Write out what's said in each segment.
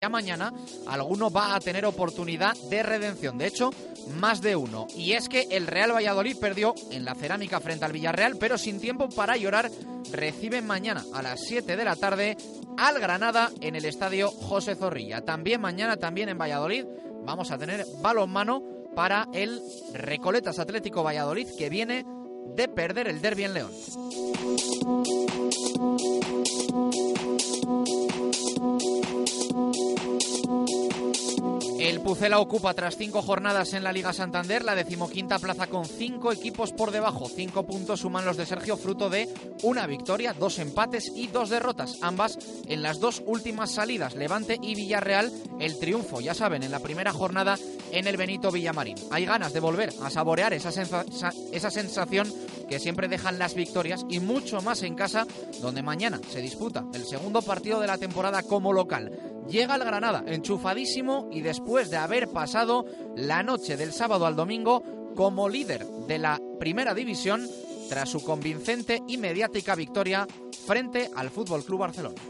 ya mañana alguno va a tener oportunidad de redención. De hecho, más de uno. Y es que el Real Valladolid perdió en la cerámica frente al Villarreal, pero sin tiempo para llorar, recibe mañana a las 7 de la tarde al Granada en el estadio José Zorrilla. También mañana, también en Valladolid, vamos a tener balonmano para el Recoletas Atlético Valladolid que viene de perder el derby en León. Pucela ocupa tras cinco jornadas en la Liga Santander la decimoquinta plaza con cinco equipos por debajo. Cinco puntos suman los de Sergio, fruto de una victoria, dos empates y dos derrotas, ambas en las dos últimas salidas. Levante y Villarreal, el triunfo, ya saben, en la primera jornada en el Benito Villamarín. Hay ganas de volver a saborear esa, esa sensación que siempre dejan las victorias y mucho más en casa, donde mañana se disputa el segundo partido de la temporada como local llega al Granada enchufadísimo y después de haber pasado la noche del sábado al domingo como líder de la primera división tras su convincente y mediática victoria frente al Fútbol Club Barcelona.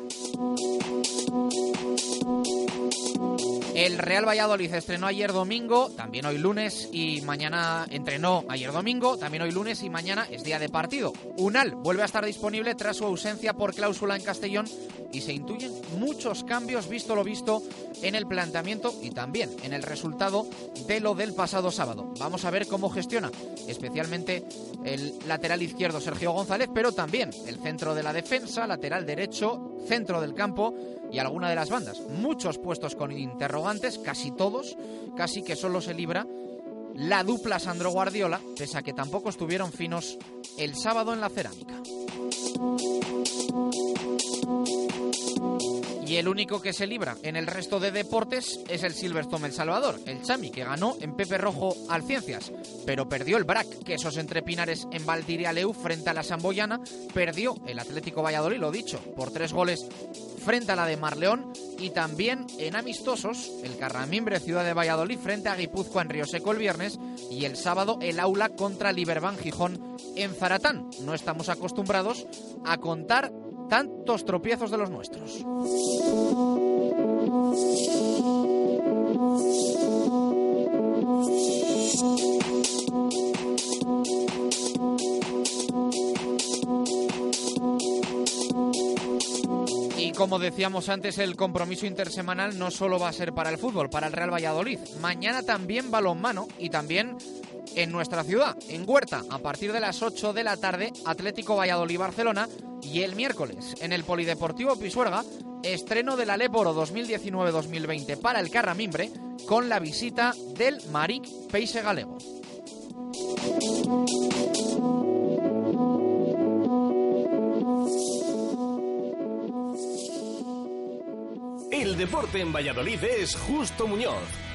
El Real Valladolid estrenó ayer domingo, también hoy lunes y mañana entrenó ayer domingo, también hoy lunes y mañana es día de partido. Unal vuelve a estar disponible tras su ausencia por cláusula en Castellón y se intuyen muchos cambios visto lo visto en el planteamiento y también en el resultado de lo del pasado sábado. Vamos a ver cómo gestiona especialmente el lateral izquierdo Sergio González, pero también el centro de la defensa, lateral derecho, centro del campo y alguna de las bandas. Muchos puestos con interrogantes, casi todos, casi que solo se libra la dupla Sandro Guardiola, pese a que tampoco estuvieron finos el sábado en la cerámica. Y el único que se libra en el resto de deportes es el Silverstone El Salvador, el Chami, que ganó en Pepe Rojo al Ciencias, pero perdió el BRAC, que esos entre Pinares en Valdiria-Leu frente a la Samboyana, perdió el Atlético Valladolid, lo dicho, por tres goles frente a la de Marleón y también en amistosos el Carramimbre Ciudad de Valladolid frente a Guipúzcoa en Río Seco el viernes y el sábado el aula contra Liberban Gijón en Zaratán. No estamos acostumbrados a contar tantos tropiezos de los nuestros. Y como decíamos antes, el compromiso intersemanal no solo va a ser para el fútbol, para el Real Valladolid. Mañana también balonmano y también en nuestra ciudad, en Huerta, a partir de las 8 de la tarde, Atlético Valladolid-Barcelona y el miércoles en el Polideportivo Pisuerga, estreno del Aleporo 2019-2020 para el Carramimbre con la visita del Maric Peise Galego. El deporte en Valladolid es Justo Muñoz.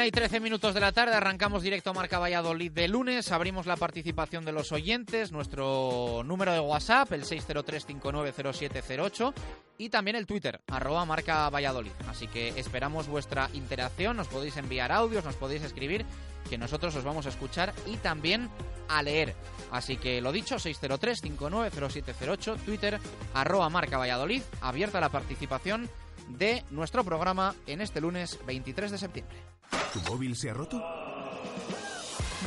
Una y trece minutos de la tarde, arrancamos directo a Marca Valladolid de lunes, abrimos la participación de los oyentes, nuestro número de WhatsApp, el 603-590708 y también el Twitter, arroba Marca Valladolid. Así que esperamos vuestra interacción, nos podéis enviar audios, nos podéis escribir, que nosotros os vamos a escuchar y también a leer. Así que lo dicho, 603-590708, Twitter, arroba Marca Valladolid, abierta la participación de nuestro programa en este lunes 23 de septiembre. ¿Tu móvil se ha roto?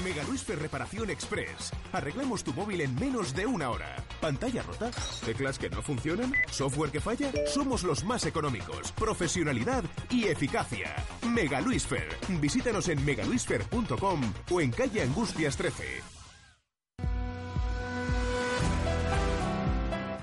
Mega Luisfer Reparación Express. Arreglamos tu móvil en menos de una hora. ¿Pantalla rota? ¿Teclas que no funcionan? ¿Software que falla? Somos los más económicos. Profesionalidad y eficacia. Mega Luisfer. Visítanos en megaluisfer.com o en calle Angustias 13.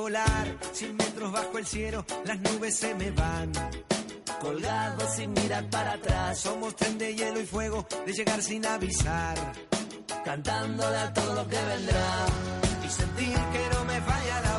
volar, cien metros bajo el cielo, las nubes se me van. Colgado sin mirar para atrás. Somos tren de hielo y fuego, de llegar sin avisar. Cantándole a todo lo que vendrá. Y sentir que no me falla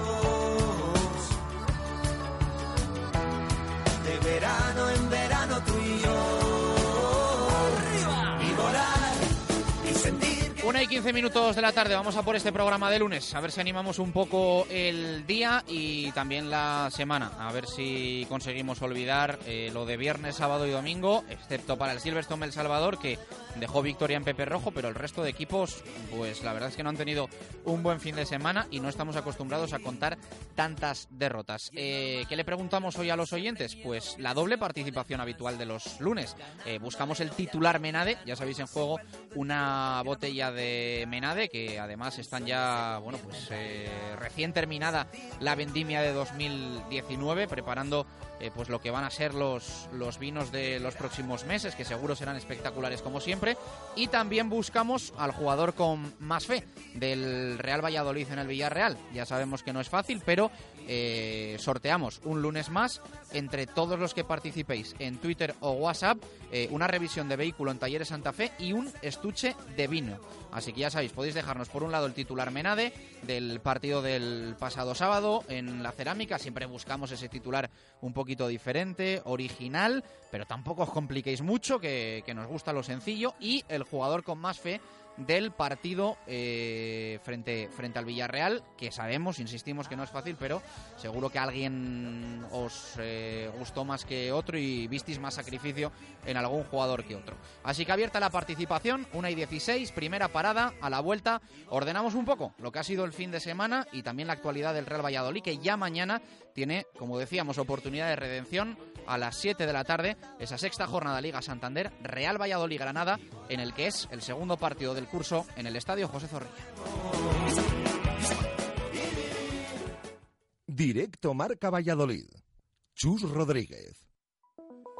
y 15 minutos de la tarde, vamos a por este programa de lunes, a ver si animamos un poco el día y también la semana, a ver si conseguimos olvidar eh, lo de viernes, sábado y domingo, excepto para el Silverstone El Salvador, que dejó victoria en Pepe Rojo, pero el resto de equipos, pues la verdad es que no han tenido un buen fin de semana y no estamos acostumbrados a contar tantas derrotas. Eh, ¿Qué le preguntamos hoy a los oyentes? Pues la doble participación habitual de los lunes. Eh, buscamos el titular Menade, ya sabéis en juego, una botella de Menade que además están ya, bueno, pues eh, recién terminada la vendimia de 2019, preparando eh, pues lo que van a ser los, los vinos de los próximos meses, que seguro serán espectaculares como siempre. Y también buscamos al jugador con más fe del Real Valladolid en el Villarreal. Ya sabemos que no es fácil, pero eh, sorteamos un lunes más entre todos los que participéis en Twitter o WhatsApp eh, una revisión de vehículo en Talleres Santa Fe y un estuche de vino. Así que ya sabéis, podéis dejarnos por un lado el titular Menade del partido del pasado sábado en la cerámica. Siempre buscamos ese titular un poquito diferente, original, pero tampoco os compliquéis mucho, que, que nos gusta lo sencillo. Y el jugador con más fe del partido eh, frente, frente al Villarreal, que sabemos, insistimos que no es fácil, pero seguro que alguien os eh, gustó más que otro y visteis más sacrificio en algún jugador que otro. Así que abierta la participación, 1 y 16, primera parada, a la vuelta, ordenamos un poco lo que ha sido el fin de semana y también la actualidad del Real Valladolid, que ya mañana tiene, como decíamos, oportunidad de redención a las 7 de la tarde, esa sexta jornada Liga Santander, Real Valladolid-Granada, en el que es el segundo partido del curso en el Estadio José Zorrilla. Directo Marca Valladolid. Chus Rodríguez.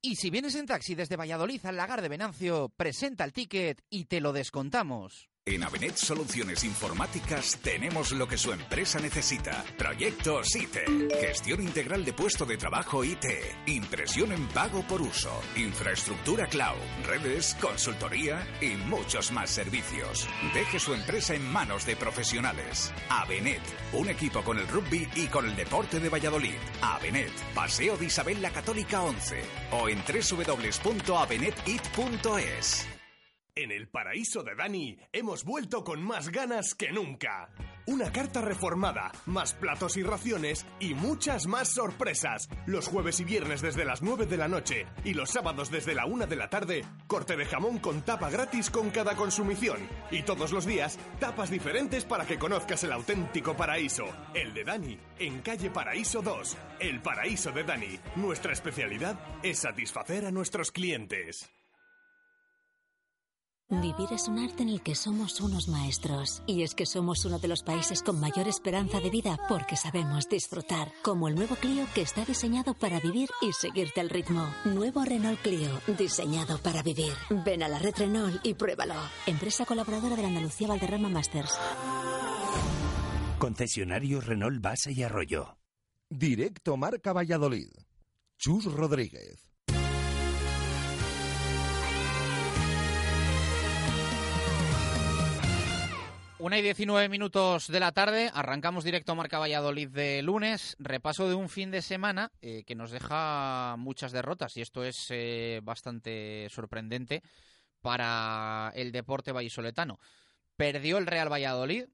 Y si vienes en taxi desde Valladolid al lagar de Venancio, presenta el ticket y te lo descontamos. En Avenet Soluciones Informáticas tenemos lo que su empresa necesita. Proyectos IT, gestión integral de puesto de trabajo IT, impresión en pago por uso, infraestructura cloud, redes, consultoría y muchos más servicios. Deje su empresa en manos de profesionales. Avenet, un equipo con el rugby y con el deporte de Valladolid. Avenet, Paseo de Isabel la Católica 11 o en www.avenetit.es. En el paraíso de Dani hemos vuelto con más ganas que nunca. Una carta reformada, más platos y raciones y muchas más sorpresas. Los jueves y viernes desde las 9 de la noche y los sábados desde la 1 de la tarde, corte de jamón con tapa gratis con cada consumición. Y todos los días, tapas diferentes para que conozcas el auténtico paraíso. El de Dani, en calle Paraíso 2. El paraíso de Dani. Nuestra especialidad es satisfacer a nuestros clientes. Vivir es un arte en el que somos unos maestros. Y es que somos uno de los países con mayor esperanza de vida porque sabemos disfrutar. Como el nuevo Clio que está diseñado para vivir y seguirte al ritmo. Nuevo Renault Clio, diseñado para vivir. Ven a la red Renault y pruébalo. Empresa colaboradora de la Andalucía Valderrama Masters. Concesionario Renault Base y Arroyo. Directo Marca Valladolid. Chus Rodríguez. Una y diecinueve minutos de la tarde, arrancamos directo Marca Valladolid de lunes, repaso de un fin de semana eh, que nos deja muchas derrotas y esto es eh, bastante sorprendente para el deporte vallisoletano. Perdió el Real Valladolid,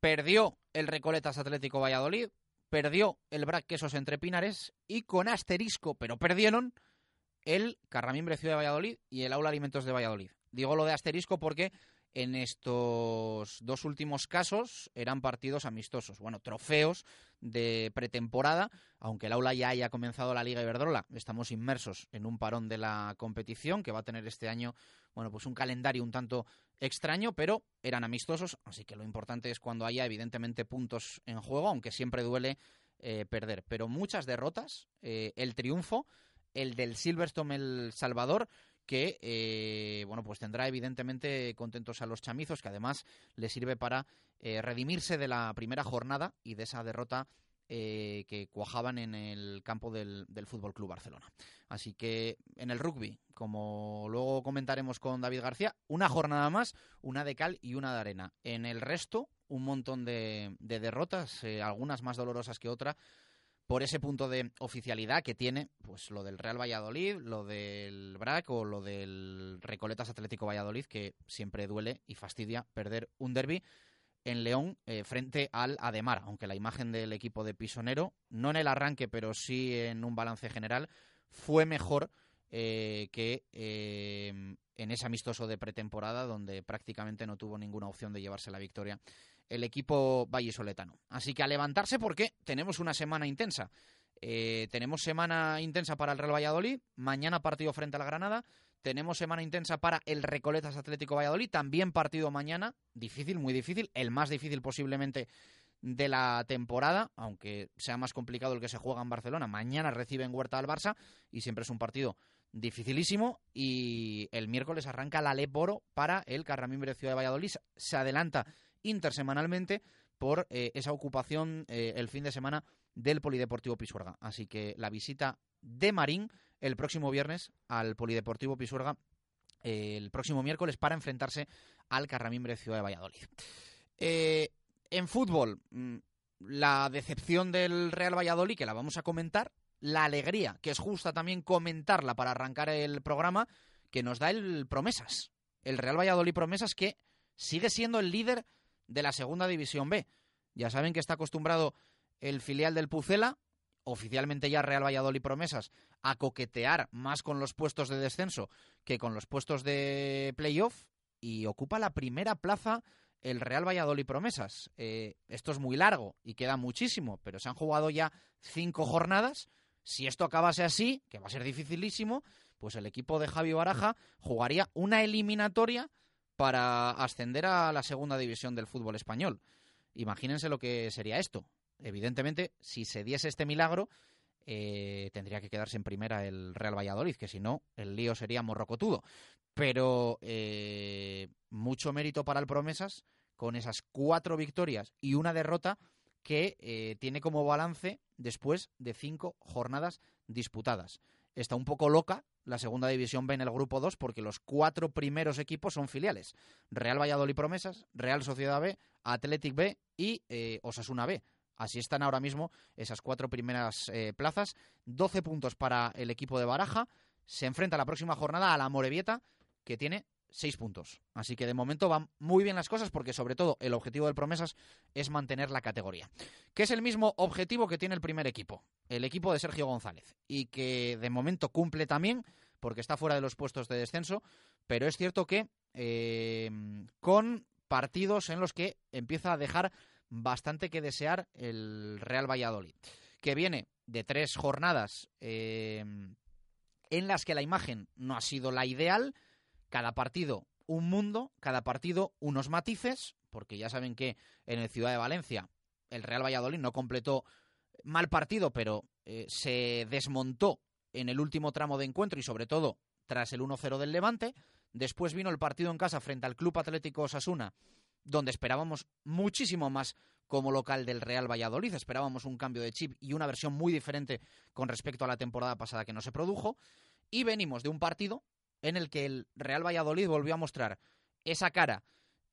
perdió el Recoletas Atlético Valladolid, perdió el Brac Quesos entre Pinares y con asterisco, pero perdieron el Carramimbre Ciudad de Valladolid y el Aula Alimentos de Valladolid. Digo lo de asterisco porque en estos dos últimos casos eran partidos amistosos, bueno, trofeos de pretemporada, aunque el aula ya haya comenzado la Liga Iberdrola, estamos inmersos en un parón de la competición que va a tener este año, bueno, pues un calendario un tanto extraño, pero eran amistosos, así que lo importante es cuando haya evidentemente puntos en juego, aunque siempre duele eh, perder, pero muchas derrotas, eh, el triunfo, el del Silverstone El Salvador, que eh, bueno pues tendrá evidentemente contentos a los chamizos que además le sirve para eh, redimirse de la primera jornada y de esa derrota eh, que cuajaban en el campo del, del Fútbol Club Barcelona. Así que en el rugby, como luego comentaremos con David García, una jornada más, una de cal y una de arena. En el resto, un montón de, de derrotas, algunas más dolorosas que otras por ese punto de oficialidad que tiene pues lo del Real Valladolid, lo del BRAC o lo del Recoletas Atlético Valladolid, que siempre duele y fastidia perder un derby en León eh, frente al Ademar, aunque la imagen del equipo de Pisonero, no en el arranque, pero sí en un balance general, fue mejor eh, que eh, en ese amistoso de pretemporada, donde prácticamente no tuvo ninguna opción de llevarse la victoria el equipo vallisoletano. Así que a levantarse porque tenemos una semana intensa. Eh, tenemos semana intensa para el Real Valladolid, mañana partido frente a la Granada, tenemos semana intensa para el Recoletas Atlético Valladolid, también partido mañana, difícil, muy difícil, el más difícil posiblemente de la temporada, aunque sea más complicado el que se juega en Barcelona. Mañana recibe en Huerta al Barça y siempre es un partido dificilísimo y el miércoles arranca la Leporo para el Carramimbre Ciudad de Valladolid. Se adelanta intersemanalmente por eh, esa ocupación eh, el fin de semana del Polideportivo Pisuerga. Así que la visita de Marín el próximo viernes al Polideportivo Pisuerga eh, el próximo miércoles para enfrentarse al Carramimbre Ciudad de Valladolid. en fútbol, mm, la decepción del Real Valladolid, que la vamos a comentar, la alegría, que es justa también comentarla para arrancar el programa, que nos da el Promesas. El Real Valladolid Promesas que sigue siendo el líder de la Segunda División B. Ya saben que está acostumbrado el filial del Pucela, oficialmente ya Real Valladolid Promesas, a coquetear más con los puestos de descenso que con los puestos de playoff y ocupa la primera plaza el Real Valladolid Promesas. Eh, esto es muy largo y queda muchísimo, pero se han jugado ya cinco jornadas. Si esto acabase así, que va a ser dificilísimo, pues el equipo de Javi Baraja jugaría una eliminatoria para ascender a la segunda división del fútbol español. Imagínense lo que sería esto. Evidentemente, si se diese este milagro, eh, tendría que quedarse en primera el Real Valladolid, que si no, el lío sería morrocotudo. Pero eh, mucho mérito para el Promesas con esas cuatro victorias y una derrota que eh, tiene como balance después de cinco jornadas disputadas. Está un poco loca la segunda división B en el grupo 2 porque los cuatro primeros equipos son filiales. Real Valladolid Promesas, Real Sociedad B, Athletic B y eh, Osasuna B. Así están ahora mismo esas cuatro primeras eh, plazas. 12 puntos para el equipo de Baraja. Se enfrenta la próxima jornada a la Morevieta, que tiene seis puntos. Así que de momento van muy bien las cosas porque sobre todo el objetivo del Promesas es mantener la categoría. Que es el mismo objetivo que tiene el primer equipo, el equipo de Sergio González. Y que de momento cumple también porque está fuera de los puestos de descenso. Pero es cierto que eh, con partidos en los que empieza a dejar bastante que desear el Real Valladolid. Que viene de tres jornadas eh, en las que la imagen no ha sido la ideal cada partido un mundo, cada partido unos matices, porque ya saben que en el Ciudad de Valencia el Real Valladolid no completó mal partido, pero eh, se desmontó en el último tramo de encuentro y sobre todo tras el 1-0 del Levante. Después vino el partido en casa frente al Club Atlético Osasuna, donde esperábamos muchísimo más como local del Real Valladolid. Esperábamos un cambio de chip y una versión muy diferente con respecto a la temporada pasada que no se produjo. Y venimos de un partido en el que el Real Valladolid volvió a mostrar esa cara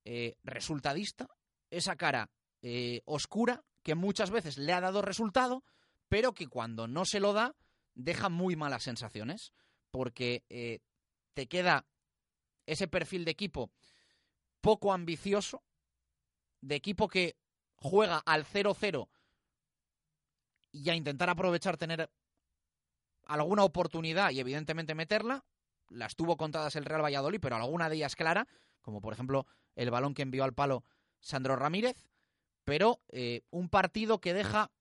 eh, resultadista, esa cara eh, oscura que muchas veces le ha dado resultado, pero que cuando no se lo da deja muy malas sensaciones, porque eh, te queda ese perfil de equipo poco ambicioso, de equipo que juega al 0-0 y a intentar aprovechar tener alguna oportunidad y evidentemente meterla, las tuvo contadas el Real Valladolid, pero alguna de ellas clara, como por ejemplo el balón que envió al palo Sandro Ramírez, pero eh, un partido que deja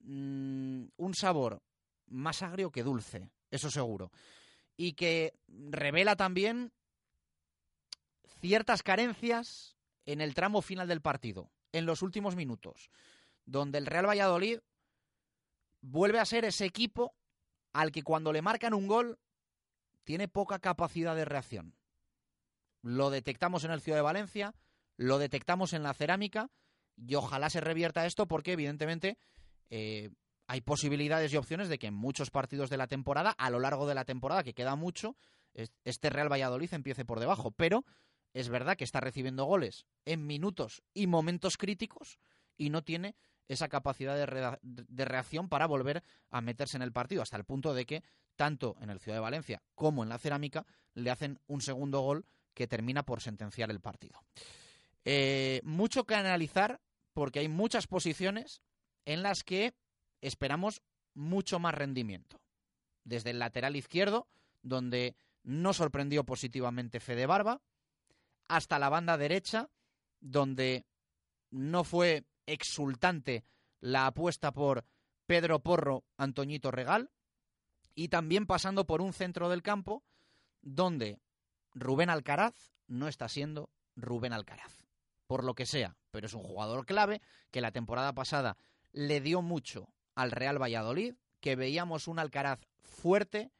mm, un sabor más agrio que dulce, eso seguro, y que revela también ciertas carencias en el tramo final del partido, en los últimos minutos, donde el Real Valladolid vuelve a ser ese equipo al que cuando le marcan un gol tiene poca capacidad de reacción. Lo detectamos en el Ciudad de Valencia, lo detectamos en la cerámica y ojalá se revierta esto porque evidentemente eh, hay posibilidades y opciones de que en muchos partidos de la temporada, a lo largo de la temporada, que queda mucho, este Real Valladolid empiece por debajo. Pero es verdad que está recibiendo goles en minutos y momentos críticos y no tiene esa capacidad de, reacción para volver a meterse en el partido, hasta el punto de que tanto en el Ciudad de Valencia como en la Cerámica le hacen un segundo gol que termina por sentenciar el partido. Eh, mucho que analizar porque hay muchas posiciones en las que esperamos mucho más rendimiento. Desde el lateral izquierdo, donde no sorprendió positivamente Fede Barba, hasta la banda derecha, donde no fue exultante la apuesta por Pedro Porro, Antoñito Regal, y también pasando por un centro del campo donde Rubén Alcaraz no está siendo Rubén Alcaraz, por lo que sea, pero es un jugador clave que la temporada pasada le dio mucho al Real Valladolid, que veíamos un Alcaraz fuerte,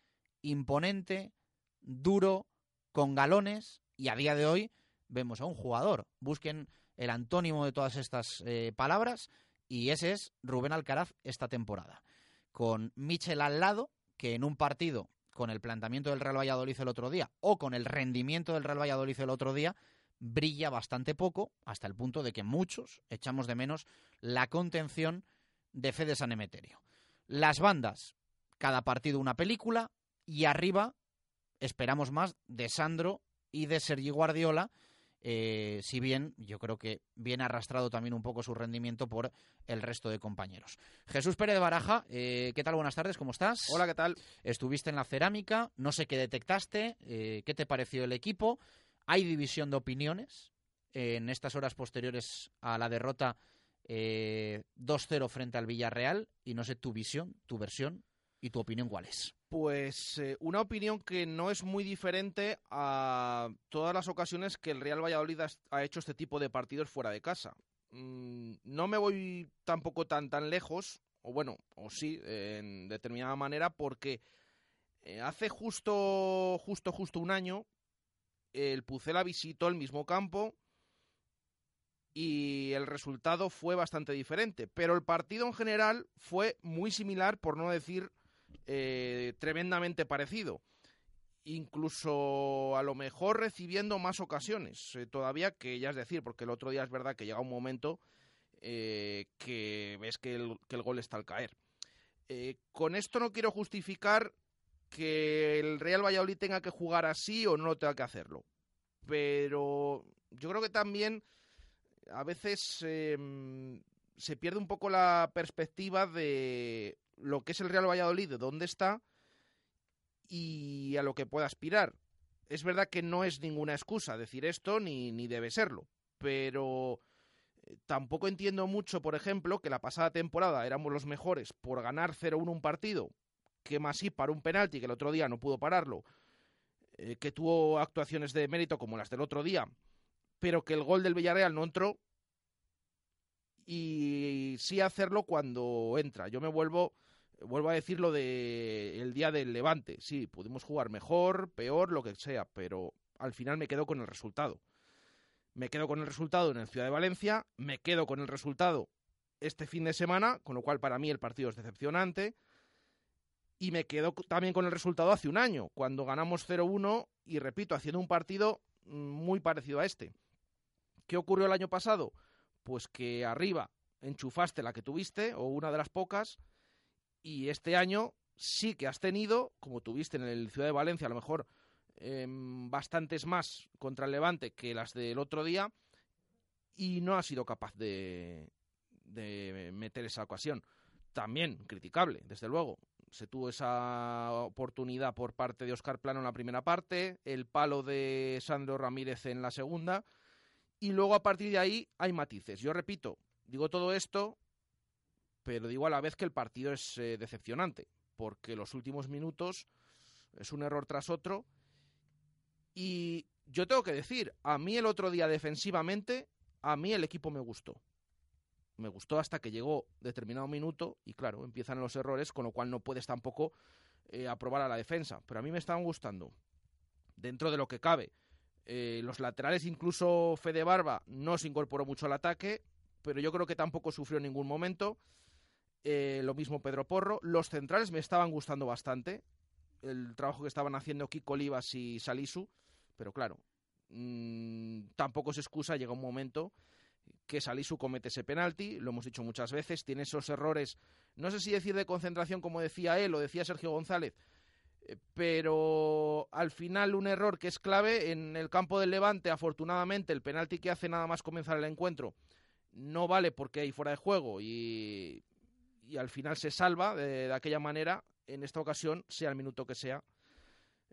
imponente, duro, con galones, y a día de hoy vemos a un jugador. Busquen el antónimo de todas estas eh, palabras y ese es Rubén Alcaraz esta temporada. Con Michel al lado, que en un partido con el planteamiento del Real Valladolid el otro día o con el rendimiento del Real Valladolid el otro día, brilla bastante poco, hasta el punto de que muchos echamos de menos la contención de Fede San Emeterio. Las bandas, cada partido una película, y arriba esperamos más de Sandro y de Sergi Guardiola, eh, si bien yo creo que viene arrastrado también un poco su rendimiento por el resto de compañeros. Jesús Pérez de Baraja, eh, ¿qué tal? Buenas tardes, ¿cómo estás? Hola, ¿qué tal? Estuviste en la cerámica, no sé qué detectaste, eh, ¿qué te pareció el equipo? ¿Hay división de opiniones en estas horas posteriores a la derrota 2-0 frente al Villarreal? Y no sé tu visión, tu versión y tu opinión cuál es. Pues eh, una opinión que no es muy diferente a todas las ocasiones que el Real Valladolid ha hecho este tipo de partidos fuera de casa. Mm, no me voy tampoco tan tan lejos, o bueno, o sí, en determinada manera, porque eh, hace justo, justo, justo un año, el Pucela visitó el mismo campo y el resultado fue bastante diferente. Pero el partido en general fue muy similar, por no decir eh, tremendamente parecido. Incluso a lo mejor recibiendo más ocasiones eh, todavía, que ya es decir, porque el otro día es verdad que llega un momento eh, que ves que el, gol está al caer. con esto no quiero justificar que el Real Valladolid tenga que jugar así o no tenga que hacerlo. Pero yo creo que también a veces em, se pierde un poco la perspectiva de lo que es el Real Valladolid, de dónde está y a lo que pueda aspirar. Es verdad que no es ninguna excusa decir esto, ni, ni debe serlo, pero eh, tampoco entiendo mucho, por ejemplo, que la pasada temporada éramos los mejores por ganar 0-1 un partido, que más sí para un penalti, que el otro día no pudo pararlo, eh, que tuvo actuaciones de mérito como las del otro día, pero que el gol del Villarreal no entró y sí hacerlo cuando entra. Yo me vuelvo vuelvo a decir lo de el día del Levante. Sí, pudimos jugar mejor, peor, lo que sea, pero al final me quedo con el resultado. Me quedo con el resultado en el Ciudad de Valencia, me quedo con el resultado este fin de semana, con lo cual para mí el partido es decepcionante. Y me quedo también con el resultado hace un año, cuando ganamos 0-1 y repito, haciendo un partido mm, muy parecido a este. ¿Qué ocurrió el año pasado? Pues que arriba enchufaste la que tuviste, o una de las pocas, y este año sí que has tenido, como tuviste en el Ciudad de Valencia, a lo mejor em, bastantes más contra el Levante que las del otro día, y no has sido capaz de, de meter esa ocasión. También criticable, desde luego. Se tuvo esa oportunidad por parte de Oscar Plano en la primera parte, el palo de Sandro Ramírez en la segunda, y luego a partir de ahí hay matices. Yo repito, digo todo esto, pero digo a la vez que el partido es eh, decepcionante, porque los últimos minutos es un error tras otro. Y yo tengo que decir, a mí el otro día defensivamente, a mí el equipo me gustó me gustó hasta que llegó determinado minuto y claro, empiezan los errores, con lo cual no puedes tampoco eh, aprobar a la defensa. Pero a mí me estaban gustando, dentro de lo que cabe. Eh, los laterales, incluso Fede Barba, no se incorporó mucho al ataque, pero yo creo que tampoco sufrió en ningún momento. Eh, lo mismo Pedro Porro. Los centrales me estaban gustando bastante. El trabajo que estaban haciendo Kiko Olivas y Salisu. Pero claro, mmm, tampoco se excusa, llega un momento que Salisu comete ese penalti, lo hemos dicho muchas veces, tiene esos errores, no sé si decir de concentración como decía él o decía Sergio González, eh, pero al final un error que es clave en el campo del Levante, afortunadamente el penalti que hace nada más comenzar el encuentro no vale porque hay fuera de juego y, y al final se salva de, aquella manera, en esta ocasión, sea el minuto que sea,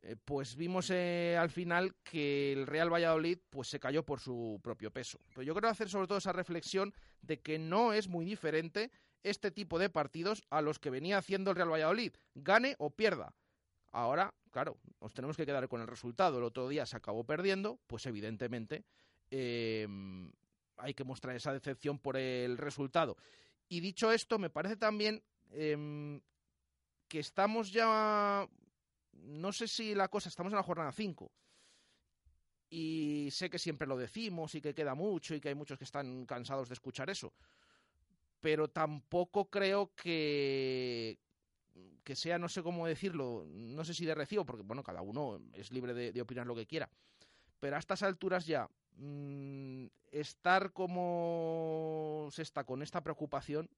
eh, pues vimos eh, al final que el Real Valladolid pues se cayó por su propio peso. Pero yo quiero hacer sobre todo esa reflexión de que no es muy diferente este tipo de partidos a los que venía haciendo el Real Valladolid, gane o pierda. Ahora, claro, nos tenemos que quedar con el resultado. El otro día se acabó perdiendo, pues evidentemente eh, hay que mostrar esa decepción por el resultado. Y dicho esto, me parece también eh, que estamos ya no sé si la cosa, estamos en la jornada 5 y sé que siempre lo decimos y que queda mucho y que hay muchos que están cansados de escuchar eso, pero tampoco creo que que sea, no sé cómo decirlo, no sé si de recibo, porque bueno, cada uno es libre de, opinar lo que quiera, pero a estas alturas ya mmm, estar como se está con esta preocupación,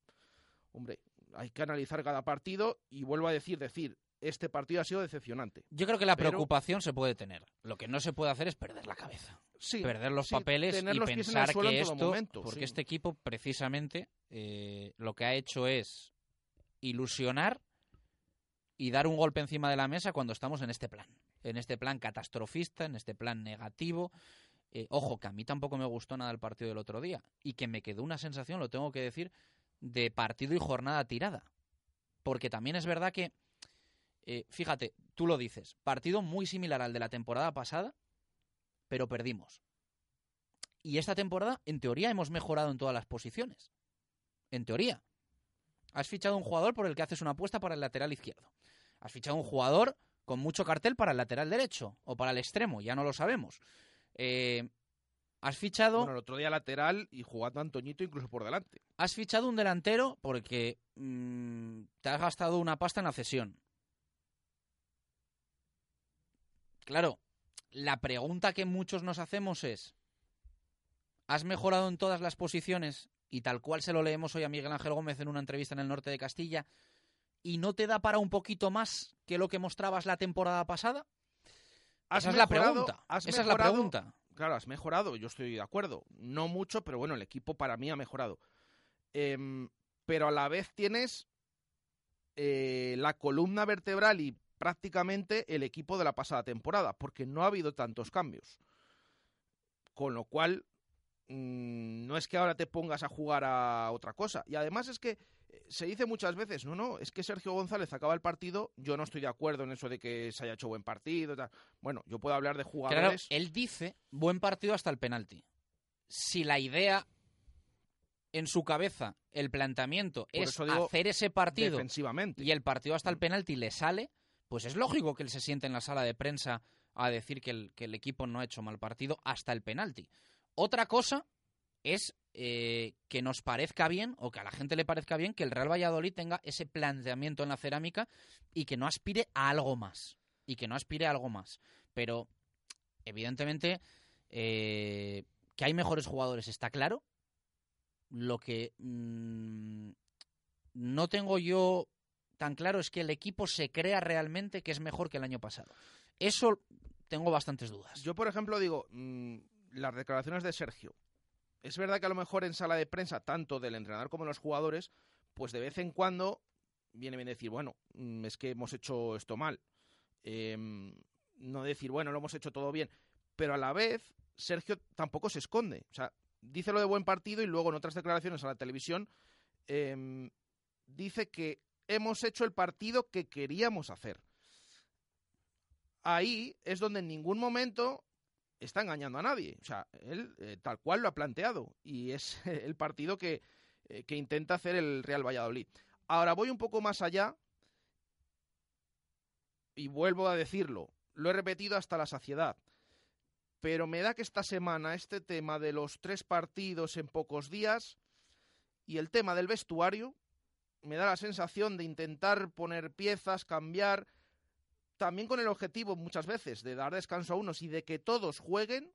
hombre, hay que analizar cada partido y vuelvo a decir, decir, este partido ha sido decepcionante. Yo creo que la preocupación se puede tener. Lo que no se puede hacer es perder la cabeza. perder los papeles y pensar que esto, porque este equipo precisamente eh, lo que ha hecho es ilusionar y dar un golpe encima de la mesa cuando estamos en este plan, en este plan catastrofista, en este plan negativo. Eh, ojo, que a mí tampoco me gustó nada el partido del otro día y que me quedó una sensación, lo tengo que decir, de partido y jornada tirada. Porque también es verdad que eh, fíjate, tú lo dices, partido muy similar al de la temporada pasada, pero perdimos. Y esta temporada, en teoría, hemos mejorado en todas las posiciones. En teoría. Has fichado un jugador por el que haces una apuesta para el lateral izquierdo. Has fichado un jugador con mucho cartel para el lateral derecho o para el extremo, ya no lo sabemos. Eh, has fichado. Bueno, el otro día lateral y jugando a Antoñito incluso por delante. Has fichado un delantero porque mm, te has gastado una pasta en la cesión. Claro, la pregunta que muchos nos hacemos es, ¿has mejorado en todas las posiciones? Y tal cual se lo leemos hoy a Miguel Ángel Gómez en una entrevista en el norte de Castilla, ¿y no te da para un poquito más que lo que mostrabas la temporada pasada? Esa es la pregunta. Esa es la pregunta. Claro, has mejorado, yo estoy de acuerdo. No mucho, pero bueno, el equipo para mí ha mejorado. Em, pero a la vez tienes eh, la columna vertebral y prácticamente el equipo de la pasada temporada, porque no ha habido tantos cambios. Con lo cual, mm, no es que ahora te pongas a jugar a otra cosa. Y además es que se dice muchas veces, no, no, es que Sergio González acaba el partido, yo no estoy de acuerdo en eso de que se haya hecho buen partido. Tal. Bueno, yo puedo hablar de Claro, jugadores. él dice buen partido hasta el penalti. Si la idea en su cabeza, el planteamiento Por es hacer ese partido defensivamente. y el partido hasta el penalti le sale, pues es lógico que él se siente en la sala de prensa a decir que el, que el equipo no ha hecho mal partido hasta el penalti. Otra cosa es eh, que nos parezca bien o que a la gente le parezca bien que el Real Valladolid tenga ese planteamiento en la cerámica y que no aspire a algo más. Y que no aspire a algo más. Pero, evidentemente, eh, que hay mejores jugadores está claro. Lo que mm, no tengo yo tan claro es que el equipo se crea realmente que es mejor que el año pasado. Eso tengo bastantes dudas. Yo, por ejemplo, digo, mm, las declaraciones de Sergio. Es verdad que a lo mejor en sala de prensa, tanto del entrenador como de los jugadores, pues de vez en cuando viene bien decir, bueno, mm, es que hemos hecho esto mal. Em, no decir, bueno, lo hemos hecho todo bien. Pero a la vez, Sergio tampoco se esconde. O sea, dice lo de buen partido y luego en otras declaraciones a la televisión em, dice que hemos hecho el partido que queríamos hacer. Ahí es donde en ningún momento está engañando a nadie. O sea, él eh, tal cual lo ha planteado y es el partido que, eh, que intenta hacer el Real Valladolid. Ahora voy un poco más allá y vuelvo a decirlo. Lo he repetido hasta la saciedad. Pero me da que esta semana este tema de los tres partidos en pocos días y el tema del vestuario me da la sensación de intentar poner piezas, cambiar, también con el objetivo muchas veces de dar descanso a unos y de que todos jueguen,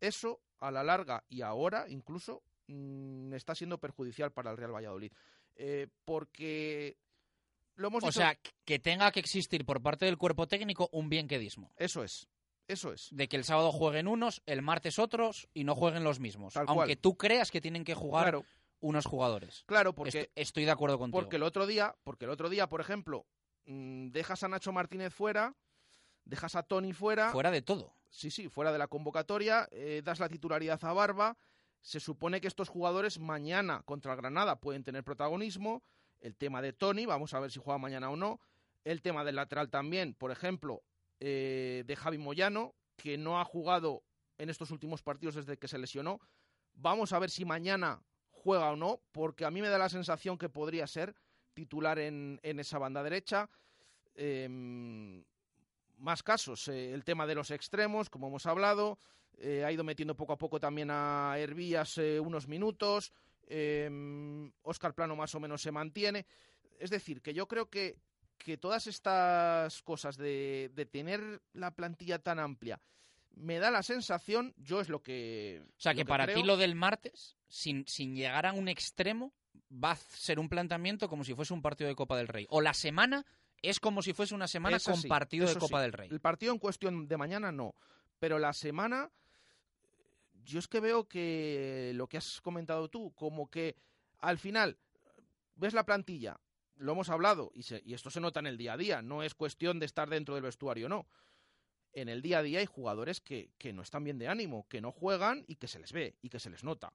eso a la larga y ahora incluso mm, está siendo perjudicial para el Real Valladolid. Eh, porque lo hemos O dicho- sea, que tenga que existir por parte del cuerpo técnico un bienquedismo. Eso es. Eso es. De que el sábado jueguen unos, el martes otros y no jueguen los mismos. Tal Aunque cual. tú creas que tienen que jugar Claro. unos jugadores. Claro, porque Esto- estoy de acuerdo contigo. Porque el otro día, porque el otro día, por ejemplo, dejas a Nacho Martínez fuera, dejas a Tony fuera. Fuera de todo. Sí, sí, fuera de la convocatoria, eh, das la titularidad a Barba. Se supone que estos jugadores mañana contra el Granada pueden tener protagonismo. El tema de Tony, vamos a ver si juega mañana o no. El tema del lateral también, por ejemplo, eh, de Javi Moyano, que no ha jugado en estos últimos partidos desde que se lesionó. Vamos a ver si mañana juega o no, porque a mí me da la sensación que podría ser titular en, en esa banda derecha. Em, más casos, eh, el tema de los extremos, como hemos hablado, eh, ha ido metiendo poco a poco también a Hervías eh, unos minutos, Oscar Plano más o menos se mantiene. Es decir, que yo creo que, que todas estas cosas de, de tener la plantilla tan amplia, me da la sensación, yo es lo que... O sea, que para creo, ti lo del martes, sin, sin llegar a un extremo, va a ser un planteamiento como si fuese un partido de Copa del Rey. O la semana es como si fuese una semana con partido de Copa sí. del Rey. El partido en cuestión de mañana no, pero la semana yo es que veo que lo que has comentado tú, como que al final ves la plantilla, lo hemos hablado y, se- y esto se nota en el día a día, no es cuestión de estar dentro del vestuario, no. En el día a día hay jugadores que, que no están bien de ánimo, que no juegan y que se les ve y que se les nota.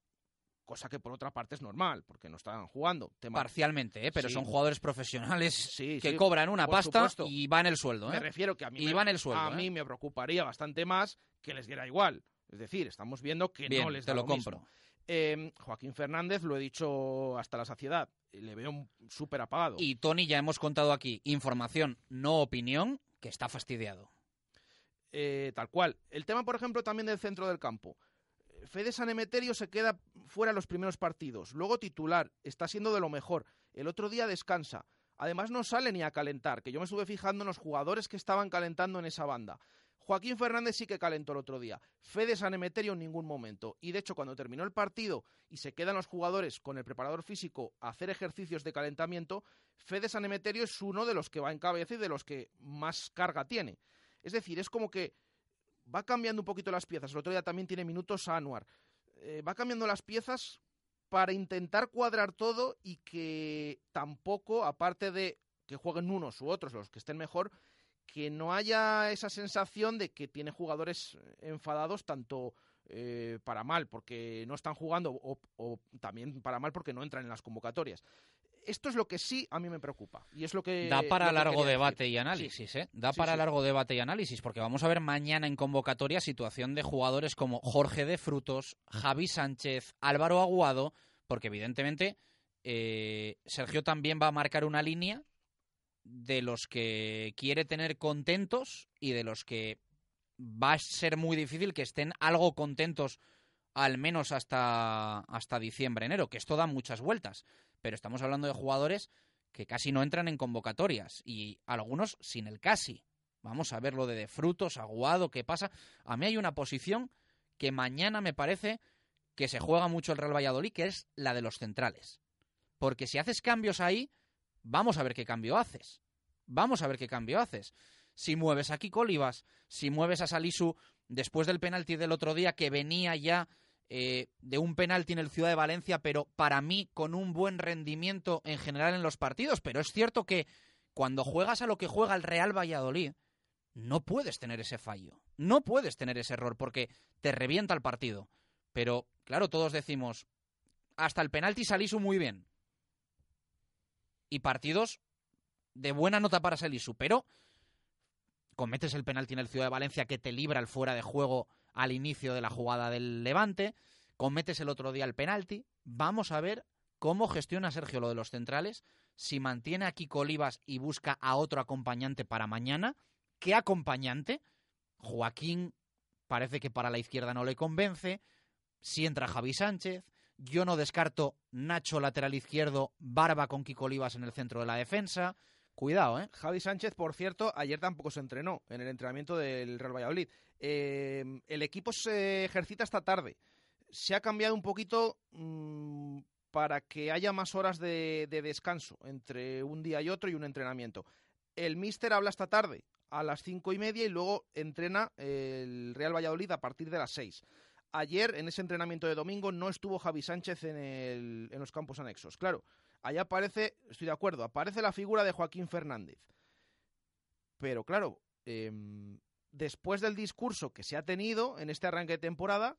Cosa que por otra parte es normal, porque no están jugando. Tema- Parcialmente, ¿eh? pero Sí. son jugadores profesionales Sí, que sí, cobran una pasta supuesto. y van el sueldo. ¿eh? Me refiero que a mí, y me, van el sueldo. a ¿eh? mí me preocuparía bastante más que les diera igual. Es decir, estamos viendo que Bien, no les te da lo mismo. compro. Eh, Joaquín Fernández, lo he dicho hasta la saciedad, le veo un- súper apagado. Y Tony, ya hemos contado aquí, información, no opinión, que está fastidiado. Eh, tal cual. El tema, por ejemplo, también del centro del campo. Fede San Emeterio se queda fuera los primeros partidos. Luego titular, está siendo de lo mejor. El otro día descansa. Además no sale ni a calentar, que yo me estuve fijando en los jugadores que estaban calentando en esa banda. Joaquín Fernández sí que calentó el otro día. Fede San Emeterio en ningún momento. Y de hecho, cuando terminó el partido y se quedan los jugadores con el preparador físico a hacer ejercicios de calentamiento, Fede San Emeterio es uno de los que va en cabeza y de los que más carga tiene. Es decir, es como que va cambiando un poquito las piezas. El otro día también tiene minutos Anuar. Eh, va cambiando las piezas para intentar cuadrar todo y que tampoco, aparte de que jueguen unos u otros, los que estén mejor, que no haya esa sensación de que tiene jugadores enfadados tanto eh, para mal porque no están jugando o también para mal porque no entran en las convocatorias esto es lo que sí a mí me preocupa. Y es lo que. Da para que largo debate decir. y análisis, ¿eh? Da Sí, para sí. largo debate y análisis, porque vamos a ver mañana en convocatoria situación de jugadores como Jorge de Frutos, Javi Sánchez, Álvaro Aguado, porque evidentemente eh, Sergio también va a marcar una línea de los que quiere tener contentos y de los que va a ser muy difícil que estén algo contentos al menos hasta, hasta diciembre, enero, que esto da muchas vueltas. Pero estamos hablando de jugadores que casi no entran en convocatorias y algunos sin el casi. Vamos a ver lo de, de frutos, aguado, qué pasa. A mí hay una posición que mañana me parece que se juega mucho el Real Valladolid, que es la de los centrales. Porque si haces cambios ahí, vamos a ver qué cambio haces. Vamos a ver qué cambio haces. Si mueves a Kiko Olivas, si mueves a Salisu después del penalti del otro día, que venía ya eh, de un penalti en el Ciudad de Valencia, pero para mí con un buen rendimiento en general en los partidos. Pero es cierto que cuando juegas a lo que juega el Real Valladolid, no puedes tener ese fallo. No puedes tener ese error porque te revienta el partido. Pero, claro, todos decimos, hasta el penalti Salisu muy bien. Y partidos de buena nota para Salisu, pero cometes el penalti en el Ciudad de Valencia que te libra el fuera de juego al inicio de la jugada del Levante, cometes el otro día el penalti. Vamos a ver cómo gestiona Sergio lo de los centrales, si mantiene a Kiko y busca a otro acompañante para mañana. ¿Qué acompañante? Joaquín parece que para la izquierda no le convence. Si entra Javi Sánchez, yo no descarto Nacho lateral izquierdo, Barba con Kiko Olivas en el centro de la defensa. Cuidado, ¿eh? Javi Sánchez, por cierto, ayer tampoco se entrenó en el entrenamiento del Real Valladolid. Eh, el equipo se ejercita esta tarde. Se ha cambiado un poquito mmm, para que haya más horas de, de, descanso entre un día y otro y un entrenamiento. El míster habla esta tarde a las cinco y media y luego entrena el Real Valladolid a partir de las seis. Ayer, en ese entrenamiento de domingo, no estuvo Javi Sánchez en, el, en los campos anexos. Claro, allá aparece, estoy de acuerdo, aparece la figura de Joaquín Fernández. Pero claro, eh, después del discurso que se ha tenido en este arranque de temporada,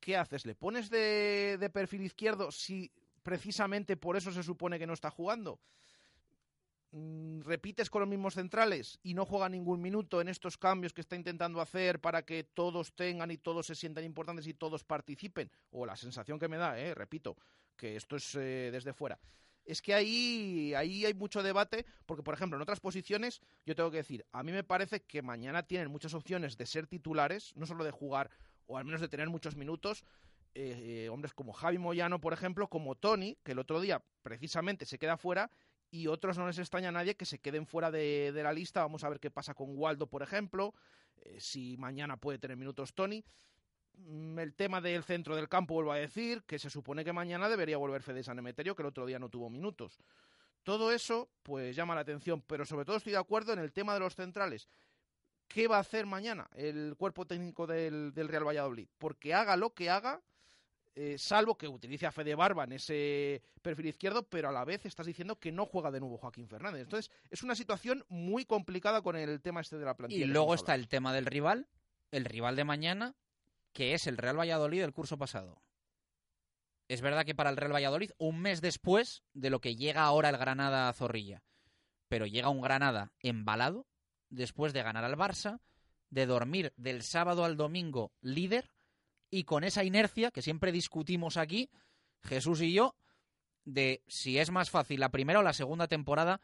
¿qué haces? ¿Le pones de, de perfil izquierdo si precisamente por eso se supone que no está jugando? Mm, repites con los mismos centrales y no juega ningún minuto en estos cambios que está intentando hacer para que todos tengan y todos se sientan importantes y todos participen, o la sensación que me da, eh, repito, que esto es eh, desde fuera. Es que ahí, ahí hay mucho debate, porque por ejemplo, en otras posiciones, yo tengo que decir, a mí me parece que mañana tienen muchas opciones de ser titulares, no solo de jugar, o al menos de tener muchos minutos, eh, hombres como Javi Moyano, por ejemplo, como Tony, que el otro día precisamente se queda fuera, y otros no les extraña a nadie que se queden fuera de, de la lista. Vamos a ver qué pasa con Waldo, por ejemplo, eh, si mañana puede tener minutos Tony. Mm, El tema del centro del campo, vuelvo a decir, que se supone que mañana debería volver Fede San Emeterio, que el otro día no tuvo minutos. Todo eso, pues llama la atención, pero sobre todo estoy de acuerdo en el tema de los centrales. ¿Qué va a hacer mañana el cuerpo técnico del, del Real Valladolid? Porque haga lo que haga, eh, salvo que utilice a Fede Barba en ese perfil izquierdo, pero a la vez estás diciendo que no juega de nuevo Joaquín Fernández. Entonces, es una situación muy complicada con el tema este de la plantilla. Y luego está el tema del rival, el rival de mañana, que es el Real Valladolid del curso pasado. Es verdad que para el Real Valladolid, un mes después de lo que llega ahora el Granada a Zorrilla, pero llega un Granada embalado, después de ganar al Barça, de dormir del sábado al domingo líder, y con esa inercia que siempre discutimos aquí, Jesús y yo, de si es más fácil la primera o la segunda temporada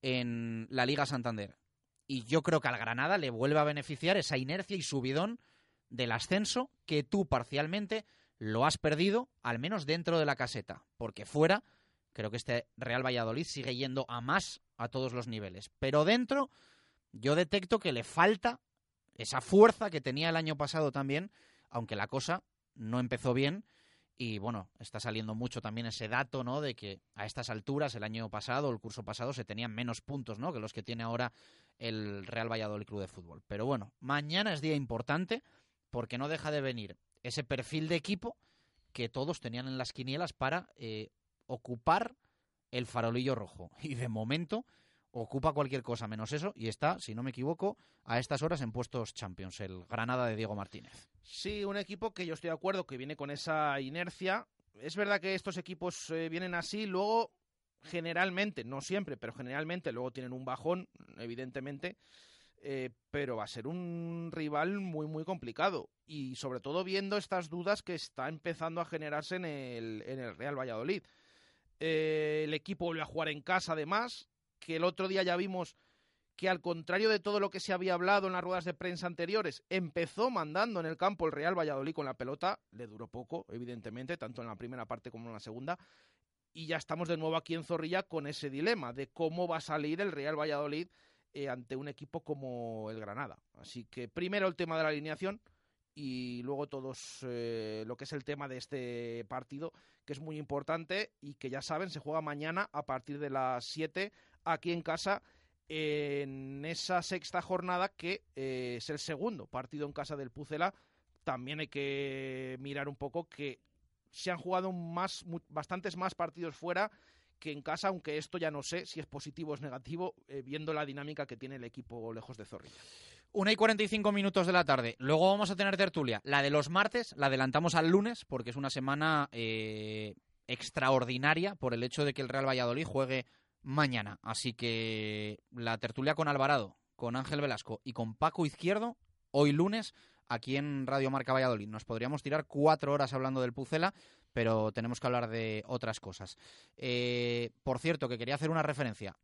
en la Liga Santander. Y yo creo que al Granada le vuelve a beneficiar esa inercia y subidón del ascenso que tú parcialmente lo has perdido, al menos dentro de la caseta, porque fuera creo que este Real Valladolid sigue yendo a más a todos los niveles. Pero dentro yo detecto que le falta esa fuerza que tenía el año pasado también aunque la cosa no empezó bien y bueno, está saliendo mucho también ese dato, ¿no? De que a estas alturas, el año pasado, el curso pasado, se tenían menos puntos, ¿no? Que los que tiene ahora el Real Valladolid Club de Fútbol. Pero bueno, mañana es día importante porque no deja de venir ese perfil de equipo que todos tenían en las quinielas para eh, ocupar el farolillo rojo. Y de momento, ocupa cualquier cosa menos eso y está, si no me equivoco, a estas horas en puestos Champions, el Granada de Diego Martínez. Sí, un equipo que yo estoy de acuerdo que viene con esa inercia. Es verdad que estos equipos eh, vienen así, luego generalmente, no siempre, pero generalmente luego tienen un bajón, evidentemente, eh, pero va a ser un rival muy, muy complicado. Y sobre todo viendo estas dudas que está empezando a generarse en el, en el Real Valladolid. Eh, el equipo vuelve a jugar en casa, además, que el otro día ya vimos que al contrario de todo lo que se había hablado en las ruedas de prensa anteriores, empezó mandando en el campo el Real Valladolid con la pelota, le duró poco, evidentemente, tanto en la primera parte como en la segunda, y ya estamos de nuevo aquí en Zorrilla con ese dilema de cómo va a salir el Real Valladolid eh, ante un equipo como el Granada. Así que primero el tema de la alineación y luego todos eh, lo que es el tema de este partido, que es muy importante y que ya saben, se juega mañana a partir de las 7 aquí en casa en esa sexta jornada que eh, es el segundo partido en casa del Pucela. También hay que mirar un poco que se han jugado más, bastantes más partidos fuera que en casa, aunque esto ya no sé si es positivo o es negativo, eh, viendo la dinámica que tiene el equipo lejos de Zorrilla. Una y 45 minutos de la tarde. Luego vamos a tener tertulia. La de los martes la adelantamos al lunes porque es una semana eh, extraordinaria por el hecho de que el Real Valladolid juegue mañana. Así que la tertulia con Alvarado, con Ángel Velasco y con Paco Izquierdo, hoy lunes, aquí en Radio Marca Valladolid. Nos podríamos tirar cuatro horas hablando del Pucela, pero tenemos que hablar de otras cosas. Eh, por cierto, que quería hacer una referencia.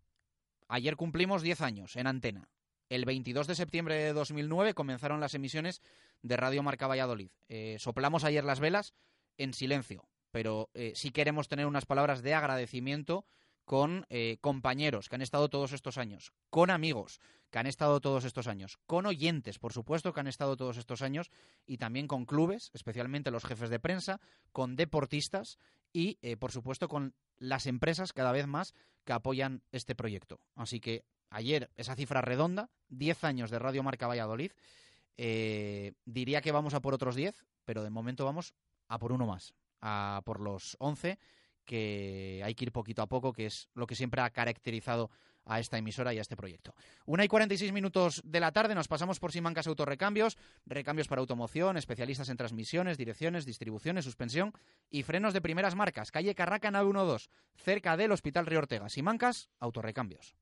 Ayer cumplimos 10 años en antena. El 22 de septiembre de 2009 comenzaron las emisiones de Radio Marca Valladolid. Eh, soplamos ayer las velas en silencio, pero eh, sí queremos tener unas palabras de agradecimiento con eh, compañeros que han estado todos estos años, con amigos que han estado todos estos años, con oyentes, por supuesto, que han estado todos estos años, y también con clubes, especialmente los jefes de prensa, con deportistas y, eh, por supuesto, con las empresas cada vez más que apoyan este proyecto. Así que ayer esa cifra redonda, 10 años de Radio Marca Valladolid, eh, diría que vamos a por otros 10, pero de momento vamos a por uno más, a por los 11 que hay que ir poquito a poco, que es lo que siempre ha caracterizado a esta emisora y a este proyecto. Una y 46 minutos de la tarde nos pasamos por Simancas Autorrecambios, recambios para automoción, especialistas en transmisiones, direcciones, distribuciones, suspensión y frenos de primeras marcas. Calle Carraca 912, cerca del Hospital Río Ortega. Simancas Autorrecambios.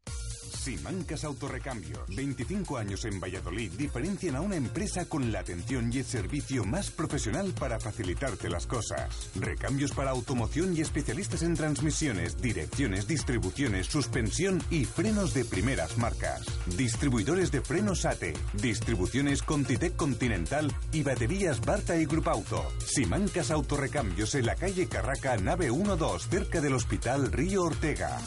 Simancas Autorrecambio. 25 años en Valladolid diferencian a una empresa con la atención y el servicio más profesional para facilitarte las cosas. Recambios para automoción y especialistas en transmisiones, direcciones, distribuciones, suspensión y frenos de primeras marcas. Distribuidores de frenos ATE, distribuciones Contitec Continental y baterías Barta y Grupo Auto. Simancas Autorrecambios en la calle Carraca, nave 12, cerca del Hospital Río Ortega.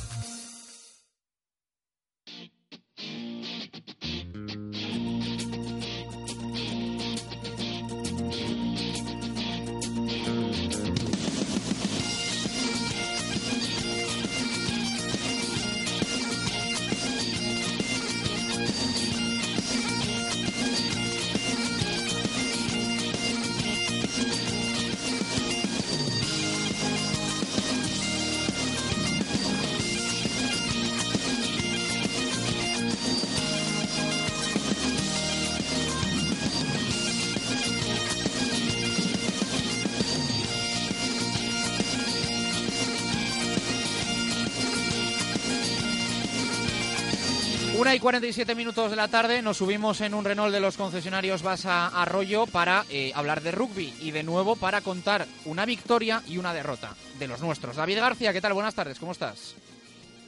Una y 47 minutos de la tarde nos subimos en un Renault de los concesionarios Basa Arroyo para eh, hablar de rugby y de nuevo para contar una victoria y una derrota de los nuestros. David García, ¿qué tal? Buenas tardes, ¿cómo estás?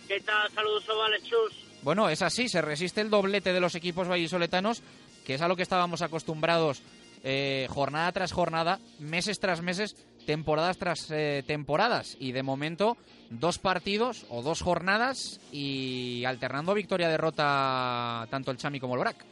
¿Qué tal? Saludos, Ovales Chus. Bueno, es así, se resiste el doblete de los equipos vallisoletanos, que es a lo que estábamos acostumbrados eh, jornada tras jornada, meses tras meses, temporadas tras eh, temporadas. Y de momento, dos partidos o dos jornadas y alternando victoria-derrota tanto el Chami como el Brac.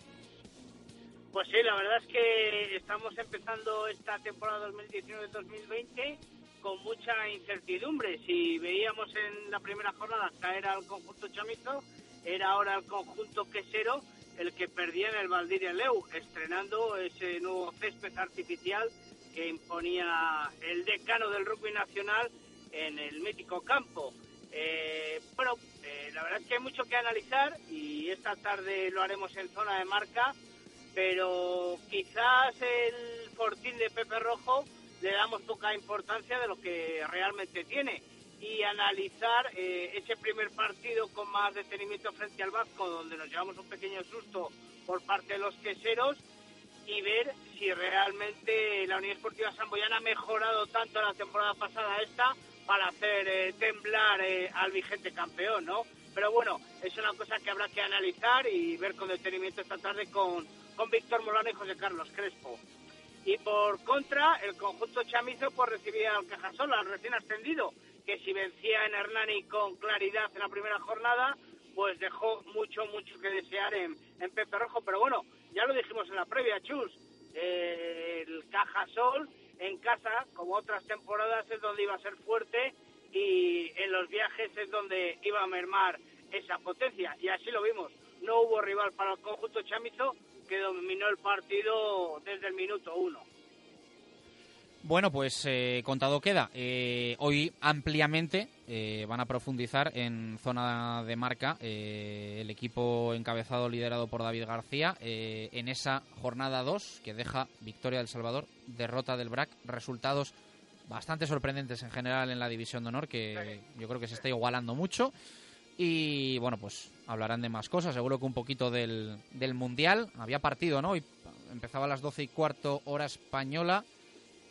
Pues sí, la verdad es que estamos empezando esta temporada 2019-2020 con mucha incertidumbre. Si veíamos en la primera jornada caer al conjunto chamizo, era ahora el conjunto quesero el que perdía en el Valdiria Leu, estrenando ese nuevo césped artificial que imponía el decano del rugby nacional en el mítico campo. Eh, bueno, eh, la verdad es que hay mucho que analizar y esta tarde lo haremos en zona de marca, pero quizás el fortín de Pepe Rojo le damos poca importancia de lo que realmente tiene y analizar eh, ese primer partido con más detenimiento frente al Vasco, donde nos llevamos un pequeño susto por parte de los queseros y ver si realmente la Unión Esportiva Samboyana ha mejorado tanto la temporada pasada esta para hacer eh, temblar eh, al vigente campeón, ¿no? Pero bueno, es una cosa que habrá que analizar y ver con detenimiento esta tarde con, con Víctor Molano y José Carlos Crespo. Y por contra, el conjunto chamizo pues recibía al Cajasol, al recién ascendido, que si vencía en Hernani con claridad en la primera jornada, pues dejó mucho, mucho que desear en, en Pepe Rojo. Pero bueno, ya lo dijimos en la previa, Chus, el Cajasol en casa, como otras temporadas, es donde iba a ser fuerte y en los viajes es donde iba a mermar esa potencia. Y así lo vimos. No hubo rival para el conjunto chamizo que dominó el partido desde el minuto uno. Bueno, pues eh, contado queda. Eh, hoy ampliamente eh, van a profundizar en zona de marca el equipo encabezado, liderado por David García, en esa jornada 2 que deja victoria del Salvador, derrota del BRAC, resultados bastante sorprendentes en general en la división de honor, que yo creo que se está igualando mucho. Y bueno, pues hablarán de más cosas, seguro que un poquito del, del Mundial. Había partido, ¿no? Y empezaba a las 12 y cuarto hora española.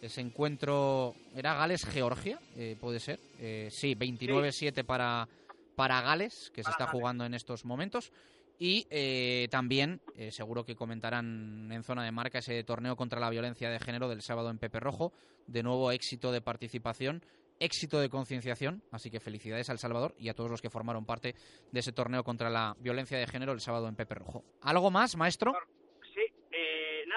Ese encuentro era Gales-Georgia, eh, puede ser. Eh, sí, 29-7 para, para Gales, que se está jugando en estos momentos. Y eh, también, seguro que comentarán en zona de marca ese torneo contra la violencia de género del sábado en Pepe Rojo. De nuevo, éxito de participación, éxito de concienciación. Así que felicidades al Salvador y a todos los que formaron parte de ese torneo contra la violencia de género el sábado en Pepe Rojo. ¿Algo más, maestro?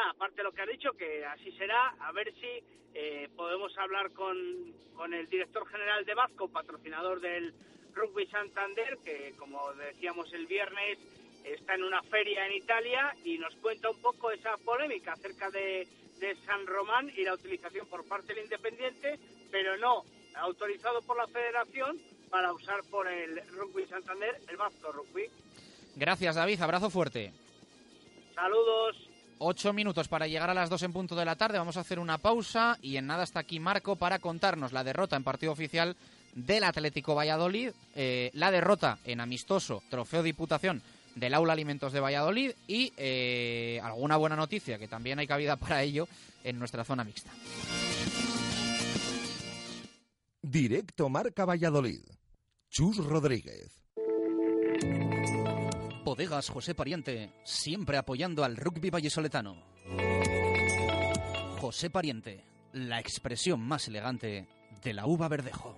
Aparte de lo que ha dicho, que así será, a ver si eh, podemos hablar con, con el director general de Vasco, patrocinador del Rugby Santander, que como decíamos el viernes está en una feria en Italia y nos cuenta un poco esa polémica acerca de, de San Román y la utilización por parte del Independiente, pero no autorizado por la Federación para usar por el Rugby Santander el Vasco Rugby. Gracias David, abrazo fuerte. Saludos. Ocho minutos para llegar a las dos en punto de la tarde. Vamos a hacer una pausa y en nada está aquí Marco para contarnos la derrota en partido oficial del Atlético Valladolid, eh, la derrota en amistoso Trofeo Diputación del Aula Alimentos de Valladolid y eh, alguna buena noticia, que también hay cabida para ello en nuestra zona mixta. Directo Marca Valladolid. Chus Rodríguez. Bodegas José Pariente, siempre apoyando al rugby vallesoletano. José Pariente, la expresión más elegante de la uva verdejo.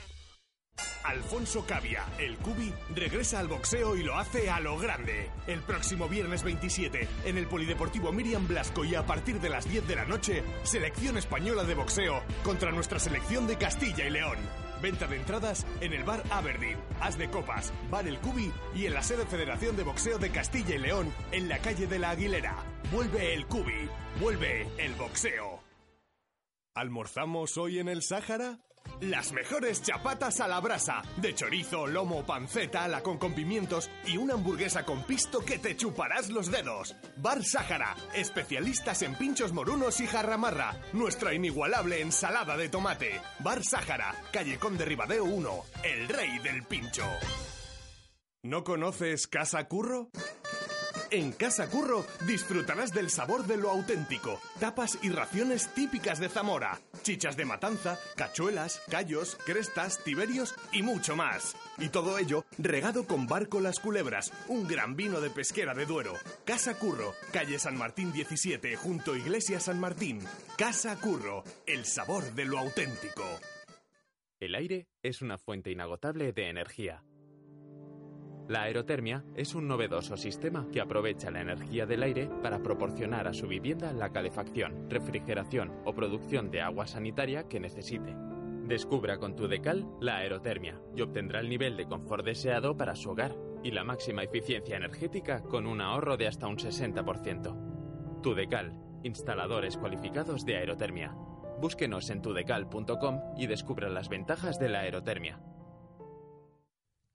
Alfonso Cavia, el Cubi, regresa al boxeo y lo hace a lo grande. El próximo viernes 27, en el Polideportivo Miriam Blasco y a partir de las 10 de la noche, selección española de boxeo contra nuestra selección de Castilla y León. Venta de entradas en el bar Aberdeen, As de Copas, Bar El Cubi y en la sede Federación de Boxeo de Castilla y León, en la calle de la Aguilera. Vuelve el Cubi, vuelve el boxeo. ¿Almorzamos hoy en el Sáhara? Las mejores chapatas a la brasa, de chorizo, lomo, panceta, ala con pimientos y una hamburguesa con pisto que te chuparás los dedos. Bar Sáhara, especialistas en pinchos morunos y jarramarra, nuestra inigualable ensalada de tomate. Bar Sáhara, calle Conde Ribadeo 1, el rey del pincho. ¿No conoces Casa Curro? En Casa Curro disfrutarás del sabor de lo auténtico, tapas y raciones típicas de Zamora, chichas de matanza, cachuelas, callos, crestas, tiberios y mucho más. Y todo ello regado con Barco Las Culebras, un gran vino de pesquera de Duero. Casa Curro, calle San Martín 17, junto a Iglesia San Martín. Casa Curro, el sabor de lo auténtico. El aire es una fuente inagotable de energía La aerotermia es un novedoso sistema que aprovecha la energía del aire para proporcionar a su vivienda la calefacción, refrigeración o producción de agua sanitaria que necesite. Descubra con tu decal la aerotermia y obtendrá el nivel de confort deseado para su hogar y la máxima eficiencia energética con un ahorro de hasta un 60%. Tudecal, instaladores cualificados de aerotermia. Búsquenos en tudecal.com y descubra las ventajas de la aerotermia.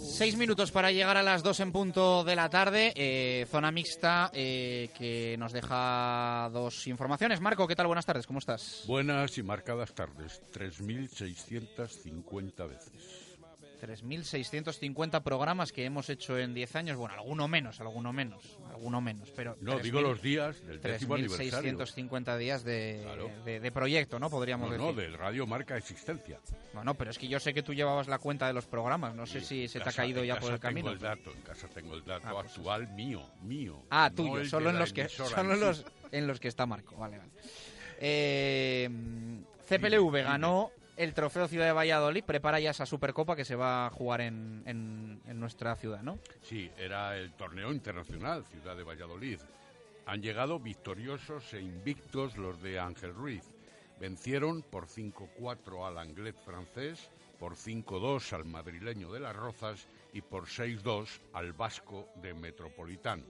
Seis minutos para llegar a las dos en punto de la tarde. Eh, zona mixta eh, que nos deja dos informaciones. Marco, ¿qué tal? Buenas tardes, ¿cómo estás? Buenas y marcadas tardes. 3.650 veces. 3.650 programas que hemos hecho en 10 años. Bueno, alguno menos, alguno menos, alguno menos. Pero No, digo los días del décimo aniversario. 3.650 días de, de, de proyecto, ¿no? Podríamos No, decir. no, del Radio Marca Existencia. Bueno, pero es que yo sé que tú llevabas la cuenta de los programas. No sé si se te ha caído ya por el camino. Tengo el dato, en casa tengo el dato Ah, pues actual mío, mío. Ah, tuyo, solo en los que solo en los en los que está Marco, vale, vale. Eh, CPLV ganó el trofeo Ciudad de Valladolid, prepara ya esa Supercopa que se va a jugar en, en- nuestra ciudad, ¿no? Sí, era el torneo internacional, Ciudad de Valladolid. Han llegado victoriosos e invictos los de Ángel Ruiz. Vencieron por 5-4 al Anglet francés, por 5-2 al madrileño de las Rozas y por 6-2 al vasco de Metropolitano.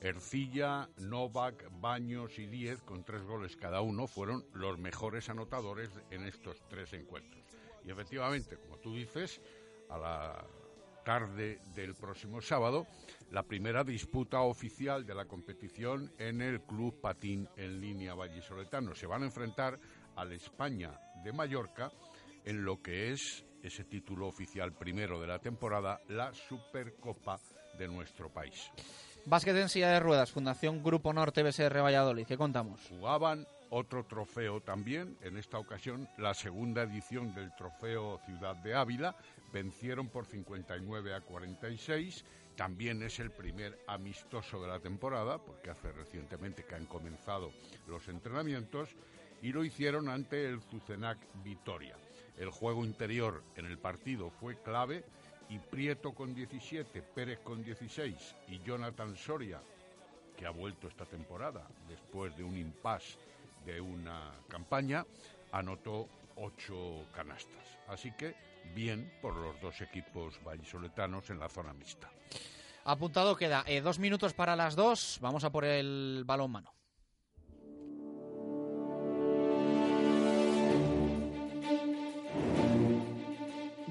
Ercilla, Novak, Baños y Diez, con tres goles cada uno, fueron los mejores anotadores en estos tres encuentros. Y efectivamente, como tú dices, a la tarde del próximo sábado, la primera disputa oficial de la competición en el Club Patín en línea vallisoletano. Se van a enfrentar al España de Mallorca en lo que es ese título oficial primero de la temporada, la Supercopa de nuestro país. Básquet en silla de ruedas, Fundación Grupo Norte BSR Valladolid, ¿qué contamos? Jugaban otro trofeo también, en esta ocasión la segunda edición del trofeo Ciudad de Ávila, vencieron por 59 a 46, también es el primer amistoso de la temporada, porque hace recientemente que han comenzado los entrenamientos, y lo hicieron ante el Zucenac Vitoria. El juego interior en el partido fue clave y Prieto con 17, Pérez con 16 y Jonathan Soria, que ha vuelto esta temporada después de un impasse de una campaña, anotó ocho canastas. Así que bien por los dos equipos vallisoletanos en la zona mixta. Apuntado queda eh, dos minutos para las dos, vamos a por el balón mano.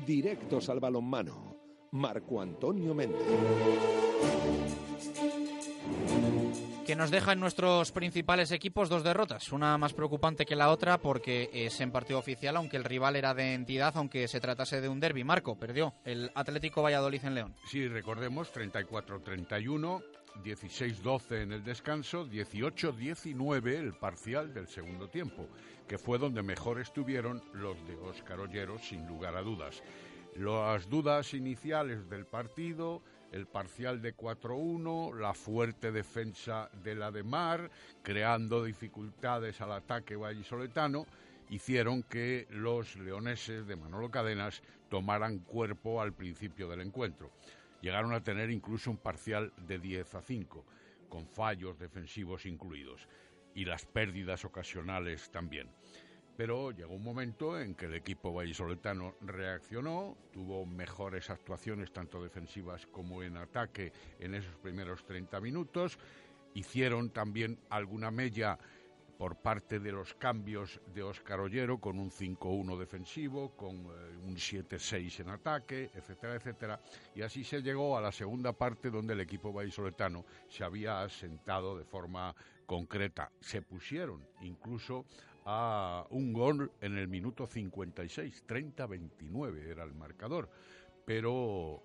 Directos al balonmano. Marco Antonio Méndez. Que nos deja en nuestros principales equipos dos derrotas, una más preocupante que la otra porque es en partido oficial, aunque el rival era de entidad, aunque se tratase de un derby. Marco perdió el Atlético Valladolid en León. Sí, recordemos, 34-31, 16-12 en el descanso, 18-19 el parcial del segundo tiempo, que fue donde mejor estuvieron los de Óscar Ollero, sin lugar a dudas. Las dudas iniciales del partido, el parcial de 4-1, la fuerte defensa de la de Mar, creando dificultades al ataque vallisoletano, hicieron que los leoneses de Manolo Cadenas tomaran cuerpo al principio del encuentro. Llegaron a tener incluso un parcial de 10 a 5, con fallos defensivos incluidos, y las pérdidas ocasionales también. Pero llegó un momento en que el equipo vallisoletano reaccionó, tuvo mejores actuaciones tanto defensivas como en ataque en esos primeros 30 minutos, hicieron también alguna mella por parte de los cambios de Óscar Ollero con un 5-1 defensivo, con eh, un 7-6 en ataque, etcétera, etcétera. Y así se llegó a la segunda parte donde el equipo vallisoletano se había asentado de forma concreta. Se pusieron incluso a un gol en el minuto 56, 30-29 era el marcador, pero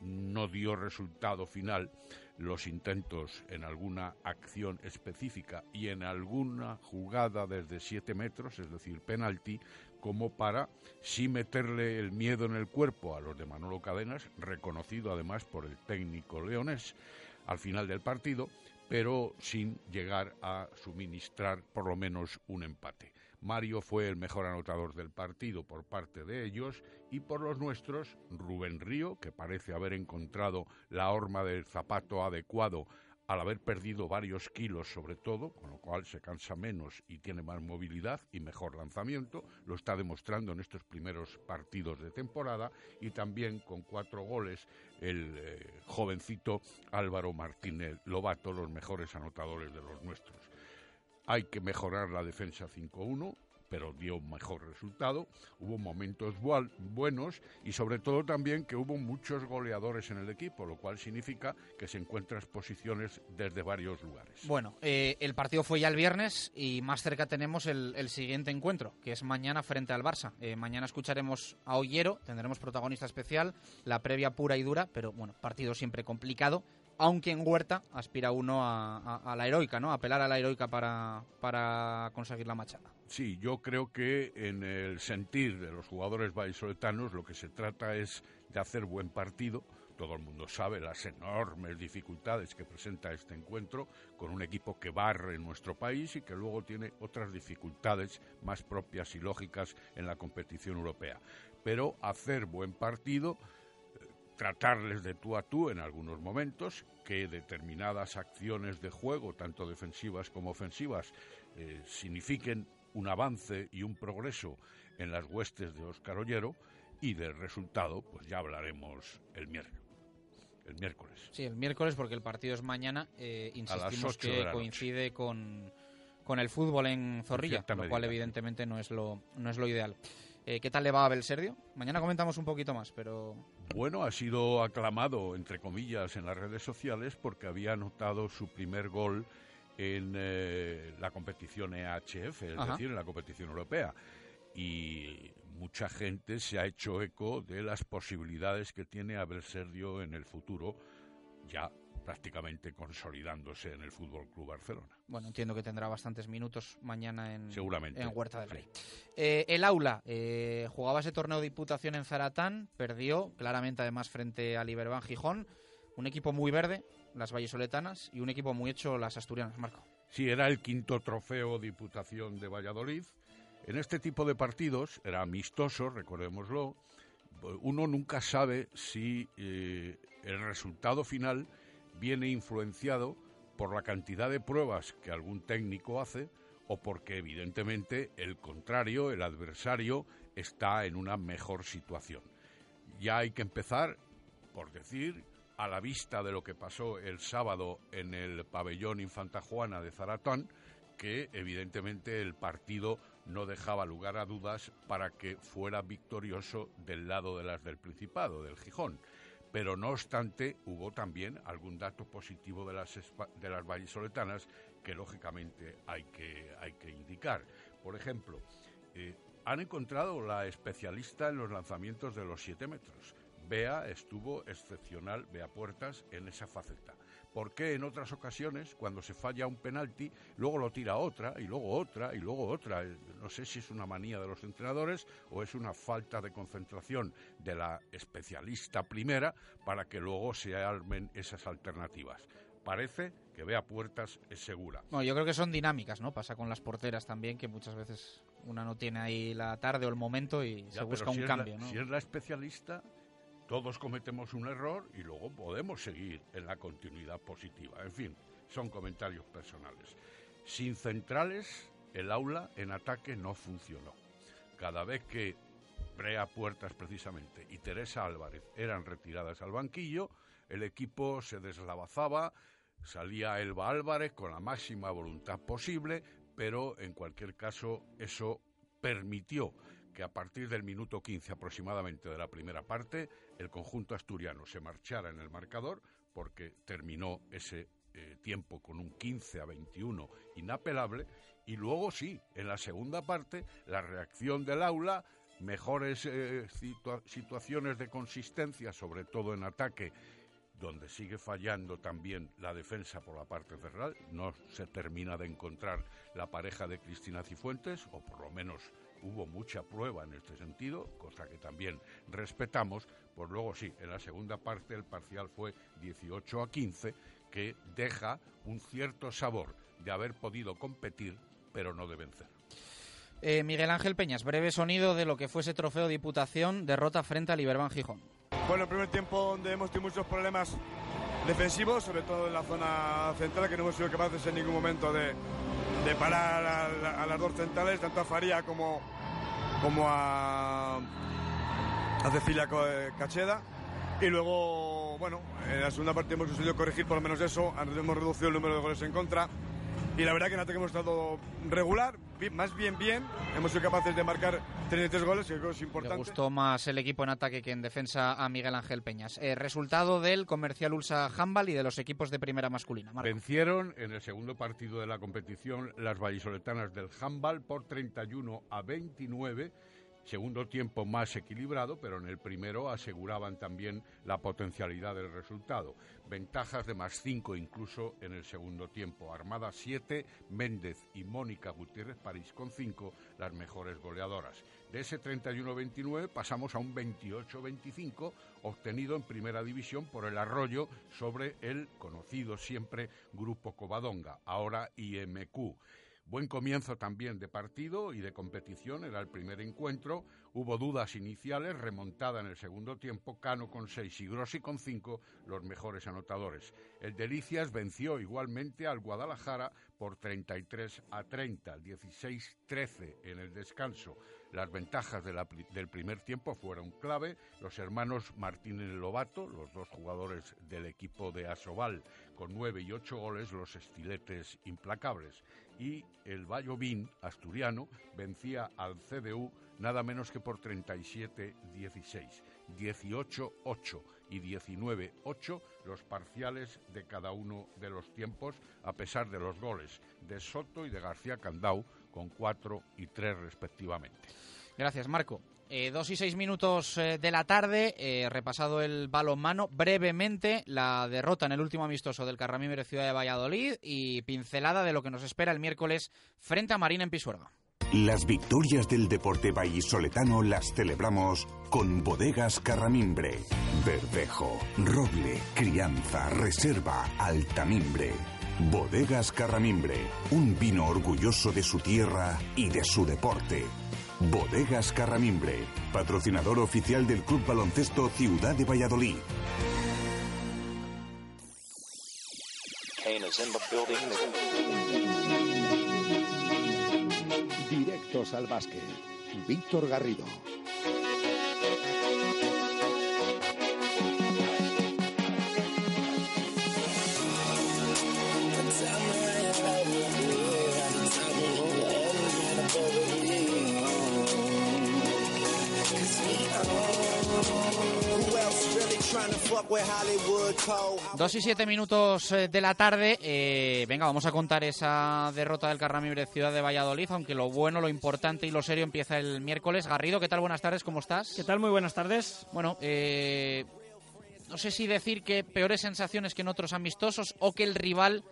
no dio resultado final los intentos en alguna acción específica y en alguna jugada desde siete metros, es decir, penalti, como para sí meterle el miedo en el cuerpo a los de Manolo Cadenas, reconocido además por el técnico leonés al final del partido, pero sin llegar a suministrar por lo menos un empate. Mario fue el mejor anotador del partido por parte de ellos y por los nuestros, Rubén Río, que parece haber encontrado la horma del zapato adecuado al haber perdido varios kilos sobre todo, con lo cual se cansa menos y tiene más movilidad y mejor lanzamiento, lo está demostrando en estos primeros partidos de temporada y también con cuatro goles el eh, jovencito Álvaro Martínez Lobato, los mejores anotadores de los nuestros. Hay que mejorar la defensa 5-1, pero dio mejor resultado. Hubo momentos buenos y sobre todo también que hubo muchos goleadores en el equipo, lo cual significa que se encuentran posiciones desde varios lugares. Bueno, eh, el partido fue ya el viernes y más cerca tenemos el, siguiente encuentro, que es mañana frente al Barça. Eh, mañana escucharemos a Ollero, tendremos protagonista especial, la previa pura y dura, pero bueno, partido siempre complicado aunque en Huerta aspira uno a, la heroica, ¿no? A apelar a la heroica para, para conseguir la machada. Sí, yo creo que en el sentir de los jugadores vallisoletanos lo que se trata es de hacer buen partido. Todo el mundo sabe las enormes dificultades que presenta este encuentro con un equipo que barre nuestro país y que luego tiene otras dificultades más propias y lógicas en la competición europea. Pero hacer buen partido tratarles de tú a tú en algunos momentos, que determinadas acciones de juego, tanto defensivas como ofensivas, eh, signifiquen un avance y un progreso en las huestes de Oscar Ollero y del resultado, pues ya hablaremos el miércoles. El miércoles. Sí, el miércoles porque el partido es mañana. Eh, insistimos que coincide con, con, el fútbol en Zorrilla, lo cual evidentemente no es lo, no es lo ideal. Eh, ¿Qué tal le va a Abel Sergio? Mañana comentamos un poquito más, pero... Bueno, ha sido aclamado, entre comillas, en las redes sociales porque había anotado su primer gol en eh, la competición EHF, es decir, en la competición europea. Y mucha gente se ha hecho eco de las posibilidades que tiene Abel Sergio en el futuro, ya prácticamente consolidándose en el Fútbol Club Barcelona. Bueno, entiendo que tendrá bastantes minutos mañana en, Seguramente. en Huerta del Rey. Eh, el aula eh, jugaba ese torneo de Diputación en Zaratán, perdió claramente además frente al Iberban Gijón. Un equipo muy verde, las vallesoletanas, y un equipo muy hecho, las asturianas, Marco. Sí, era el quinto trofeo Diputación de Valladolid. En este tipo de partidos, era amistoso, recordémoslo, uno nunca sabe si eh, el resultado final viene influenciado por la cantidad de pruebas que algún técnico hace o porque evidentemente el contrario, el adversario, está en una mejor situación. Ya hay que empezar por decir, a la vista de lo que pasó el sábado en el pabellón Infanta Juana de Zaratón, que evidentemente el partido no dejaba lugar a dudas para que fuera victorioso del lado de las del Principado, del Gijón pero no obstante hubo también algún dato positivo de las, de las vallisoletanas que lógicamente hay que, hay que indicar. Por ejemplo, eh, han encontrado la especialista en los lanzamientos de los 7 metros. Bea estuvo excepcional, Bea Puertas, en esa faceta. ¿Por qué en otras ocasiones, cuando se falla un penalti, luego lo tira otra y luego otra y luego otra? Eh, no sé si es una manía de los entrenadores o es una falta de concentración de la especialista primera para que luego se armen esas alternativas. Parece que vea puertas es segura. Bueno, yo creo que son dinámicas, ¿no? Pasa con las porteras también, que muchas veces una no tiene ahí la tarde o el momento y se busca un cambio, ¿no? Si es la especialista, todos cometemos un error y luego podemos seguir en la continuidad positiva. En fin, son comentarios personales. Sin centrales, el aula en ataque no funcionó. Cada vez que Brea Puertas precisamente y Teresa Álvarez eran retiradas al banquillo, el equipo se deslavazaba, salía Elba Álvarez con la máxima voluntad posible, pero en cualquier caso eso permitió que a partir del minuto 15 aproximadamente de la primera parte, el conjunto asturiano se marchara en el marcador porque terminó ese eh, tiempo con un 15 a 21 inapelable y luego sí, en la segunda parte, la reacción del aula, mejores eh, situaciones de consistencia, sobre todo en ataque, donde sigue fallando también la defensa por la parte central. No se termina de encontrar la pareja de Cristina Cifuentes, o por lo menos hubo mucha prueba en este sentido, cosa que también respetamos. Pues luego sí, en la segunda parte el parcial fue 18 a 15, que deja un cierto sabor de haber podido competir pero no de vencer. Eh, Miguel Ángel Peñas, breve sonido de lo que fue ese trofeo de Diputación, derrota frente a Liberban Gijón. Bueno, el primer tiempo donde hemos tenido muchos problemas defensivos, sobre todo en la zona central, que no hemos sido capaces en ningún momento de, parar a, las dos centrales, tanto a Faría como, como a, a Cecilia eh, Cacheda. Y luego, bueno, en la segunda parte hemos conseguido corregir por lo menos eso, hemos reducido el número de goles en contra. Y la verdad que en ataque hemos estado regular, más bien bien. Hemos sido capaces de marcar 33 goles, que creo que es importante. Me gustó más el equipo en ataque que en defensa a Miguel Ángel Peñas. Eh, resultado del Comercial Ulsa Handball y de los equipos de primera masculina. Vencieron en el segundo partido de la competición las vallisoletanas del Handball por 31 a 29 Segundo tiempo más equilibrado, pero en el primero aseguraban también la potencialidad del resultado. Ventajas de más cinco incluso en el segundo tiempo. Armada 7, Méndez y Mónica Gutiérrez París con cinco, las mejores goleadoras. De ese 31-29 pasamos a un 28-25 obtenido en primera división por el arroyo sobre el conocido siempre Grupo Covadonga, ahora IMQ. Buen comienzo también de partido y de competición, era el primer encuentro. Hubo dudas iniciales, remontada en el segundo tiempo, Cano con seis y Grossi con cinco, los mejores anotadores. El Delicias venció igualmente al Guadalajara por 33 a 30, 16-13 en el descanso. Las ventajas del primer tiempo fueron clave. Los hermanos Martínez Lobato, los dos jugadores del equipo de Asobal, con nueve y ocho goles, los estiletes implacables. Y el Vallovín asturiano vencía al CDU nada menos que por 37-16. 18-8 y 19-8 los parciales de cada uno de los tiempos, a pesar de los goles de Soto y de García Candau, con 4 y 3 respectivamente. Gracias, Marco. Eh, dos y seis minutos eh, de la tarde, eh, repasado el balonmano, brevemente la derrota en el último amistoso del Carramímere Ciudad de Valladolid y pincelada de lo que nos espera el miércoles frente a Marina en Pisuerga. Las victorias del deporte vallisoletano las celebramos con bodegas Carramimbre. Verdejo, roble, crianza, reserva, altamimbre. Bodegas Carramimbre, un vino orgulloso de su tierra y de su deporte. Bodegas Carramimbre, patrocinador oficial del Club Baloncesto Ciudad de Valladolid. Directos al básquet. Víctor Garrido. Dos y siete minutos eh, de la tarde. Eh, venga, vamos a contar esa derrota del Carramibre Ciudad de Valladolid, aunque lo bueno, lo importante y lo serio empieza el miércoles. Garrido, ¿qué tal? Buenas tardes, ¿cómo estás? ¿Qué tal? Muy buenas tardes. Bueno, eh, no sé si decir que peores sensaciones que en otros amistosos o que el rival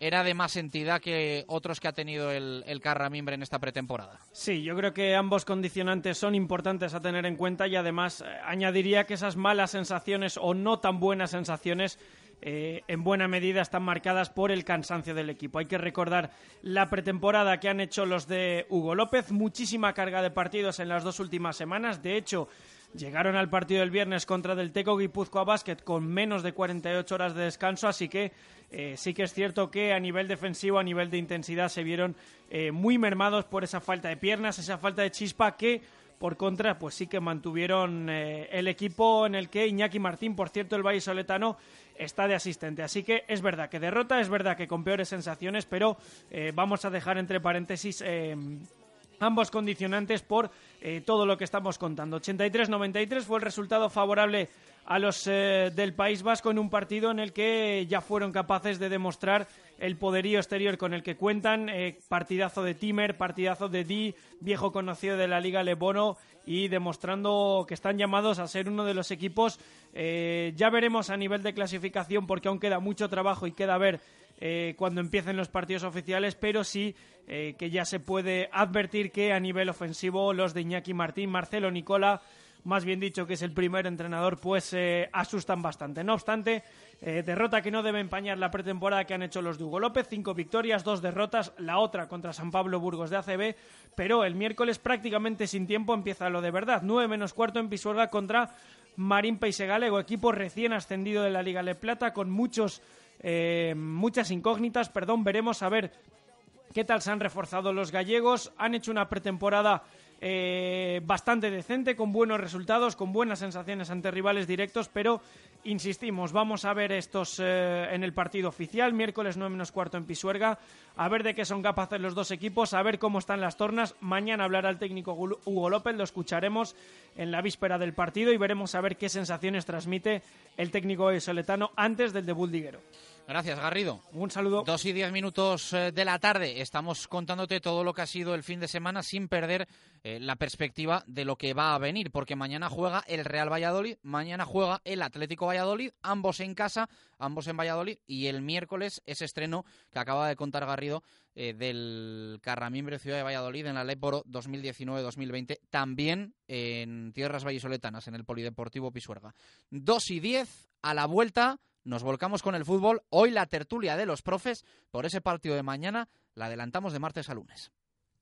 era de más entidad que otros que ha tenido el, el Carramimbre en esta pretemporada. Sí, yo creo que ambos condicionantes son importantes a tener en cuenta y además eh, añadiría que esas malas sensaciones o no tan buenas sensaciones eh, en buena medida están marcadas por el cansancio del equipo. Hay que recordar la pretemporada que han hecho los de Hugo López, muchísima carga de partidos en las dos últimas semanas. De hecho, llegaron al partido del viernes contra Del Teco Guipúzcoa Basket con menos de 48 horas de descanso, así que eh, sí que es cierto que a nivel defensivo, a nivel de intensidad, se vieron eh, muy mermados por esa falta de piernas, esa falta de chispa que, por contra, pues sí que mantuvieron eh, el equipo en el que Iñaki Martín, por cierto, el Valle Soletano, está de asistente. Así que es verdad que derrota, es verdad que con peores sensaciones, pero vamos a dejar entre paréntesis ambos condicionantes por eh, todo lo que estamos contando. 83-93 fue el resultado favorable a los eh, del País Vasco en un partido en el que ya fueron capaces de demostrar el poderío exterior con el que cuentan. Eh, partidazo de Timer, partidazo de Di, viejo conocido de la Liga Lebono y demostrando que están llamados a ser uno de los equipos. ya veremos a nivel de clasificación porque aún queda mucho trabajo y queda ver eh, cuando empiecen los partidos oficiales, pero sí eh, que ya se puede advertir que a nivel ofensivo los de Iñaki Martín, Marcelo Nicola, más bien dicho que es el primer entrenador, pues eh, asustan bastante. No obstante, derrota que no debe empañar la pretemporada que han hecho los de Hugo López, cinco victorias, dos derrotas, la otra contra San Pablo Burgos de ACB, pero el miércoles prácticamente sin tiempo empieza lo de verdad. Nueve menos cuarto en Pisuerga contra Marín Paisegalego, equipo recién ascendido de la Liga Le Plata con muchos eh, muchas incógnitas, perdón, veremos a ver qué tal se han reforzado los gallegos, han hecho una pretemporada eh, bastante decente, con buenos resultados, con buenas sensaciones ante rivales directos, pero insistimos, vamos a ver estos eh, en el partido oficial, miércoles 9 menos cuarto en Pisuerga, a ver de qué son capaces los dos equipos, a ver cómo están las tornas. Mañana hablará el técnico Hugo López, lo escucharemos en la víspera del partido y veremos a ver qué sensaciones transmite el técnico soletano antes del debut liguero. Gracias, Garrido. Un saludo. Dos y diez minutos eh, de la tarde. Estamos contándote todo lo que ha sido el fin de semana sin perder eh, la perspectiva de lo que va a venir, porque mañana juega el Real Valladolid, mañana juega el Atlético Valladolid, ambos en casa, ambos en Valladolid, y el miércoles ese estreno que acaba de contar Garrido eh, del Carramimbre Ciudad de Valladolid en la Ley Poro 2019-2020, también en Tierras Vallisoletanas, en el Polideportivo Pisuerga. Dos y diez a la vuelta nos volcamos con el fútbol. Hoy la tertulia de los profes por ese partido de mañana la adelantamos de martes a lunes.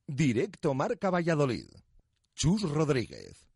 Directo Marca Valladolid. Chus Rodríguez.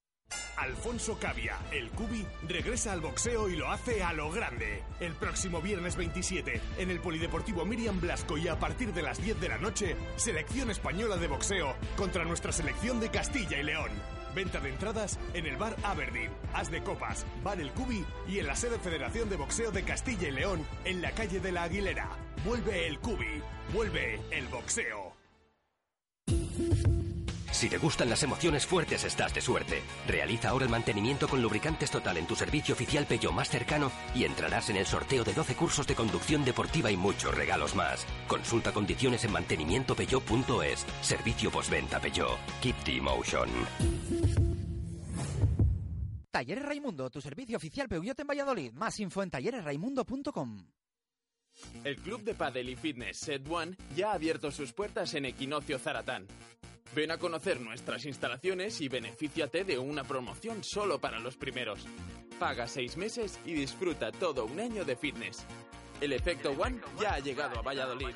Alfonso Cavia, el Cubi, regresa al boxeo y lo hace a lo grande. El próximo viernes 27, en el Polideportivo Miriam Blasco y a partir de las 10 de la noche, selección española de boxeo contra nuestra selección de Castilla y León. Venta de entradas en el bar Aberdeen, As de Copas, Bar El Cubi y en la sede Federación de Boxeo de Castilla y León, en la calle de la Aguilera. Vuelve el Cubi, vuelve el boxeo. Si te gustan las emociones fuertes, estás de suerte. Realiza ahora el mantenimiento con lubricantes total en tu servicio oficial Peugeot más cercano y entrarás en el sorteo de 12 cursos de conducción deportiva y muchos regalos más. Consulta condiciones en mantenimientopeugeot.es. Servicio postventa Peugeot. Keep the emotion. Talleres Raimundo, tu servicio oficial Peugeot en Valladolid. Más info en talleresraimundo.com. El club de padel y fitness Set One ya ha abierto sus puertas en Equinoccio Zaratán. Ven a conocer nuestras instalaciones y benefíciate de una promoción solo para los primeros. Paga seis meses y disfruta todo un año de fitness. El efecto One ya ha llegado a Valladolid.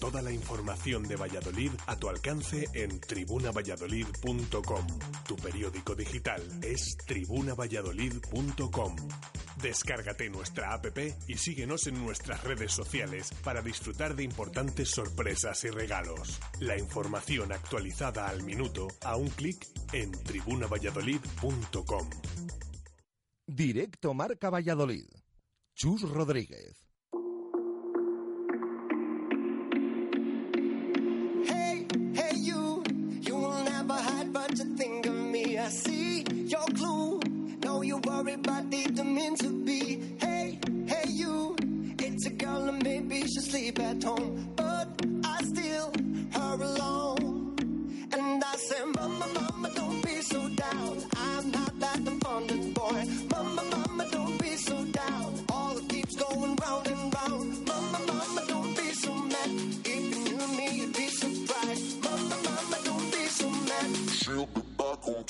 Toda la información de Valladolid a tu alcance en tribunavalladolid.com. Tu periódico digital es tribunavalladolid.com. Descárgate nuestra app y síguenos en nuestras redes sociales para disfrutar de importantes sorpresas y regalos. La información actualizada al minuto a un clic en tribunavalladolid.com. Directo Marca Valladolid. Chus Rodríguez. About the mean to be. Hey, hey, you, it's a girl and maybe she'll sleep at home.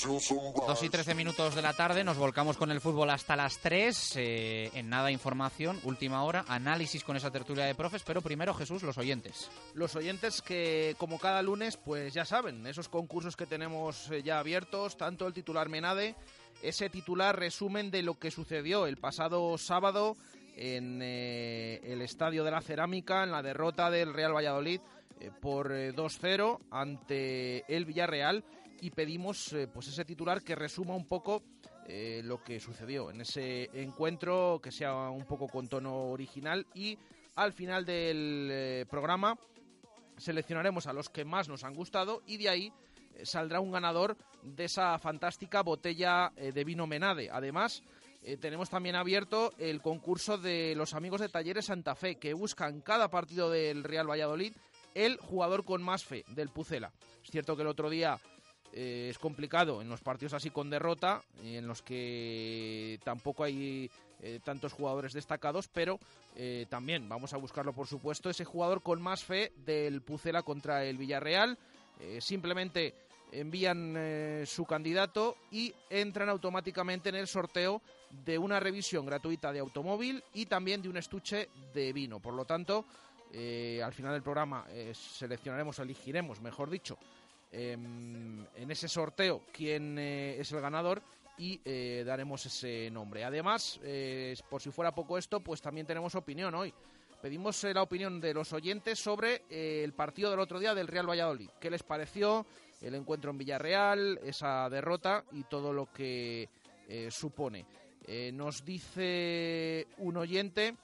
2 y 13 minutos de la tarde, nos volcamos con el fútbol hasta las 3. eh, en nada información, última hora, análisis con esa tertulia de profes, pero primero Jesús, los oyentes. Los oyentes que, como cada lunes, pues ya saben, esos concursos que tenemos eh, ya abiertos, tanto el titular Menade, ese titular resumen de lo que sucedió el pasado sábado en eh, el Estadio de la Cerámica, en la derrota del Real Valladolid eh, por eh, 2-0 ante el Villarreal y pedimos eh, pues ese titular que resuma un poco eh, lo que sucedió en ese encuentro, que sea un poco con tono original y al final del eh, programa seleccionaremos a los que más nos han gustado y de ahí eh, saldrá un ganador de esa fantástica botella de vino Menade. Además, tenemos también abierto el concurso de los amigos de Talleres Santa Fe, que buscan cada partido del Real Valladolid el jugador con más fe del Pucela. Es cierto que el otro día eh, es complicado en los partidos así con derrota, en los que tampoco hay eh, tantos jugadores destacados, pero eh, también vamos a buscarlo, por supuesto, ese jugador con más fe del Pucela contra el Villarreal. Simplemente envían su candidato y entran automáticamente en el sorteo de una revisión gratuita de automóvil y también de un estuche de vino. Por lo tanto, al final del programa seleccionaremos, elegiremos, mejor dicho, em, en ese sorteo quién eh, es el ganador y eh, daremos ese nombre. Además, eh, por si fuera poco esto, pues también tenemos opinión hoy. Pedimos la opinión de los oyentes sobre el partido del otro día del Real Valladolid. ¿Qué les pareció el encuentro en Villarreal, esa derrota y todo lo que supone? Nos dice un oyente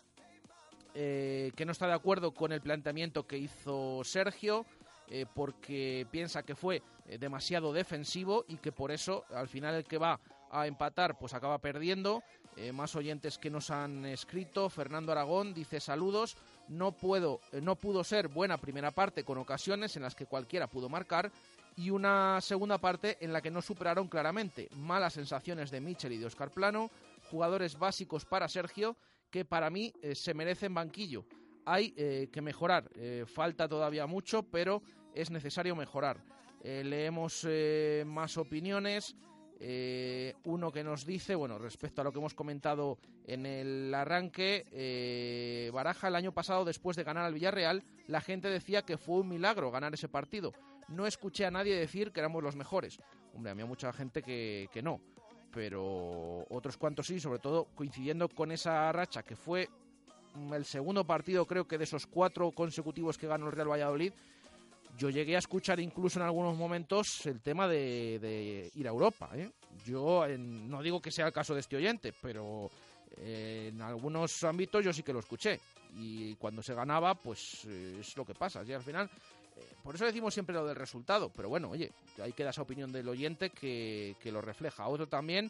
que no está de acuerdo con el planteamiento que hizo Sergio eh, porque piensa que fue eh, demasiado defensivo y que por eso al final el que va a empatar pues acaba perdiendo. Eh, más oyentes que nos han escrito. Fernando Aragón dice saludos. No puedo, no pudo ser buena primera parte con ocasiones en las que cualquiera pudo marcar y una segunda parte en la que no superaron claramente. Malas sensaciones de Michel y de Oscar Plano, jugadores básicos para Sergio que para mí se merecen banquillo. Hay que mejorar, falta todavía mucho, pero es necesario mejorar. Eh, leemos eh, más opiniones. Eh, uno que nos dice, bueno, respecto a lo que hemos comentado en el arranque, Baraja el año pasado, después de ganar al Villarreal, la gente decía que fue un milagro ganar ese partido. No escuché a nadie decir que éramos los mejores. Hombre, a mí hay mucha gente que, que no, pero otros cuantos sí, sobre todo coincidiendo con esa racha que fue mm, el segundo partido, creo que de esos cuatro consecutivos que ganó el Real Valladolid, yo llegué a escuchar incluso en algunos momentos el tema de, de ir a Europa. ¿eh? Yo no digo que sea el caso de este oyente, pero eh, en algunos ámbitos yo sí que lo escuché. Y cuando se ganaba, pues eh, es lo que pasa. Y al final, eh, por eso decimos siempre lo del resultado. Pero bueno, oye, ahí queda esa opinión del oyente que, que lo refleja. Otro también,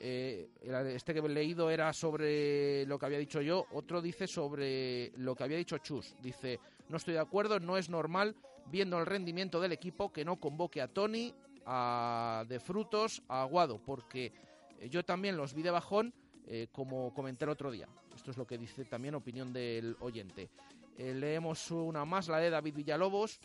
eh, este que he leído era sobre lo que había dicho yo. Otro dice sobre lo que había dicho Chus. Dice, no estoy de acuerdo, no es normal, viendo el rendimiento del equipo, que no convoque a Tony, a De Frutos, a Aguado, porque eh, yo también los vi de bajón, eh, como comenté el otro día. Esto es lo que dice también opinión del oyente. Eh, leemos una más, la de David Villalobos,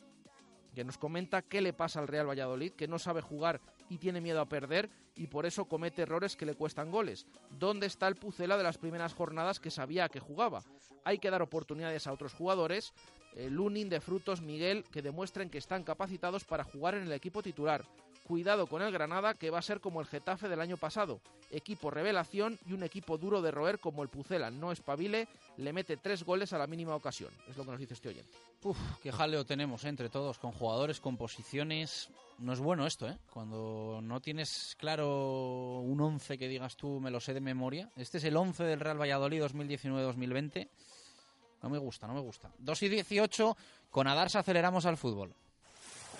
que nos comenta qué le pasa al Real Valladolid, que no sabe jugar y tiene miedo a perder y por eso comete errores que le cuestan goles. ¿Dónde está el Pucela de las primeras jornadas que sabía que jugaba? Hay que dar oportunidades a otros jugadores, eh, Lunin, De Frutos, Miguel, que demuestren que están capacitados para jugar en el equipo titular. Cuidado con el Granada, que va a ser como el Getafe del año pasado. Equipo revelación y un equipo duro de roer como el Pucela. No espabile, le mete tres goles a la mínima ocasión. Es lo que nos dice este oyente. Uf, qué jaleo tenemos entre todos, con jugadores, con posiciones. No es bueno esto, ¿eh? Cuando no tienes claro un 11 que digas tú, me lo sé de memoria. Este es el 11 del Real Valladolid 2019-2020. No me gusta, no me gusta. 2 y 18, con Adarsa aceleramos al fútbol.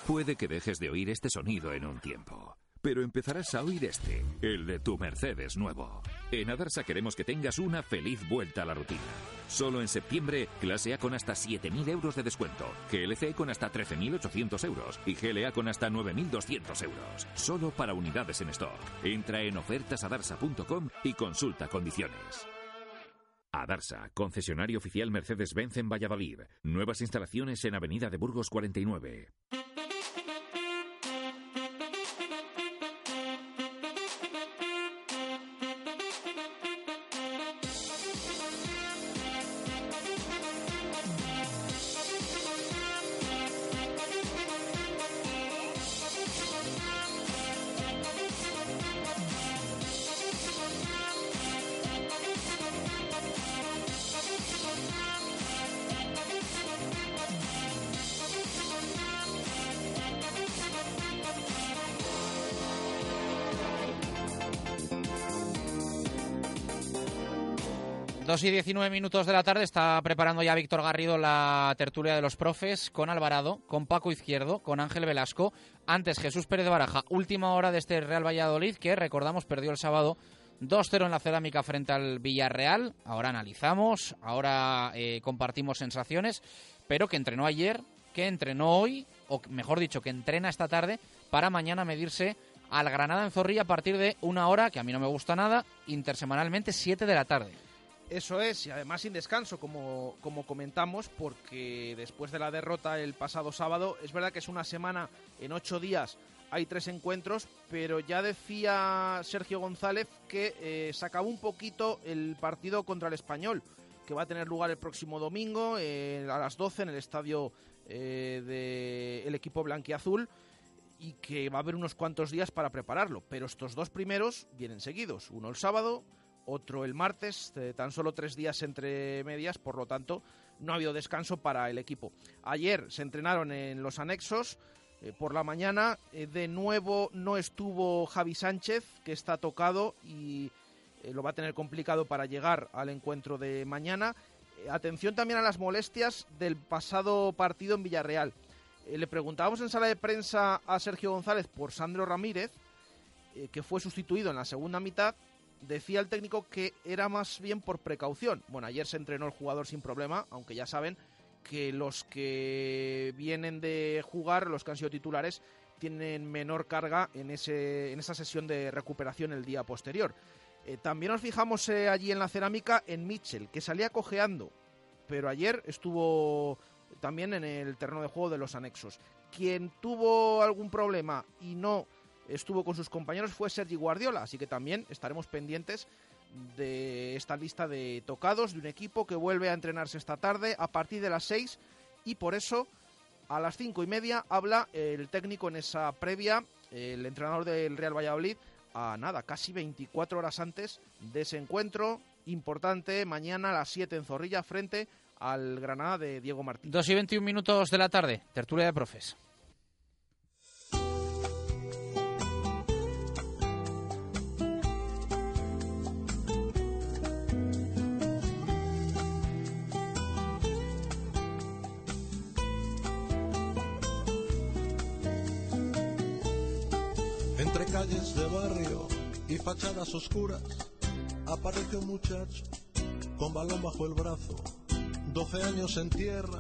Puede que dejes de oír este sonido en un tiempo. pero empezarás a oír este, el de tu Mercedes nuevo. En Adarsa queremos que tengas una feliz vuelta a la rutina. Solo en septiembre, clase A con hasta 7.000 euros de descuento, GLC con hasta 13.800 euros y GLA con hasta 9.200 euros. Solo para unidades en stock. Entra en ofertasadarsa.com y consulta condiciones. Adarsa, concesionario oficial Mercedes-Benz en Valladolid. Nuevas instalaciones en Avenida de Burgos 49. Dos y 19 minutos de la tarde está preparando ya Víctor Garrido la tertulia de los profes con Alvarado, con Paco Izquierdo, con Ángel Velasco. Antes Jesús Pérez de Baraja, última hora de este Real Valladolid que recordamos perdió el sábado 2-0 en la cerámica frente al Villarreal. Ahora analizamos, ahora eh, compartimos sensaciones, pero que entrenó ayer, que entrenó hoy, o mejor dicho, que entrena esta tarde para mañana medirse al Granada en Zorrilla a partir de una hora, que a mí no me gusta nada, intersemanalmente 7 de la tarde. Eso es, y además sin descanso, como, como comentamos, porque después de la derrota el pasado sábado, es verdad que es una semana, en ocho días hay tres encuentros, pero ya decía Sergio González que eh, se acabó un poquito el partido contra el español, que va a tener lugar el próximo domingo eh, a las 12 en el estadio eh, del equipo blanquiazul y que va a haber unos cuantos días para prepararlo, pero estos dos primeros vienen seguidos, uno el sábado otro el martes, eh, tan solo tres días entre medias, por lo tanto no ha habido descanso para el equipo. Ayer se entrenaron en los anexos. eh, por la mañana eh, de nuevo no estuvo Javi Sánchez, que está tocado y lo va a tener complicado para llegar al encuentro de mañana. Atención también a las molestias del pasado partido en Villarreal. Le preguntábamos en sala de prensa a Sergio González por Sandro Ramírez, que fue sustituido en la segunda mitad, decía el técnico que era más bien por precaución. Bueno, ayer se entrenó el jugador sin problema, aunque ya saben que los que vienen de jugar, los que han sido titulares, tienen menor carga en, ese, en esa sesión de recuperación el día posterior. Eh, también nos fijamos eh, allí en la cerámica en Mitchell, que salía cojeando, pero ayer estuvo también en el terreno de juego de los anexos. Quien tuvo algún problema y no estuvo con sus compañeros fue Sergi Guardiola, así que también estaremos pendientes de esta lista de tocados de un equipo que vuelve a entrenarse esta tarde a partir de las 6 y por eso a las cinco y media habla el técnico en esa previa, el entrenador del Real Valladolid, a nada, casi 24 horas antes de ese encuentro importante mañana a las 7 en Zorrilla frente al Granada de Diego Martín. Dos y 21 minutos de la tarde, tertulia de profes. Calles de barrio y fachadas oscuras, aparece un muchacho con balón bajo el brazo, 12 años en tierra.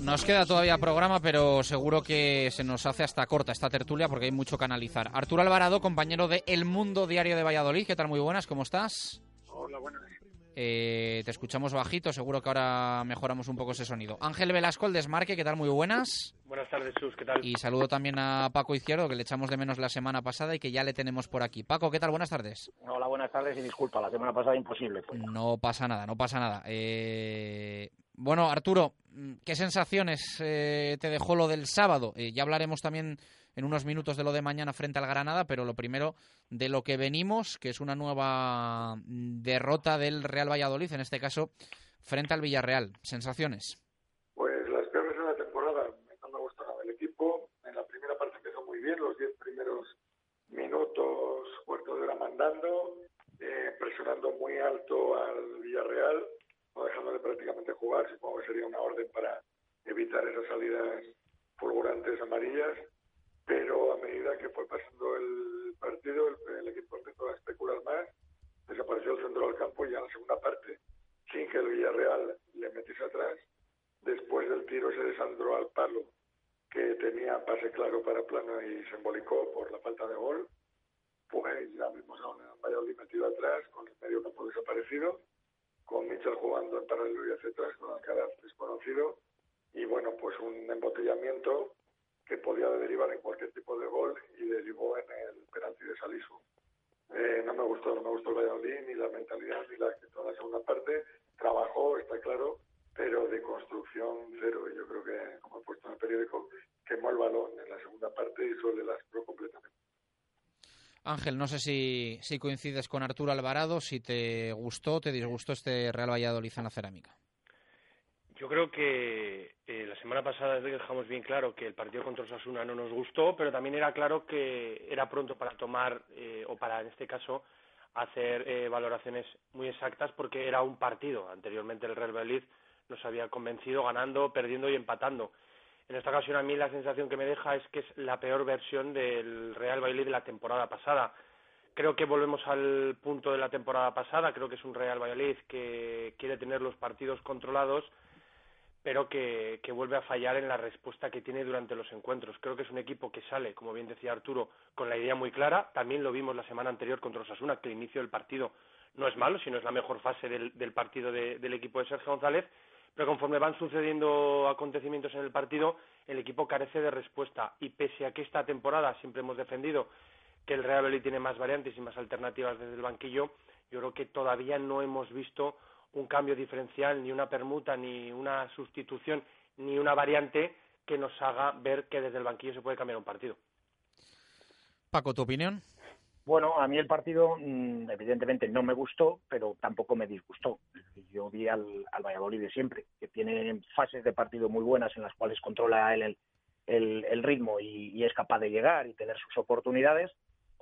Nos queda todavía programa, pero seguro que se nos hace hasta corta esta tertulia porque hay mucho que analizar. Arturo Alvarado, compañero de El Mundo Diario de Valladolid, ¿qué tal? Muy buenas, ¿cómo estás? Hola, buenas. Eh, te escuchamos bajito, seguro que ahora mejoramos un poco ese sonido. Ángel Velasco, el desmarque, ¿qué tal? Muy buenas. Buenas tardes, Sus, ¿qué tal? Y saludo también a Paco Izquierdo, que le echamos de menos la semana pasada y que ya le tenemos por aquí. Paco, ¿qué tal? Buenas tardes. Hola, buenas tardes y disculpa, la semana pasada imposible. Pues. No pasa nada, no pasa nada. Eh, bueno, Arturo, ¿qué sensaciones eh, te dejó lo del sábado? Eh, ya hablaremos también en unos minutos de lo de mañana frente al Granada, pero lo primero de lo que venimos, que es una nueva derrota del Real Valladolid, en este caso frente al Villarreal. ¿Sensaciones? Pues las peores de la temporada. No me gusta nada el equipo. En la primera parte empezó muy bien, los 10 primeros minutos, cuarto de hora mandando, eh, presionando muy alto al Villarreal, no dejándole prácticamente jugar. Supongo que sería una orden para evitar esas salidas fulgurantes amarillas pero a medida que fue pasando el partido, el, el equipo empezó a especular más, desapareció el centro del campo y a la segunda parte, sin que el Villarreal le metiese atrás, después del tiro se desandró al palo, que tenía pase claro para plano y se embolicó por la falta de gol, pues ya vimos a un Valladolid metido atrás, con el medio campo desaparecido, con Mitchell jugando en paralelo y hacia atrás, con Alcaraz desconocido, y bueno, pues un embotellamiento que podía derivar en cualquier tipo de gol y derivó en el penalti de Salisu. Eh, no me gustó, no me gustó el Valladolid, ni la mentalidad, ni la actitud en la segunda parte. Trabajó, está claro, pero de construcción cero. Y yo creo que, como he puesto en el periódico, quemó el balón en la segunda parte y solo las pro completamente. Ángel, no sé si, si coincides con Arturo Alvarado, si te gustó o te disgustó este Real Valladolid en la cerámica. Yo creo que semana pasada dejamos bien claro que el partido contra Osasuna no nos gustó, pero también era claro que era pronto para tomar, eh, o para en este caso, hacer eh, valoraciones muy exactas porque era un partido. Anteriormente el Real Valladolid nos había convencido ganando, perdiendo y empatando. En esta ocasión a mí la sensación que me deja es que es la peor versión del Real Valladolid de la temporada pasada. Creo que volvemos al punto de la temporada pasada, creo que es un Real Valladolid que quiere tener los partidos controlados, pero que, vuelve a fallar en la respuesta que tiene durante los encuentros. Creo que es un equipo que sale, como bien decía Arturo, con la idea muy clara. También lo vimos la semana anterior contra Osasuna, que el inicio del partido no es malo, sino es la mejor fase del, del partido de, del equipo de Sergio González. Pero conforme van sucediendo acontecimientos en el partido, el equipo carece de respuesta. Y pese a que esta temporada siempre hemos defendido que el Real Valladolid tiene más variantes y más alternativas desde el banquillo, yo creo que todavía no hemos visto un cambio diferencial, ni una permuta, ni una sustitución, ni una variante que nos haga ver que desde el banquillo se puede cambiar un partido. Paco, ¿tu opinión? Bueno, a mí el partido mm, evidentemente no me gustó, pero tampoco me disgustó. Yo vi al, al Valladolid de siempre, que tiene fases de partido muy buenas en las cuales controla el, el, el ritmo y, y, es capaz de llegar y tener sus oportunidades,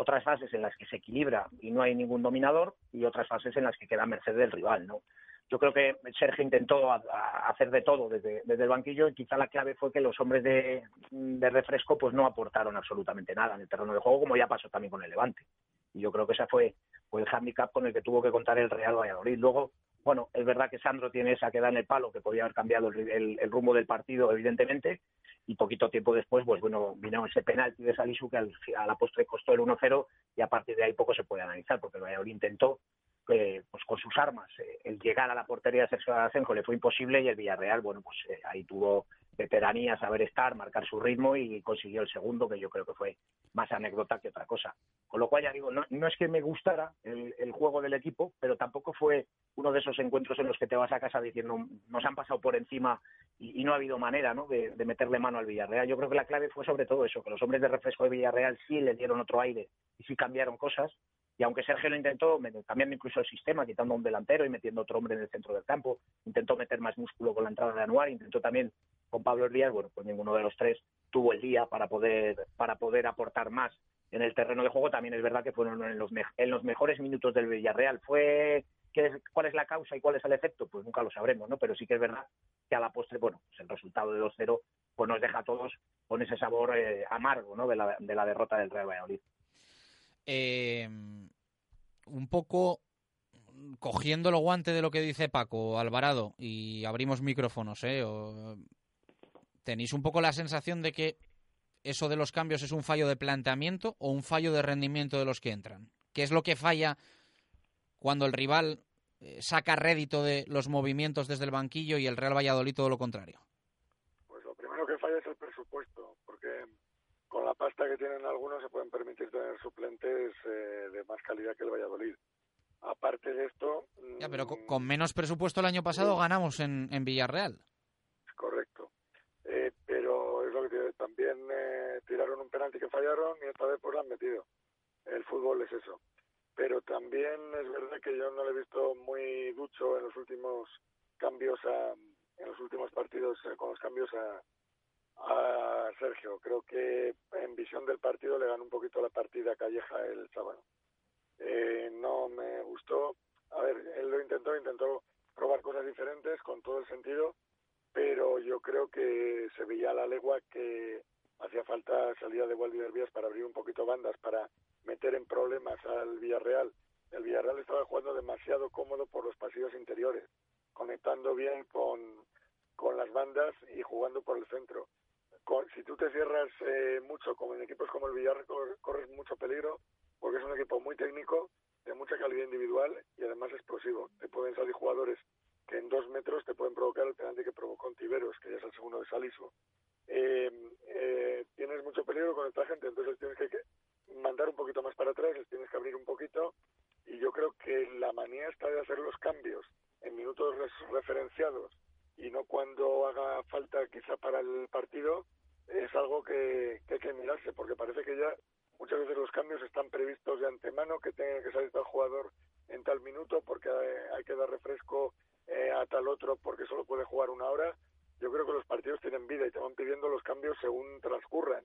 otras fases en las que se equilibra y no hay ningún dominador y otras fases en las que queda a merced del rival, ¿no? Yo creo que Sergio intentó a, a hacer de todo desde, desde, el banquillo y quizá la clave fue que los hombres de, de, refresco pues no aportaron absolutamente nada en el terreno de juego, como ya pasó también con el Levante. Y yo creo que ese fue, fue el hándicap con el que tuvo que contar el Real Valladolid. Luego, bueno, es verdad que Sandro tiene esa queda en el palo, que podía haber cambiado el, el, el, rumbo del partido, evidentemente, y poquito tiempo después, pues bueno, vino ese penalti de Salisu que al, a la postre costó el 1-0 y a partir de ahí poco se puede analizar, porque el Valladolid intentó eh, pues con sus armas. Eh, el llegar a la portería de Sergio Asenjo le fue imposible y el Villarreal, bueno, pues eh, ahí tuvo veteranía, saber estar, marcar su ritmo y consiguió el segundo, que yo creo que fue más anécdota que otra cosa. Con lo cual, ya digo, no, es que me gustara el, juego del equipo, pero tampoco fue uno de esos encuentros en los que te vas a casa diciendo nos han pasado por encima y, no ha habido manera de, meterle mano al Villarreal. Yo creo que la clave fue sobre todo eso, que los hombres de refresco de Villarreal sí le dieron otro aire y sí cambiaron cosas. Y aunque Sergio lo intentó, cambiando incluso el sistema, quitando a un delantero y metiendo otro hombre en el centro del campo, intentó meter más músculo con la entrada de Anuar, intentó también con Pablo Díaz, bueno, pues ninguno de los tres tuvo el día para poder, para poder aportar más en el terreno de juego. También es verdad que fueron en los, en los mejores minutos del Villarreal. Fue ¿Qué es, ¿Cuál es la causa y cuál es el efecto? Pues nunca lo sabremos, ¿no? Pero sí que es verdad que a la postre, bueno, pues el resultado de 2-0 pues nos deja a todos con ese sabor eh, amargo, ¿no? De la, de la derrota del Real Valladolid. Eh, un poco cogiendo lo guante de lo que dice Paco Alvarado y abrimos micrófonos, ¿eh? ¿Tenéis un poco la sensación de que eso de los cambios es un fallo de planteamiento o un fallo de rendimiento de los que entran? ¿Qué es lo que falla cuando el rival eh, saca rédito de los movimientos desde el banquillo y el Real Valladolid todo lo contrario? Pues lo primero que falla es el presupuesto, porque con la pasta que tienen algunos se pueden permitir tener suplentes eh, de más calidad que el Valladolid. Aparte de esto... Ya, pero con, con menos presupuesto el año pasado sí. ganamos en, en, Villarreal. Correcto. Eh, pero es lo que también eh, tiraron un penalti que fallaron y esta vez pues lo han metido. El fútbol es eso. Pero también es verdad que yo no lo he visto muy ducho en los últimos cambios a, en los últimos partidos eh, con los cambios a, a Sergio. Creo que en visión del partido le ganó un poquito la partida Calleja el sábado. Eh, no me gustó. A ver, él lo intentó, intentó probar cosas diferentes con todo el sentido, pero yo creo que se veía a la legua que hacía falta salida de Valdiverbias para abrir un poquito bandas, para meter en problemas al Villarreal. El Villarreal estaba jugando demasiado cómodo por los pasillos interiores, conectando bien con, con las bandas y jugando por el centro si tú te cierras eh, mucho, como en equipos como el Villarreal, corres mucho peligro, porque es un equipo muy técnico, de mucha calidad individual y además explosivo. Te pueden salir jugadores que en dos metros te pueden provocar el penalti que provocó Tiveros, que ya es el segundo de Salisu. Eh, eh, tienes mucho peligro con esta gente, entonces tienes que, mandar un poquito más para atrás, les tienes que abrir un poquito y yo creo que la manía está de hacer los cambios en minutos referenciados y no cuando haga falta quizá para el partido es algo que, hay que mirarse porque parece que ya muchas veces los cambios están previstos de antemano que tenga que salir tal jugador en tal minuto porque hay, que dar refresco eh, a tal otro porque solo puede jugar una hora yo creo que los partidos tienen vida y te van pidiendo los cambios según transcurran.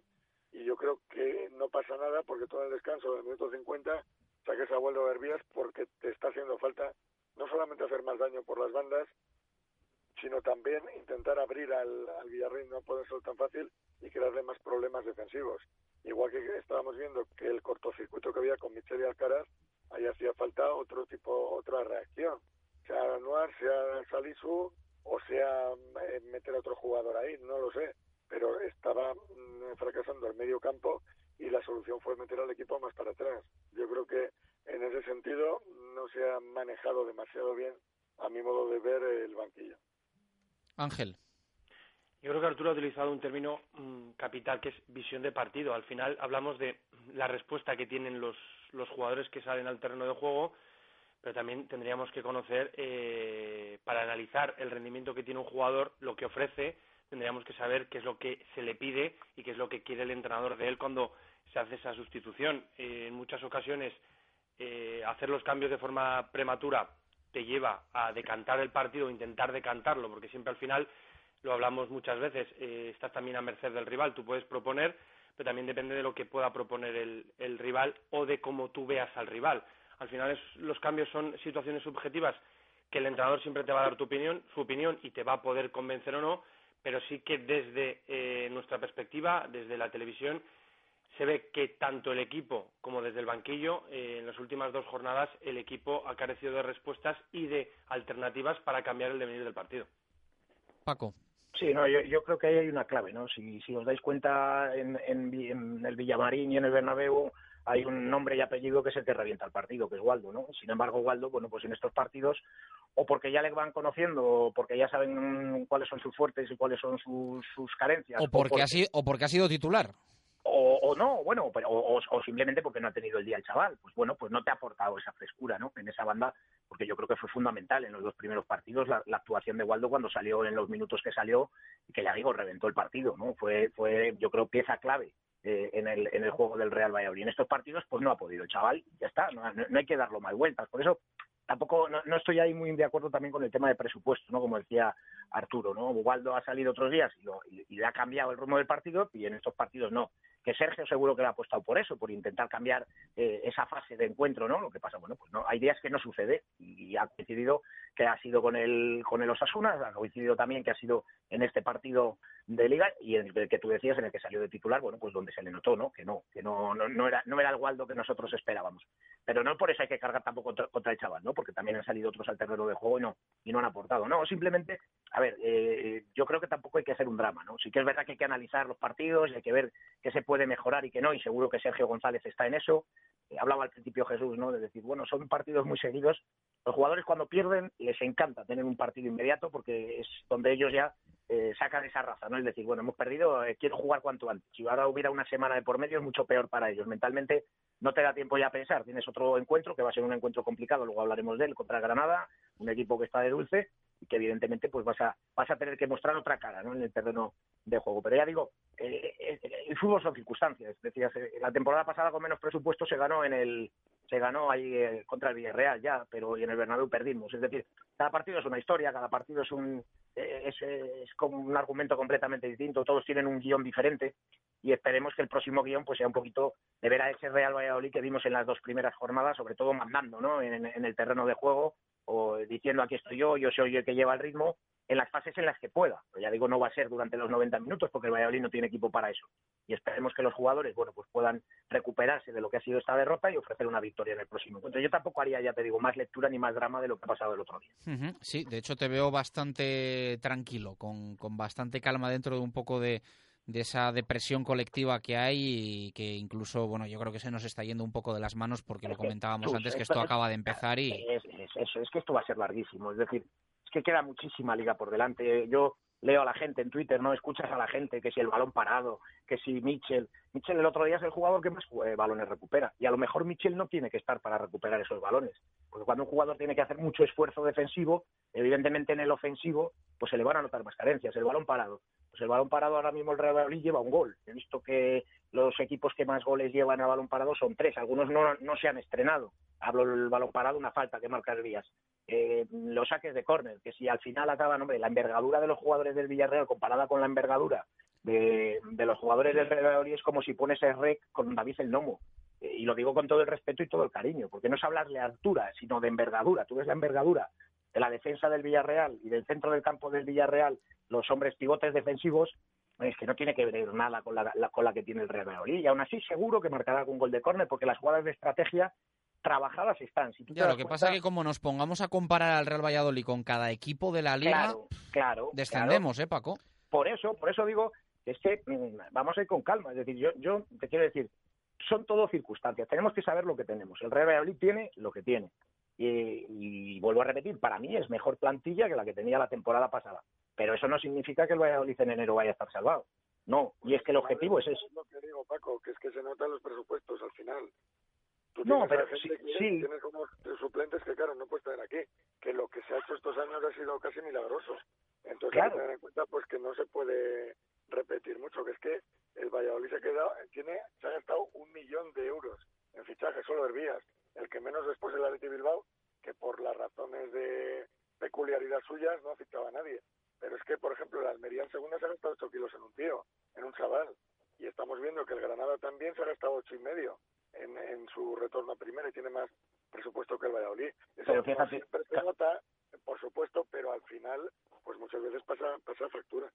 Y yo creo que no pasa nada porque todo el descanso del minuto 50 saques a Waldo Herbías porque te está haciendo falta no solamente hacer más daño por las bandas, sino también intentar abrir al, al Villarreal, no puede ser tan fácil, y crearle más problemas defensivos. Igual que estábamos viendo que el cortocircuito que había con Michel y Alcaraz, ahí hacía falta otro tipo, otra reacción. Sea Anuar, sea Salisu, o sea eh, meter a otro jugador ahí, no lo sé, pero estaba mm, fracasando el medio campo y la solución fue meter al equipo más para atrás. Yo creo que en ese sentido no se ha manejado demasiado bien, a mi modo de ver, el banquillo. Ángel. Yo creo que Arturo ha utilizado un término mm, capital que es visión de partido. Al final hablamos de la respuesta que tienen los, los jugadores que salen al terreno de juego pero también tendríamos que conocer, eh, para analizar el rendimiento que tiene un jugador, lo que ofrece, tendríamos que saber qué es lo que se le pide y qué es lo que quiere el entrenador de él cuando se hace esa sustitución. Eh, en muchas ocasiones, eh, hacer los cambios de forma prematura te lleva a decantar el partido, intentar decantarlo, porque siempre al final, lo hablamos muchas veces, estás también a merced del rival. Tú puedes proponer, pero también depende de lo que pueda proponer el rival o de cómo tú veas al rival al final los cambios son situaciones subjetivas que el entrenador siempre te va a dar tu opinión, su opinión y te va a poder convencer o no, pero sí que desde eh, nuestra perspectiva, desde la televisión, se ve que tanto el equipo como desde el banquillo, eh, en las últimas dos jornadas, el equipo ha carecido de respuestas y de alternativas para cambiar el devenir del partido. Paco. Sí, no, yo, creo que ahí hay una clave, ¿no? Si, os dais cuenta en, en el Villamarín y en el Bernabéu, hay un nombre y apellido que es el que revienta el partido, que es Waldo, ¿no? Sin embargo, Waldo, bueno, pues en estos partidos, o porque ya le van conociendo, o porque ya saben cuáles son sus fuertes y cuáles son sus, carencias. O porque, ha sido, o porque ha sido titular. O, no, bueno, pero, o, simplemente porque no ha tenido el día el chaval. Pues bueno, pues no te ha aportado esa frescura, ¿no? En esa banda, porque yo creo que fue fundamental en los dos primeros partidos la, actuación de Waldo cuando salió en los minutos que salió y que ya digo, reventó el partido, ¿no? Fue, fue yo creo, pieza clave eh, en, el, en el juego del Real Valladolid. En estos partidos, pues no ha podido el chaval, ya está, no, hay que darlo más vueltas. Por eso tampoco no, estoy ahí muy de acuerdo también con el tema de presupuesto, ¿no? Como decía Arturo, ¿no? Ubaldo ha salido otros días y, le ha cambiado el rumbo del partido y en estos partidos no. Que Sergio seguro que le ha apostado por eso, por intentar cambiar eh, esa fase de encuentro, ¿no? Lo que pasa, bueno, pues no, hay días que no sucede y, ha coincidido que ha sido con el con el Osasuna, ha coincidido también que ha sido en este partido de liga y en el que tú decías en el que salió de titular bueno pues donde se le notó no que no que no no, era no era el Waldo que nosotros esperábamos. Pero no por eso hay que cargar tampoco contra, el chaval no porque también han salido otros al terreno de juego y no y no han aportado. No simplemente a ver eh, yo creo que tampoco hay que hacer un drama no sí que es verdad que hay que analizar los partidos y hay que ver qué se puede mejorar y qué no y seguro que Sergio González está en eso. Eh, hablaba al principio Jesús no de decir bueno son partidos muy seguidos. Los jugadores cuando pierden les encanta tener un partido inmediato porque es donde ellos ya eh, sacan esa raza, ¿no? Es decir, bueno, hemos perdido, eh, quiero jugar cuanto antes. Si ahora hubiera una semana de por medio es mucho peor para ellos. Mentalmente no te da tiempo ya a pensar. Tienes otro encuentro que va a ser un encuentro complicado, luego hablaremos de él, contra Granada, un equipo que está de dulce y que evidentemente pues vas a, vas a tener que mostrar otra cara, ¿no? En el terreno de juego. Pero ya digo, eh, el fútbol son circunstancias. Decías, la temporada pasada con menos presupuesto se ganó en el se ganó ahí contra el Villarreal ya, pero en el Bernabéu perdimos. Es decir, cada partido es una historia, cada partido es un es, es como un argumento completamente distinto, todos tienen un guion diferente y esperemos que el próximo guion pues sea un poquito de ver a ese Real Valladolid que vimos en las dos primeras jornadas, sobre todo mandando ¿no? en, en el terreno de juego o diciendo aquí estoy yo, yo soy el que lleva el ritmo en las fases en las que pueda. Pero ya digo, no va a ser durante los 90 minutos porque el Valladolid no tiene equipo para eso. Y esperemos que los jugadores, bueno, pues puedan recuperarse de lo que ha sido esta derrota y ofrecer una victoria en el próximo encuentro. Yo tampoco haría, ya te digo, más lectura ni más drama de lo que ha pasado el otro día. Sí, de hecho te veo bastante tranquilo, con, con bastante calma dentro de un poco de, de esa depresión colectiva que hay y que incluso, bueno, yo creo que se nos está yendo un poco de las manos porque lo comentábamos antes que esto esto es- acaba de empezar y Es, es- eso, es que esto va a ser larguísimo. Es decir, que queda muchísima liga por delante. Yo leo a la gente en Twitter, ¿no? Escuchas a la gente que si el balón parado, que si Mitchell. Mitchell el otro día es el jugador que más eh, balones recupera. Y a lo mejor Mitchell no tiene que estar para recuperar esos balones. Porque cuando un jugador tiene que hacer mucho esfuerzo defensivo, evidentemente en el ofensivo, pues se le van a notar más carencias. El balón parado. Pues el balón parado ahora mismo el Real Madrid lleva un gol. He visto que los equipos que más goles llevan a balón parado son tres. Algunos no, se han estrenado. Hablo del balón parado, una falta que marca el Vías. Eh, los saques de córner, que si al final acaban, hombre, la envergadura de los jugadores del Villarreal comparada con la envergadura de, los jugadores del Real es como si pones el rec con David el Nomo. Eh, y lo digo con todo el respeto y todo el cariño, porque no es hablarle de altura, sino de envergadura. Tú ves la envergadura de la defensa del Villarreal y del centro del campo del Villarreal, los hombres pivotes defensivos, es que no tiene que ver nada con la, la- con la que tiene el Real Madrid. Y aún así seguro que marcará algún gol de córner, porque las jugadas de estrategia trabajadas están. Si tú Ya, lo que cuenta- pasa es que como nos pongamos a comparar al Real Valladolid con cada equipo de la liga, Claro, claro. descendemos, ¿eh, Paco? Por eso, por eso digo que es que mm, vamos a ir con calma. Es decir, yo, yo te quiero decir, son todo circunstancias. Tenemos que saber lo que tenemos. El Real Valladolid tiene lo que tiene. Y, y vuelvo a repetir, para mí es mejor plantilla que la que tenía la temporada pasada. Pero eso no significa que el Valladolid en enero vaya a estar salvado. No, y es que el objetivo es ese. Es lo que digo, Paco, que es que se notan los presupuestos al final. Tú No, pero sí- que sí. tienes unos suplentes que, claro, no puedes tener aquí. Que lo que se ha hecho estos años ha sido casi milagroso. Entonces hay Claro. que tener en cuenta pues que no se puede repetir mucho, que es que el Valladolid se ha quedado, tiene, se ha gastado un millón de euros en fichajes solo Herbías, el que menos después el Atleti Bilbao, que por las razones de peculiaridad suyas no ha fichado a nadie. Pero es que, por ejemplo, el Almería en segunda se ha gastado 8 kilos en un tío, en un chaval. Y estamos viendo que el Granada también se ha gastado ocho y medio en, en su retorno a primera y tiene más presupuesto que el Valladolid. Eso Pero fíjate- siempre se nota, por supuesto, pero al final, pues muchas veces pasa, pasa factura.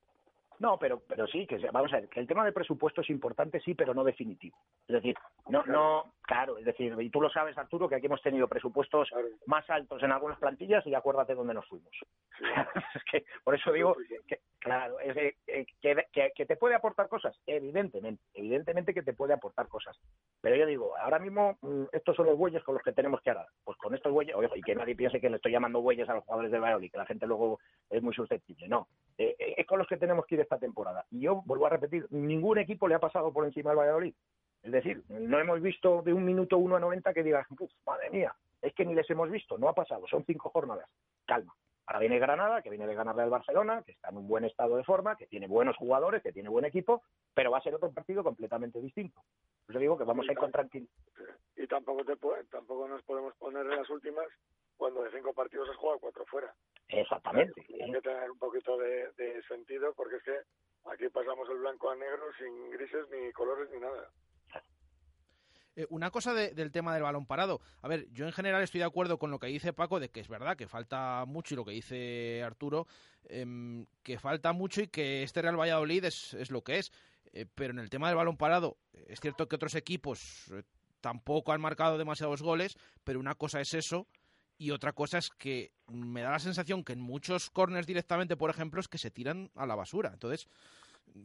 No, pero, pero sí, que vamos a ver, que el tema de presupuesto es importante, sí, pero no definitivo. Es decir, no, no, claro, es decir, y tú lo sabes, Arturo, que aquí hemos tenido presupuestos más altos en algunas plantillas y acuérdate dónde nos fuimos. es que, por eso digo que, claro, es eh, que, que- que te puede aportar cosas, evidentemente, evidentemente que te puede aportar cosas. Pero yo digo, ahora mismo mm, estos son los bueyes con los que tenemos que arar. Pues con estos bueyes, ojo, y que nadie piense que le estoy llamando bueyes a los jugadores de Valladolid, que la gente luego es muy susceptible. No, eh, eh, es con los que tenemos que ir esta temporada. Y yo vuelvo a repetir, ningún equipo le ha pasado por encima al Valladolid. Es decir, no hemos visto de un minuto uno a 90 que digas, "Uf, madre mía, es que ni les hemos visto, no ha pasado, son cinco jornadas. Calma. Ahora viene Granada, que viene de ganarle al Barcelona, que está en un buen estado de forma, que tiene buenos jugadores, que tiene buen equipo, pero va a ser otro partido completamente distinto. Eso digo que vamos a ir con tranquilidad. Y tampoco, te puede- tampoco nos podemos poner en las últimas cuando de cinco partidos has jugado cuatro fuera. Exactamente. Hay que tener un poquito de, de sentido porque es que aquí pasamos el blanco a negro sin grises ni colores ni nada. Eh, una cosa de- del tema del balón parado. A ver, yo en general estoy de acuerdo con lo que dice Paco, de que es verdad que falta mucho y lo que dice Arturo, em, que falta mucho y que este Real Valladolid es, es lo que es. Eh, pero en el tema del balón parado, eh, es cierto que otros equipos eh, tampoco han marcado demasiados goles, pero una cosa es eso y otra cosa es que me da la sensación que en muchos corners directamente, por ejemplo, es que se tiran a la basura. Entonces,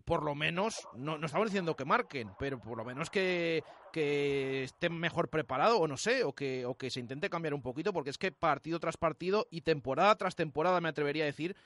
por lo menos, no, no estamos diciendo que marquen, pero por lo menos que, estén mejor preparados, o no sé, o que, o que se intente cambiar un poquito, porque es que partido tras partido y temporada tras temporada, me atrevería a decir,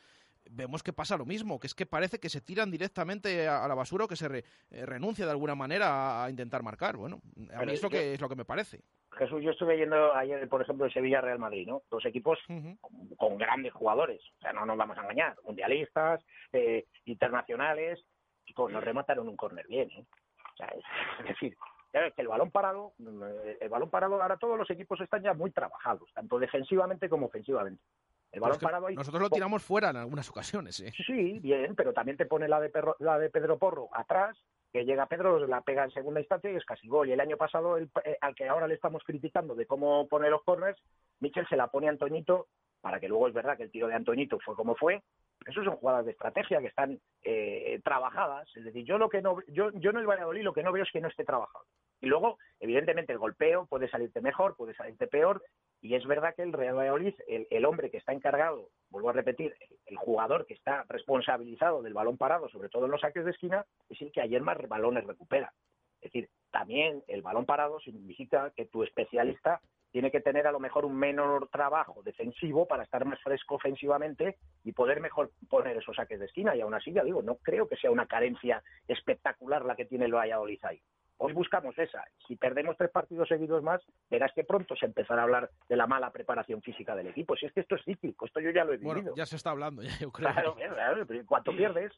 vemos que pasa lo mismo, que es que parece que se tiran directamente a, a la basura o que se re- eh, renuncia de alguna manera a, a intentar marcar. Bueno, a mí es lo, yo- que, es lo que me parece. Jesús, yo estuve yendo ayer, por ejemplo, el Sevilla-Real Madrid, ¿no? Dos equipos con, con grandes jugadores, o sea, no nos vamos a engañar, mundialistas, eh, internacionales, y pues nos remataron un córner bien, ¿eh? O sea, es, es decir, ya ves que el balón parado, mm, eh, el balón parado, ahora todos los equipos están ya muy trabajados, tanto defensivamente como ofensivamente. El Pero balón es que parado ahí- nosotros lo tiramos fuera en algunas ocasiones. ¿eh? Sí, bien, pero también te pone la de, Perro- la de Pedro Porro atrás, que llega Pedro, la pega en segunda instancia y es casi gol. Y el año pasado, el, eh, al que ahora le estamos criticando de cómo pone los corners, Michel se la pone a Antoñito, para que luego es verdad que el tiro de Antoñito fue como fue. Eso son jugadas de estrategia que están eh, trabajadas. Es decir, yo lo que no, yo, yo en el Valladolid lo que no veo es que no esté trabajado. Y luego, evidentemente, el golpeo puede salirte mejor, puede salirte peor, y es verdad que el Real Valladolid, el, el hombre que está encargado, vuelvo a repetir, el jugador que está responsabilizado del balón parado, sobre todo en los saques de esquina, es el que ayer más balones recupera. Es decir, también el balón parado significa que tu especialista tiene que tener a lo mejor un menor trabajo defensivo para estar más fresco ofensivamente y poder mejor poner esos saques de esquina. Y aún así, ya digo, no creo que sea una carencia espectacular la que tiene el Valladolid ahí. Hoy buscamos esa. Si perdemos tres partidos seguidos más, verás que pronto se empezará a hablar de la mala preparación física del equipo. Si es que esto es cíclico, esto yo ya lo he vivido. Bueno, ya se está hablando, ya, yo creo. Claro, claro, ¿cuánto pierdes?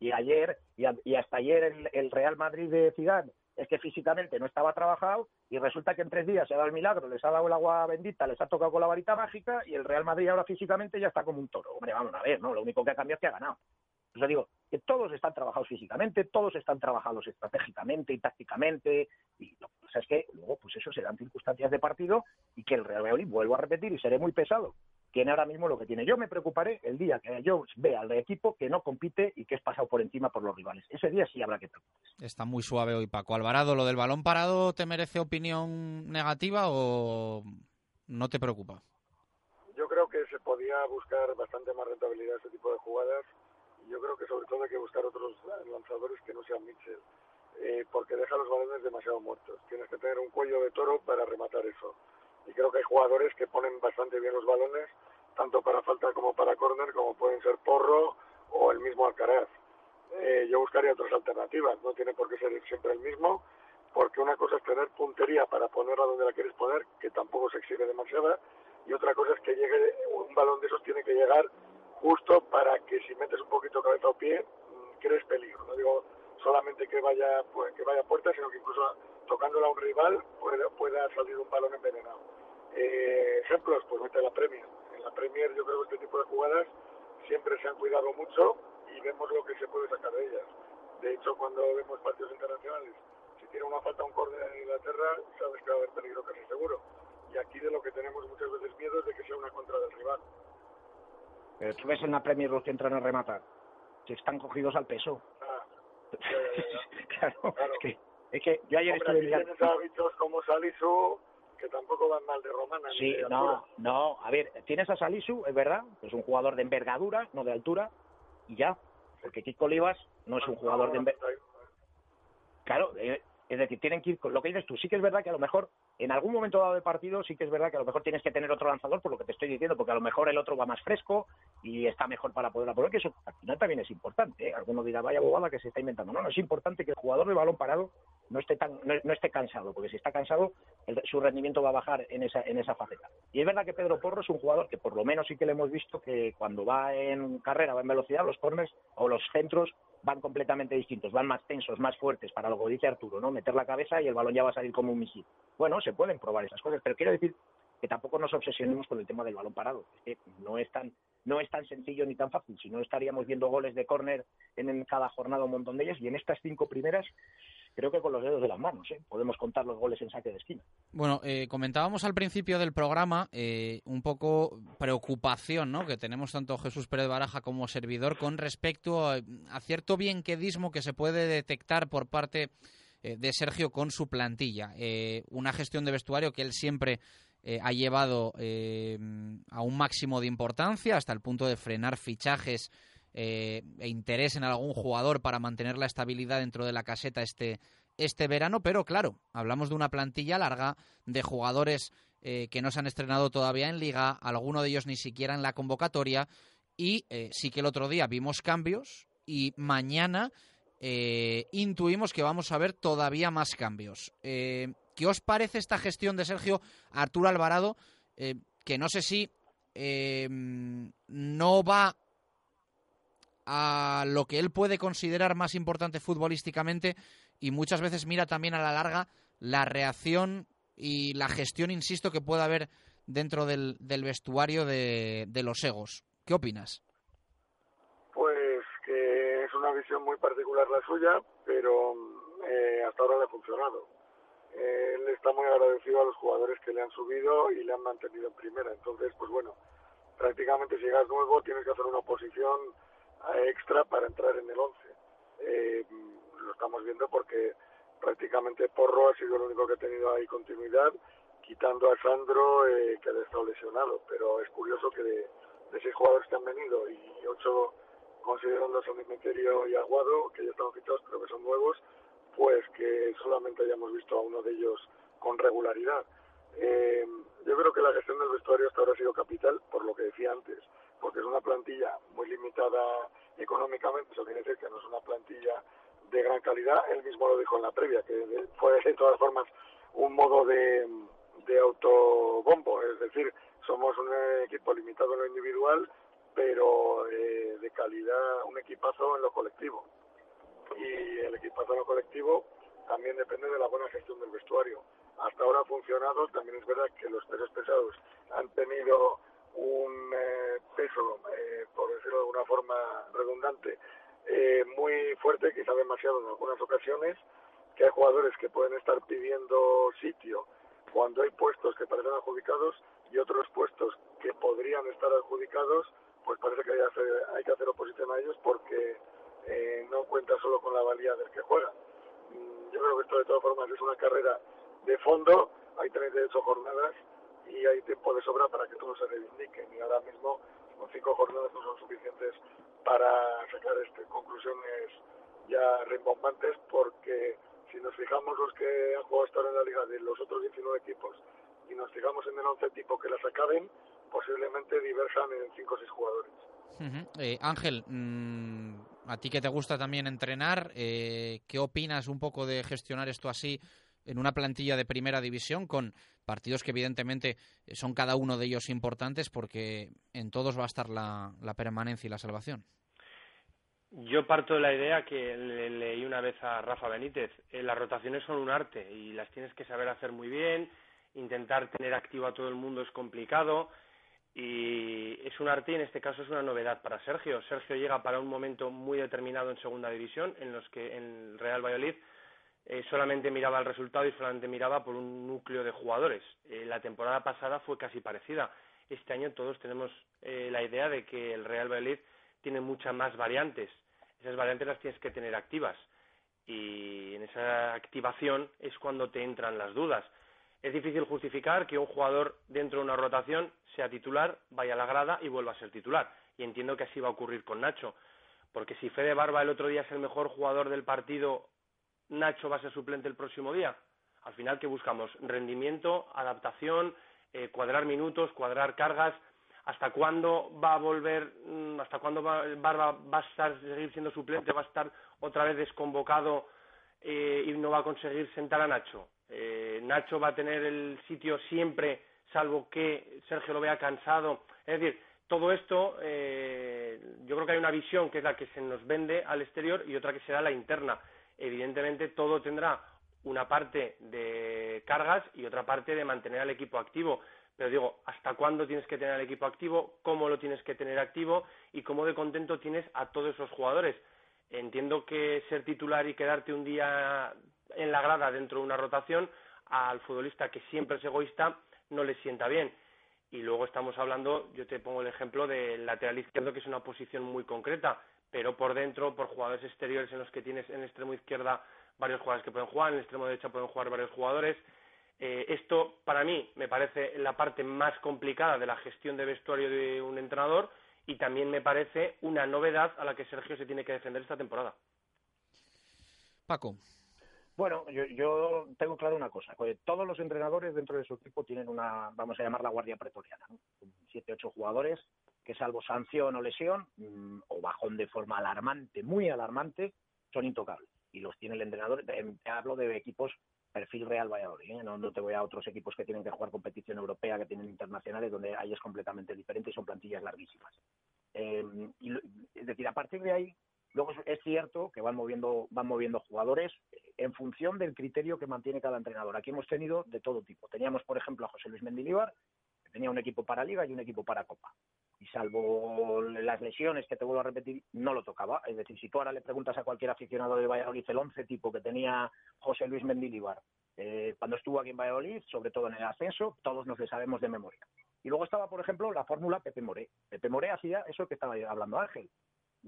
Y ayer, y, a- y hasta ayer el, el Real Madrid de Zidane es que físicamente no estaba trabajado y resulta que en tres días se ha dado el milagro, les ha dado el agua bendita, les ha tocado con la varita mágica y el Real Madrid ahora físicamente ya está como un toro. Hombre, vamos a ver, ¿no? Lo único que ha cambiado es que ha ganado. O sea, digo, que todos están trabajados físicamente, todos están trabajados estratégicamente y tácticamente, y lo que pasa es que luego, pues eso se dan circunstancias de partido y que el Real Valladolid, vuelvo a repetir y seré muy pesado, tiene ahora mismo lo que tiene. Yo me preocuparé el día que yo vea al equipo que no compite y que es pasado por encima por los rivales. Ese día sí habrá que preocuparse. Está muy suave hoy Paco Alvarado. ¿Lo del balón parado te merece opinión negativa o no te preocupa? Yo creo que se podía buscar bastante más rentabilidad a ese tipo de jugadas yo creo que sobre todo hay que buscar otros lanzadores que no sean Mitchell, eh, porque deja los balones demasiado muertos. Tienes que tener un cuello de toro para rematar eso. Y creo que hay jugadores que ponen bastante bien los balones, tanto para falta como para córner, como pueden ser Porro o el mismo Alcaraz. Eh, yo buscaría otras alternativas, no tiene por qué ser siempre el mismo, porque una cosa es tener puntería para ponerla donde la quieres poner, que tampoco se exhibe demasiada, y otra cosa es que llegue un balón de esos tiene que llegar justo para que si metes un poquito cabeza o pie mm, crees peligro. No digo solamente que vaya pues, que vaya puerta, sino que incluso tocándola a un rival pueda, pueda salir un balón envenenado. Eh, ejemplos, pues mete la Premier. En la Premier yo creo que este tipo de jugadas siempre se han cuidado mucho y vemos lo que se puede sacar de ellas. De hecho, cuando vemos partidos internacionales, si tiene una falta un córner en Inglaterra, sabes que va a haber peligro casi seguro. Y aquí de lo que tenemos muchas veces miedo es de que sea una contra del rival. Pero tú ves en la Premier los que entran a rematar, se están cogidos al peso. claro, Es, que, es que yo ayer Hombre, estuve mirando... bichos como Salisu, que tampoco van mal de romana. Sí, de no, no, a ver, tienes a Salisu, es verdad, es un jugador de envergadura, no de altura, y ya, porque Kiko Olivas no es un jugador de envergadura. Claro, eh, es decir, tienen que ir con lo que dices tú. Sí que es verdad que a lo mejor en algún momento dado de partido sí que es verdad que a lo mejor tienes que tener otro lanzador por lo que te estoy diciendo, porque a lo mejor el otro va más fresco y está mejor para poder apoyar, que eso al final también es importante. ¿eh? Alguno dirá, vaya bobada que se está inventando. No, no, es importante que el jugador de balón parado no esté tan, no, esté cansado, porque si está cansado su rendimiento va a bajar en esa, en esa faceta. Y es verdad que Pedro Porro es un jugador que por lo menos sí que le hemos visto que cuando va en carrera, va en velocidad, los corners o los centros van completamente distintos, van más tensos, más fuertes, para lo que dice Arturo, ¿no? Meter la cabeza y el balón ya va a salir como un misil. Bueno, se pueden probar esas cosas, pero quiero decir que tampoco nos obsesionemos con el tema del balón parado. Es que no es tan, no es tan sencillo ni tan fácil. Si no estaríamos viendo goles de córner en, en cada jornada un montón de ellas, y en estas cinco primeras, creo que con los dedos de las manos, ¿eh? podemos contar los goles en saque de esquina. Bueno, eh, comentábamos al principio del programa eh, un poco preocupación ¿no? que tenemos tanto Jesús Pérez Baraja como servidor con respecto a, cierto bienquedismo que se puede detectar por parte eh, de Sergio con su plantilla. Una gestión de vestuario que él siempre ha llevado a un máximo de importancia hasta el punto de frenar fichajes eh, e interés en algún jugador para mantener la estabilidad dentro de la caseta este, este verano, pero claro, hablamos de una plantilla larga de jugadores eh, que no se han estrenado todavía en liga, alguno de ellos ni siquiera en la convocatoria, y eh, sí que el otro día vimos cambios y mañana eh, intuimos que vamos a ver todavía más cambios. ¿Qué os parece esta gestión de Sergio Arturo Alvarado? Que no sé si no va a lo que él puede considerar más importante futbolísticamente y muchas veces mira también a la larga la reacción y la gestión, insisto, que puede haber dentro del, del vestuario de, de los egos. ¿Qué opinas? Pues que es una visión muy particular la suya, pero eh, hasta ahora le ha funcionado. Eh, él está muy agradecido a los jugadores que le han subido y le han mantenido en primera. Entonces, pues bueno, prácticamente si llegas nuevo tienes que hacer una oposición extra para entrar en el 11. Eh, lo estamos viendo porque prácticamente Porro ha sido el único que ha tenido ahí continuidad, quitando a Sandro, eh, que ha estado lesionado. Pero es curioso que de, de seis jugadores que han venido y ocho considerando a San Dimiterio y Aguado, que ya están fichados pero que son nuevos, pues que solamente hayamos visto a uno de ellos con regularidad. Eh, yo creo que la gestión del vestuario hasta ahora ha sido capital, por lo que decía antes, porque es una plantilla muy limitada económicamente, eso quiere decir que no es una plantilla de gran calidad, él mismo lo dijo en la previa, que fue de todas formas un modo de, de autobombo, es decir, somos un equipo limitado en lo individual, pero eh, de calidad, un equipazo en lo colectivo. Y el equipazo en lo colectivo también depende de la buena gestión del vestuario. Hasta ahora ha funcionado, también es verdad que los pesos pesados han tenido un eh, peso, eh, por decirlo de alguna forma redundante, eh, muy fuerte, quizá demasiado en algunas ocasiones, que hay jugadores que pueden estar pidiendo sitio cuando hay puestos que parecen adjudicados y otros puestos que podrían estar adjudicados pues parece que hay, hacer, hay que hacer oposición a ellos porque eh, no cuenta solo con la valía del que juega. Mm, yo creo que esto de todas formas es una carrera de fondo, hay 38 jornadas y hay tiempo de sobra para que todos se reivindiquen y ahora mismo con cinco jornadas no son suficientes para sacar este, conclusiones ya rimbombantes porque si nos fijamos los que han jugado hasta ahora en la liga de los otros 19 equipos y nos fijamos en el 11 tipo que las acaben, posiblemente diversan en cinco o seis jugadores. Eh, Ángel, mm, a ti que te gusta también entrenar, eh, ¿qué opinas un poco de gestionar esto así en una plantilla de primera división con partidos que evidentemente son cada uno de ellos importantes porque en todos va a estar la, permanencia y la salvación? Yo parto de la idea que le, leí una vez a Rafa Benítez, eh, las rotaciones son un arte y las tienes que saber hacer muy bien, intentar tener activo a todo el mundo es complicado, y es un arte y en este caso es una novedad para Sergio. Sergio llega para un momento muy determinado en segunda división, en los que en Real Valladolid eh, solamente miraba el resultado y solamente miraba por un núcleo de jugadores. Eh, la temporada pasada fue casi parecida. Este año todos tenemos eh, la idea de que el Real Valladolid tiene muchas más variantes. Esas variantes las tienes que tener activas y en esa activación es cuando te entran las dudas. Es difícil justificar que un jugador dentro de una rotación sea titular, vaya a la grada y vuelva a ser titular. Y entiendo que así va a ocurrir con Nacho. Porque si Fede Barba el otro día es el mejor jugador del partido, Nacho va a ser suplente el próximo día. Al final, ¿qué buscamos? Rendimiento, adaptación, eh, cuadrar minutos, cuadrar cargas. ¿Hasta cuándo va a volver, mm, hasta cuándo Barba va a estar, seguir siendo suplente, va a estar otra vez desconvocado eh, y no va a conseguir sentar a Nacho? Eh, Nacho va a tener el sitio siempre, salvo que Sergio lo vea cansado. Es decir, todo esto, eh, yo creo que hay una visión que es la que se nos vende al exterior y otra que será la interna. Evidentemente, todo tendrá una parte de cargas y otra parte de mantener al equipo activo. Pero digo, ¿hasta cuándo tienes que tener al equipo activo? ¿Cómo lo tienes que tener activo? ¿Y cómo de contento tienes a todos esos jugadores? Entiendo que ser titular y quedarte un día en la grada dentro de una rotación al futbolista que siempre es egoísta no le sienta bien. Y luego estamos hablando, yo te pongo el ejemplo del lateral izquierdo, que es una posición muy concreta, pero por dentro, por jugadores exteriores en los que tienes en el extremo izquierda varios jugadores que pueden jugar, en el extremo derecha pueden jugar varios jugadores. Eh, esto, para mí, me parece la parte más complicada de la gestión de vestuario de un entrenador y también me parece una novedad a la que Sergio se tiene que defender esta temporada. Paco. Bueno, yo, tengo claro una cosa. Todos los entrenadores dentro de su equipo tienen una, vamos a llamar la guardia pretoriana, ¿no? siete, ocho jugadores que salvo sanción o lesión mm, o bajón de forma alarmante, muy alarmante, son intocables. Y los tiene el entrenador. Te hablo de equipos perfil Real Valladolid. ¿eh? No, te voy a otros equipos que tienen que jugar competición europea, que tienen internacionales, donde ahí es completamente diferente y son plantillas larguísimas. Eh, es decir, a partir de ahí, luego es cierto que van moviendo, van moviendo jugadores en función del criterio que mantiene cada entrenador. Aquí hemos tenido de todo tipo. Teníamos, por ejemplo, a José Luis Mendilibar, que tenía un equipo para Liga y un equipo para Copa. Y salvo las lesiones, que te vuelvo a repetir, no lo tocaba. Es decir, si tú ahora le preguntas a cualquier aficionado de Valladolid el 11 tipo que tenía José Luis Mendilibar eh, cuando estuvo aquí en Valladolid, sobre todo en el ascenso, todos nos le sabemos de memoria. Y luego estaba, por ejemplo, la fórmula Pepe Moré. Pepe Moré hacía eso que estaba hablando Ángel.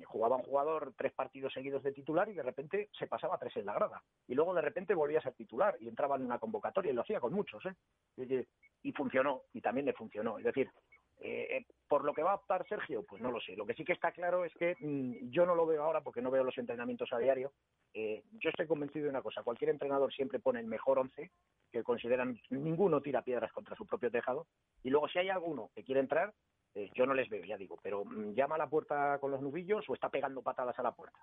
Jugaba un jugador tres partidos seguidos de titular y de repente se pasaba tres en la grada. Y luego de repente volvía a ser titular y entraba en una convocatoria y lo hacía con muchos. ¿eh? Y funcionó, y también le funcionó. Es decir, eh, eh, por lo que va a optar Sergio, pues no lo sé. Lo que sí que está claro es que mm, yo no lo veo ahora porque no veo los entrenamientos a diario. Eh, yo estoy convencido de una cosa: cualquier entrenador siempre pone el mejor once que consideran. Ninguno tira piedras contra su propio tejado. Y luego, si hay alguno que quiere entrar, eh, yo no les veo, ya digo. Pero mm, llama a la puerta con los nubillos o está pegando patadas a la puerta.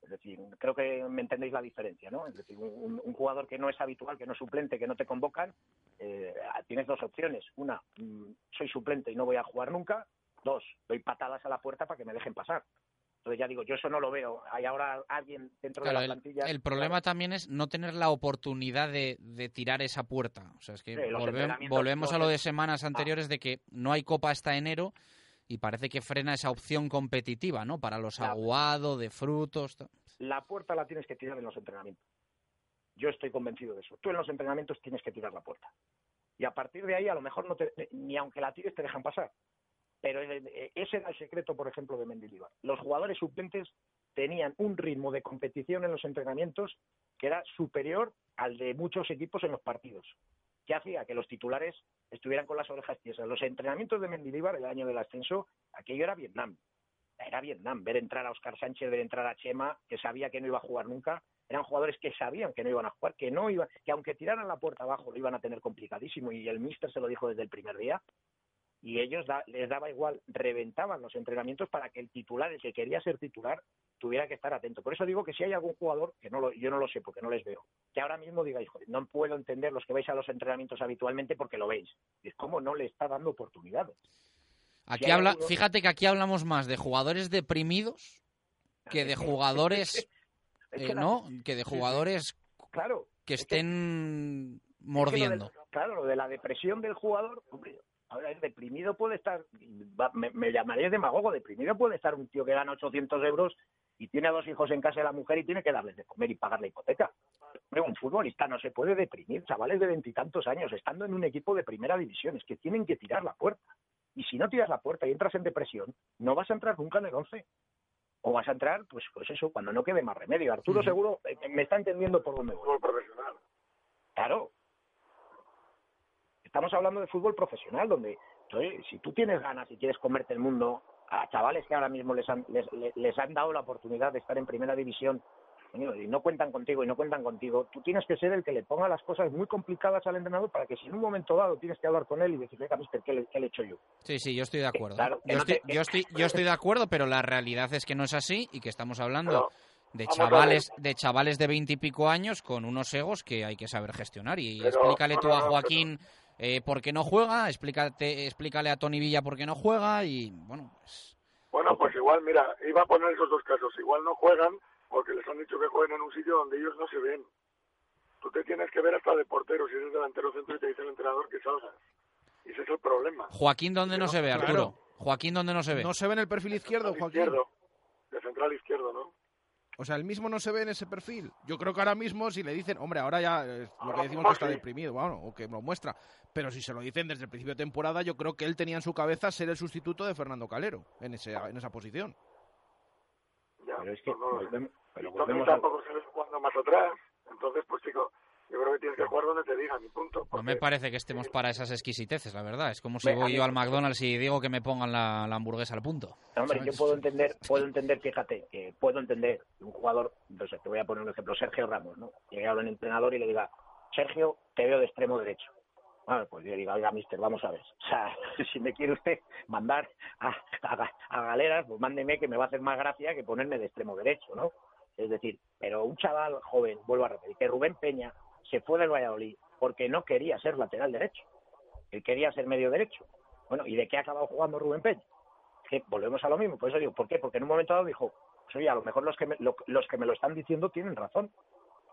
Es decir, creo que me entendéis la diferencia, ¿no? Es decir, un, un jugador que no es habitual, que no es suplente, que no te convocan, eh, tienes dos opciones. Una, mm, soy suplente y no voy a jugar nunca. Dos, doy patadas a la puerta para que me dejen pasar. Entonces ya digo, yo eso no lo veo. Hay ahora alguien dentro Claro, de la el, plantilla. el problema también es no tener la oportunidad de, de tirar esa puerta. O sea, es que Sí, volvemos a lo de semanas anteriores de que no hay copa hasta enero y parece que frena esa opción competitiva, ¿no? Para los aguado, de frutos. La puerta la tienes que tirar en los entrenamientos. Yo estoy convencido de eso. Tú en los entrenamientos tienes que tirar la puerta. Y a partir de ahí, a lo mejor no te, ni aunque la tires te dejan pasar. Pero eh, ese era el secreto, por ejemplo, de Mendilibar. Los jugadores suplentes tenían un ritmo de competición en los entrenamientos que era superior al de muchos equipos en los partidos. que hacía que los titulares estuvieran con las orejas tiesas. Los entrenamientos de Mendilibar el año del ascenso, aquello era Vietnam. Era Vietnam. Ver entrar a Oscar Sánchez, ver entrar a Chema, que sabía que no iba a jugar nunca. Eran jugadores que sabían que no iban a jugar, que no iban, que aunque tiraran la puerta abajo lo iban a tener complicadísimo y el míster se lo dijo desde el primer día. Y ellos da- les daba igual, reventaban los entrenamientos para que el titular, el que quería ser titular, tuviera que estar atento. Por eso digo que si hay algún jugador, que no lo, yo no lo sé porque no les veo, que ahora mismo digáis, "Joder, no puedo entender los que vais a los entrenamientos habitualmente porque lo veis. Es como no le está dando oportunidades. Aquí habla, alguno- fíjate que aquí hablamos más de jugadores deprimidos que de jugadores, Es que eh, la- ¿no? Que de jugadores Claro. que es que- estén Es que lo mordiendo. claro, lo de la depresión del jugador, hombre, ahora el deprimido puede estar, me, me llamaré demagogo, deprimido puede estar un tío que gana 800 euros y tiene a dos hijos en casa de la mujer y tiene que darles de comer y pagar la hipoteca. Un futbolista no se puede deprimir, chavales de veintitantos años, estando en un equipo de primera división, es que tienen que tirar la puerta. Y si no tiras la puerta y entras en depresión, no vas a entrar nunca en el 11. O vas a entrar, pues, pues eso, cuando no quede más remedio. Arturo seguro eh, me está entendiendo por dónde voy. profesional. Claro. Estamos hablando de fútbol profesional, donde oye, si tú tienes ganas y quieres comerte el mundo, a chavales que ahora mismo les han, les han dado la oportunidad de estar en primera división coño, y no cuentan contigo y no cuentan contigo, tú tienes que ser el que le ponga las cosas muy complicadas al entrenador para que si en un momento dado tienes que hablar con él y decirle, "Oiga, mister, ¿qué le, qué le he hecho yo? Sí, sí, yo estoy de acuerdo. claro, que yo, no estoy, te- yo, estoy, yo estoy de acuerdo, pero la realidad es que no es así y que estamos hablando de chavales de chavales de veintipico años con unos egos que hay que saber gestionar. Y Pero, explícale no, tú no, a no, Joaquín eh, por qué no juega, explícate, explícale a Tony Villa por qué no juega y bueno, pues, Bueno, pues igual, mira, iba a poner esos dos casos. Igual no juegan porque les han dicho que jueguen en un sitio donde ellos no se ven. Tú te tienes que ver hasta de portero, si eres delantero centro y te dice el entrenador que salgas. Y ese es el problema. Joaquín dónde no se ve, Claro. Arturo. Joaquín dónde no se ve. No se ve en el perfil izquierdo, Joaquín. Izquierdo, de central izquierdo, ¿no? O sea, el mismo no se ve en ese perfil. Yo creo que ahora mismo si le dicen, hombre, ahora ya es lo que decimos que está deprimido, bueno, o que lo muestra. Pero si se lo dicen desde el principio de temporada, yo creo que él tenía en su cabeza ser el sustituto de Fernando Calero en, ese, en esa posición. Pero es que volvemos, pero volvemos a- tampoco se ve jugando más atrás. Entonces, pues chico, yo creo que tienes que jugar donde te digan, y punto. No me parece que estemos para esas exquisiteces, la verdad. Es como si voy yo al McDonald's y digo que me pongan la, la hamburguesa al punto. Hombre, yo ¿sabes? puedo entender, puedo entender, fíjate, que puedo entender un jugador, no sé, te voy a poner un ejemplo, Sergio Ramos, ¿no? Llegue a un entrenador y le diga, Sergio, te veo de extremo derecho. Bueno, pues yo digo, oiga, mister, vamos a ver. O sea, si me quiere usted mandar a, galeras, pues mándeme que me va a hacer más gracia que ponerme de extremo derecho, ¿no? Es decir, pero un chaval joven, vuelvo a repetir, que Rubén Peña se fue del Valladolid porque no quería ser lateral derecho. Él quería ser medio derecho. Bueno, ¿y de qué ha acabado jugando Rubén Peña? que volvemos a lo mismo. Por eso digo, ¿por qué? Porque en un momento dado dijo, pues oye, a lo mejor los que me, lo- los que me lo están diciendo tienen razón.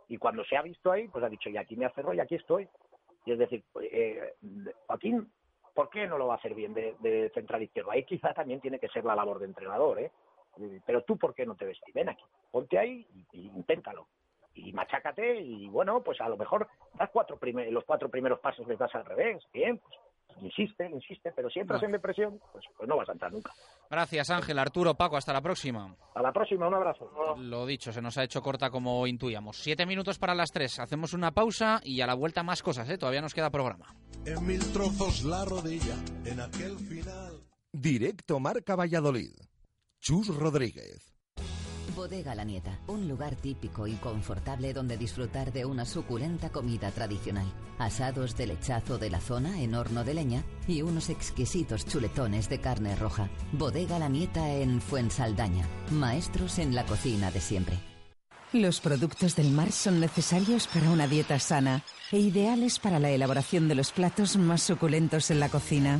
Y cuando se ha visto ahí, pues ha dicho, y aquí me aferro y aquí estoy. Y es decir, pues, eh, Joaquín, ¿por qué no lo va a hacer bien de, central izquierdo? Ahí quizá también tiene que ser la labor de entrenador, ¿eh? Pero tú, ¿por qué no te ves? ahí? Ven aquí, ponte ahí y, y inténtalo. Y machácate y bueno, pues a lo mejor das cuatro los cuatro primeros pasos les das al revés. Bien, pues insiste, insiste, pero si entras Vale. en depresión, pues, pues no vas a entrar nunca. Gracias, Ángel, Arturo, Paco, hasta la próxima. A la próxima, un abrazo. Lo dicho, se nos ha hecho corta como intuíamos. Siete minutos para las tres. Hacemos una pausa y a la vuelta más cosas, ¿eh? Todavía nos queda programa. En mil trozos la rodilla, en aquel final. Directo Marca Valladolid. Chus Rodríguez. Bodega La Nieta, un lugar típico y confortable donde disfrutar de una suculenta comida tradicional. Asados de lechazo de la zona en horno de leña y unos exquisitos chuletones de carne roja. Bodega La Nieta en Fuensaldaña. Maestros en la cocina de siempre. Los productos del mar son necesarios para una dieta sana e ideales para la elaboración de los platos más suculentos en la cocina.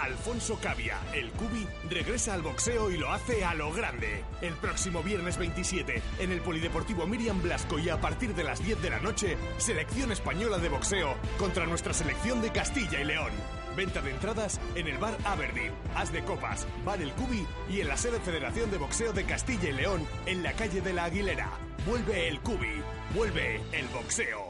Alfonso Cavia, el Cubi, regresa al boxeo y lo hace a lo grande. El próximo viernes 27, en el Polideportivo Miriam Blasco y a partir de las 10 de la noche, selección española de boxeo contra nuestra selección de Castilla y León. Venta de entradas en el bar Aberdeen, As de Copas, Bar El Cubi y en la sede Federación de Boxeo de Castilla y León, en la calle de la Aguilera. Vuelve el Cubi, vuelve el boxeo.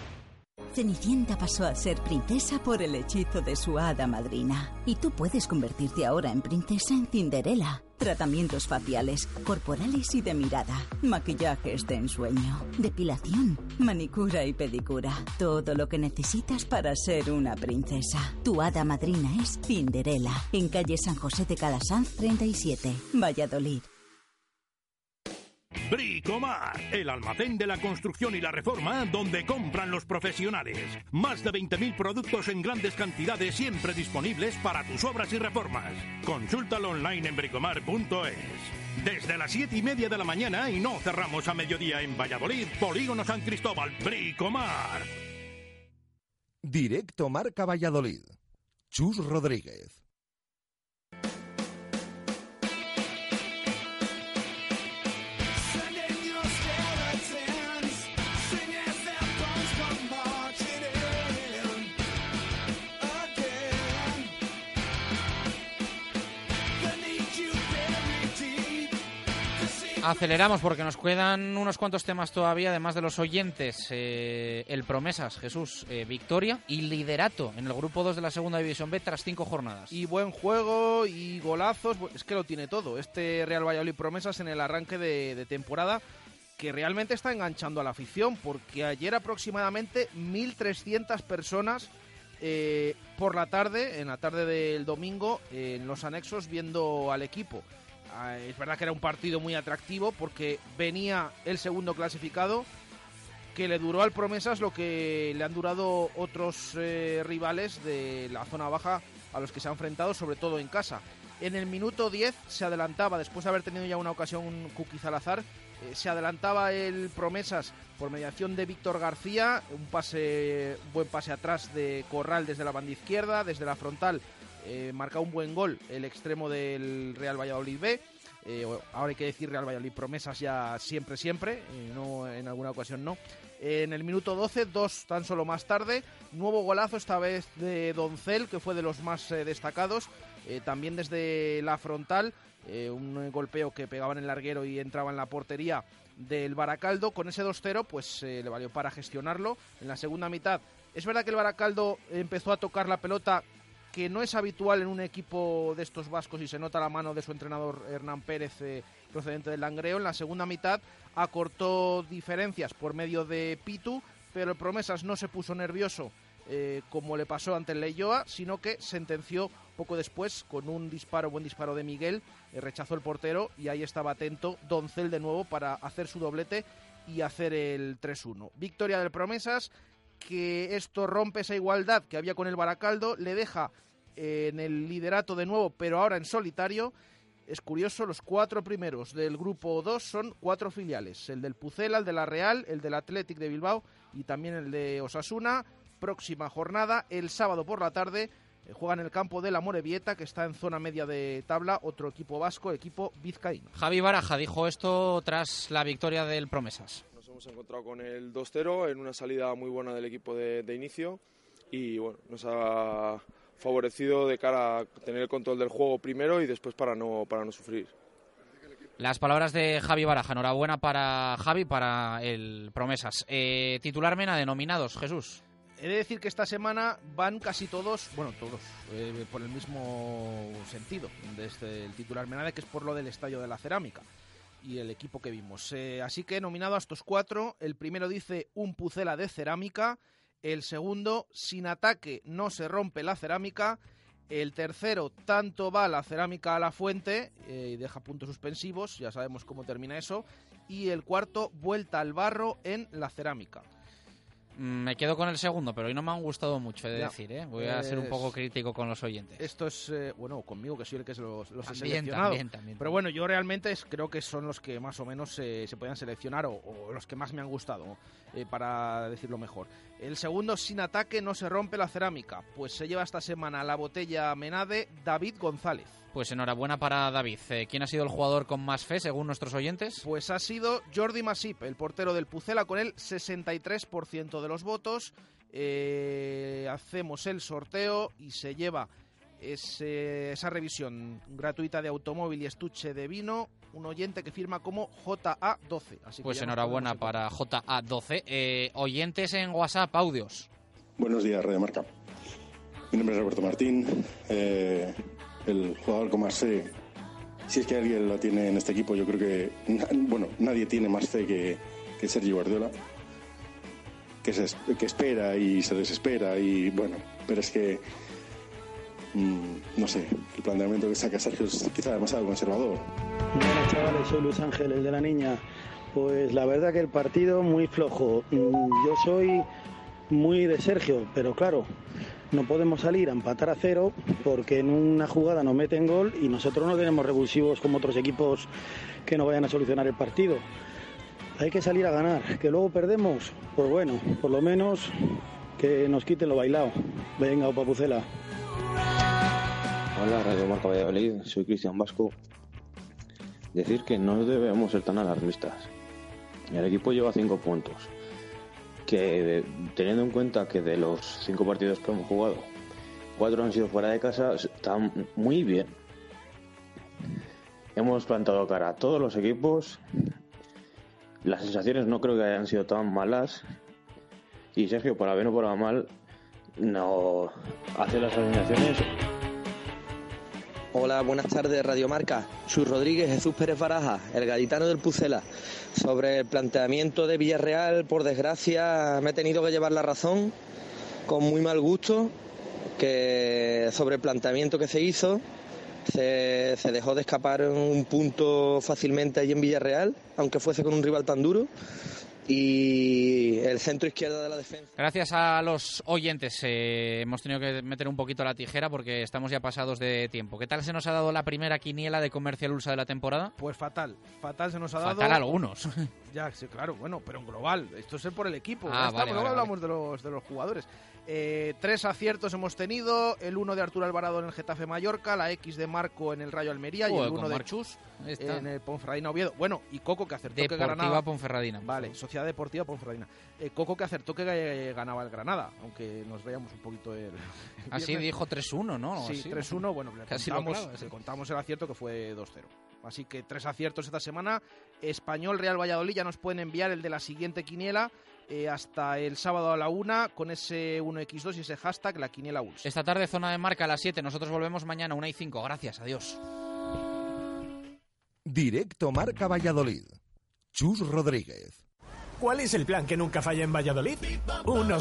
Cenicienta pasó a ser princesa por el hechizo de su hada madrina. Y tú puedes convertirte ahora en princesa en Cinderella. Tratamientos faciales, corporales y de mirada. Maquillajes de ensueño. Depilación, manicura y pedicura. Todo lo que necesitas para ser una princesa. Tu hada madrina es Cinderella. En calle San José de Calasanz 37, Valladolid. Bricomar, el almacén de la construcción y la reforma donde compran los profesionales. Más de 20.000 productos en grandes cantidades siempre disponibles para tus obras y reformas. Consúltalo online en bricomar.es. Desde las 7 y media de la mañana y no cerramos a mediodía en Valladolid, Polígono San Cristóbal, Bricomar. Directo Marca Valladolid. Chus Rodríguez. Aceleramos porque nos quedan unos cuantos temas todavía, además de los oyentes. Eh, el Promesas, Jesús, eh, victoria y liderato en el grupo 2 de la Segunda División B tras cinco jornadas. Y buen juego y golazos, es que lo tiene todo. Este Real Valladolid promesas en el arranque de, temporada que realmente está enganchando a la afición porque ayer aproximadamente 1.300 personas eh, por la tarde, en la tarde del domingo, en los anexos viendo al equipo. Ah, es verdad que era un partido muy atractivo porque venía el segundo clasificado que le duró al Promesas lo que le han durado otros eh, rivales de la zona baja a los que se ha enfrentado, sobre todo en casa. En el minuto 10 se adelantaba, después de haber tenido ya una ocasión Kuki Salazar, eh, se adelantaba el Promesas por mediación de Víctor García, un pase, un buen pase atrás de Corral desde la banda izquierda, desde la frontal eh, un buen gol el extremo del Real Valladolid B. Eh, ahora hay que decir Real Valladolid promesas ya siempre, siempre, eh, no en alguna ocasión no. En el minuto 12, dos tan solo más tarde, nuevo golazo esta vez de Doncel, que fue de los más eh, destacados, también desde la frontal, un golpeo que pegaba en el larguero y entraba en la portería del Baracaldo. Con ese 2-0, pues le valió para gestionarlo. En la segunda mitad, es verdad que el Baracaldo empezó a tocar la pelota que no es habitual en un equipo de estos vascos y se nota la mano de su entrenador Hernán Pérez eh, procedente del Langreo. En la segunda mitad acortó diferencias por medio de Pitu, pero el Promesas no se puso nervioso eh, como le pasó ante el Leyoa, sino que sentenció poco después con un disparo, buen disparo de Miguel, eh, rechazó el portero y ahí estaba atento Doncel de nuevo para hacer su doblete y hacer el 3-1. Victoria del Promesas que esto rompe esa igualdad que había con el Baracaldo, le deja en el liderato de nuevo, pero ahora en solitario. Es curioso, los cuatro primeros del grupo 2 son cuatro filiales. El del Pucela, el de la Real, el del Athletic de Bilbao y también el de Osasuna. Próxima jornada, el sábado por la tarde, eh, juega en el campo de la Morevieta, que está en zona media de tabla, otro equipo vasco, equipo vizcaíno. Javi Baraja dijo esto tras la victoria del Promesas. Nos hemos encontrado con el 2-0 en una salida muy buena del equipo de, de inicio y bueno, nos ha favorecido de cara a tener el control del juego primero y después para no, para no sufrir. Las palabras de Javi Baraja. Enhorabuena para Javi, para el Promesas. Eh, titular Mena, denominados, Jesús. He de decir que esta semana van casi todos, bueno, todos, eh, por el mismo sentido, desde el titular Menade, que es por lo del Estadio de la Cerámica y el equipo que vimos. Eh, así que he nominado a estos cuatro. El primero dice un pucela de cerámica. El segundo, sin ataque no se rompe la cerámica. El tercero, tanto va la cerámica a la fuente eh, y deja puntos suspensivos, ya sabemos cómo termina eso. Y el cuarto, vuelta al barro en la cerámica. Mm, Me quedo con el segundo, pero hoy no me han gustado mucho, he de Ya. decir. ¿eh? Voy a ser un poco crítico con los oyentes. Esto es, eh, bueno, conmigo que soy el que se los, los he También, seleccionado. también, también, Pero bueno, yo realmente es- creo que son los que más o menos eh, se puedan seleccionar o, o los que más me han gustado, eh, para decirlo mejor. El segundo, sin ataque, no se rompe la cerámica. Pues se lleva esta semana la botella Menade David González. Pues enhorabuena para David. Eh, ¿Quién ha sido el jugador con más fe, según nuestros oyentes? Pues ha sido Jordi Masip, el portero del Pucela, con el 63% de los votos. Eh, hacemos el sorteo y se lleva ese- esa revisión gratuita de automóvil y estuche de vino un oyente que firma como JA12. Así que Pues enhorabuena para JA12. Eh, oyentes en WhatsApp, audios. Buenos días, Radio Marca. Mi nombre es Roberto Martín. eh, el jugador con más fe, si es que alguien lo tiene en este equipo, yo creo que, bueno, nadie tiene más fe que, que Sergio Guardiola. Que, se, que espera y se desespera y bueno, pero es que, mm, no sé, el planteamiento que saca Sergio es quizá demasiado conservador. Buenas chavales, soy Luis Ángeles de la Niña. Pues la verdad que el partido muy flojo. Mm, Yo soy muy de Sergio, pero claro, no podemos salir a empatar a cero porque en una jugada nos meten gol y nosotros no tenemos revulsivos como otros equipos que no vayan a solucionar el partido. Hay que salir a ganar, que luego perdemos, pues bueno, por lo menos que nos quiten lo bailado. Venga, o papucela. Hola, Radio Marca Valladolid, soy Cristian Vasco. Decir que no debemos ser tan alarmistas. El equipo lleva cinco puntos. Que teniendo en cuenta que de los cinco partidos que hemos jugado, cuatro han sido fuera de casa, está muy bien. Hemos plantado cara a todos los equipos. Las sensaciones no creo que hayan sido tan malas. Y Sergio, para bien o para mal, no hace las alineaciones Hola, buenas tardes, Radio Marca. Soy Rodríguez Jesús Pérez Baraja, el gaditano del Pucela. Sobre el planteamiento de Villarreal, por desgracia, me he tenido que llevar la razón con muy mal gusto, que sobre el planteamiento que se hizo, se, se dejó de escapar un punto fácilmente allí en Villarreal, aunque fuese con un rival tan duro. Y el centro izquierdo de la defensa. Gracias a los oyentes eh, hemos tenido que meter un poquito la tijera porque estamos ya pasados de tiempo. ¿Qué tal se nos ha dado la primera quiniela de Comercial Ulsa de la temporada? Pues fatal, fatal se nos ha dado. Fatal algunos. Ya, sí, claro, bueno, pero en global. Esto es por el equipo. Ah, ya está, vale, luego vale, hablamos de los, de los jugadores. Eh, tres aciertos hemos tenido: el uno de Arturo Alvarado en el Getafe Mallorca, la X de Marco en el Rayo Almería y el uno de. Chus está. en el Ponferradina Oviedo. Bueno, y Coco que acertó que Deportiva Granada. Ponferradina. Vale, Sociedad Deportiva Ponferradina. Eh, Coco que acertó que eh, ganaba el Granada, aunque nos veíamos un poquito el. el Así dijo 3-1, ¿no? Sí, Así. 3-1, bueno, le contamos, le contamos el acierto que fue 2-0. Así que tres aciertos esta semana. Español Real Valladolid ya nos pueden enviar el de la siguiente quiniela eh, hasta el sábado a la una con ese 1x2 y ese hashtag la quiniela ULS. Esta tarde zona de marca a las 7. Nosotros volvemos mañana 1 y 5. Gracias, adiós. Directo Marca Valladolid. Chus Rodríguez. ¿Cuál es el plan que nunca falla en Valladolid? Unos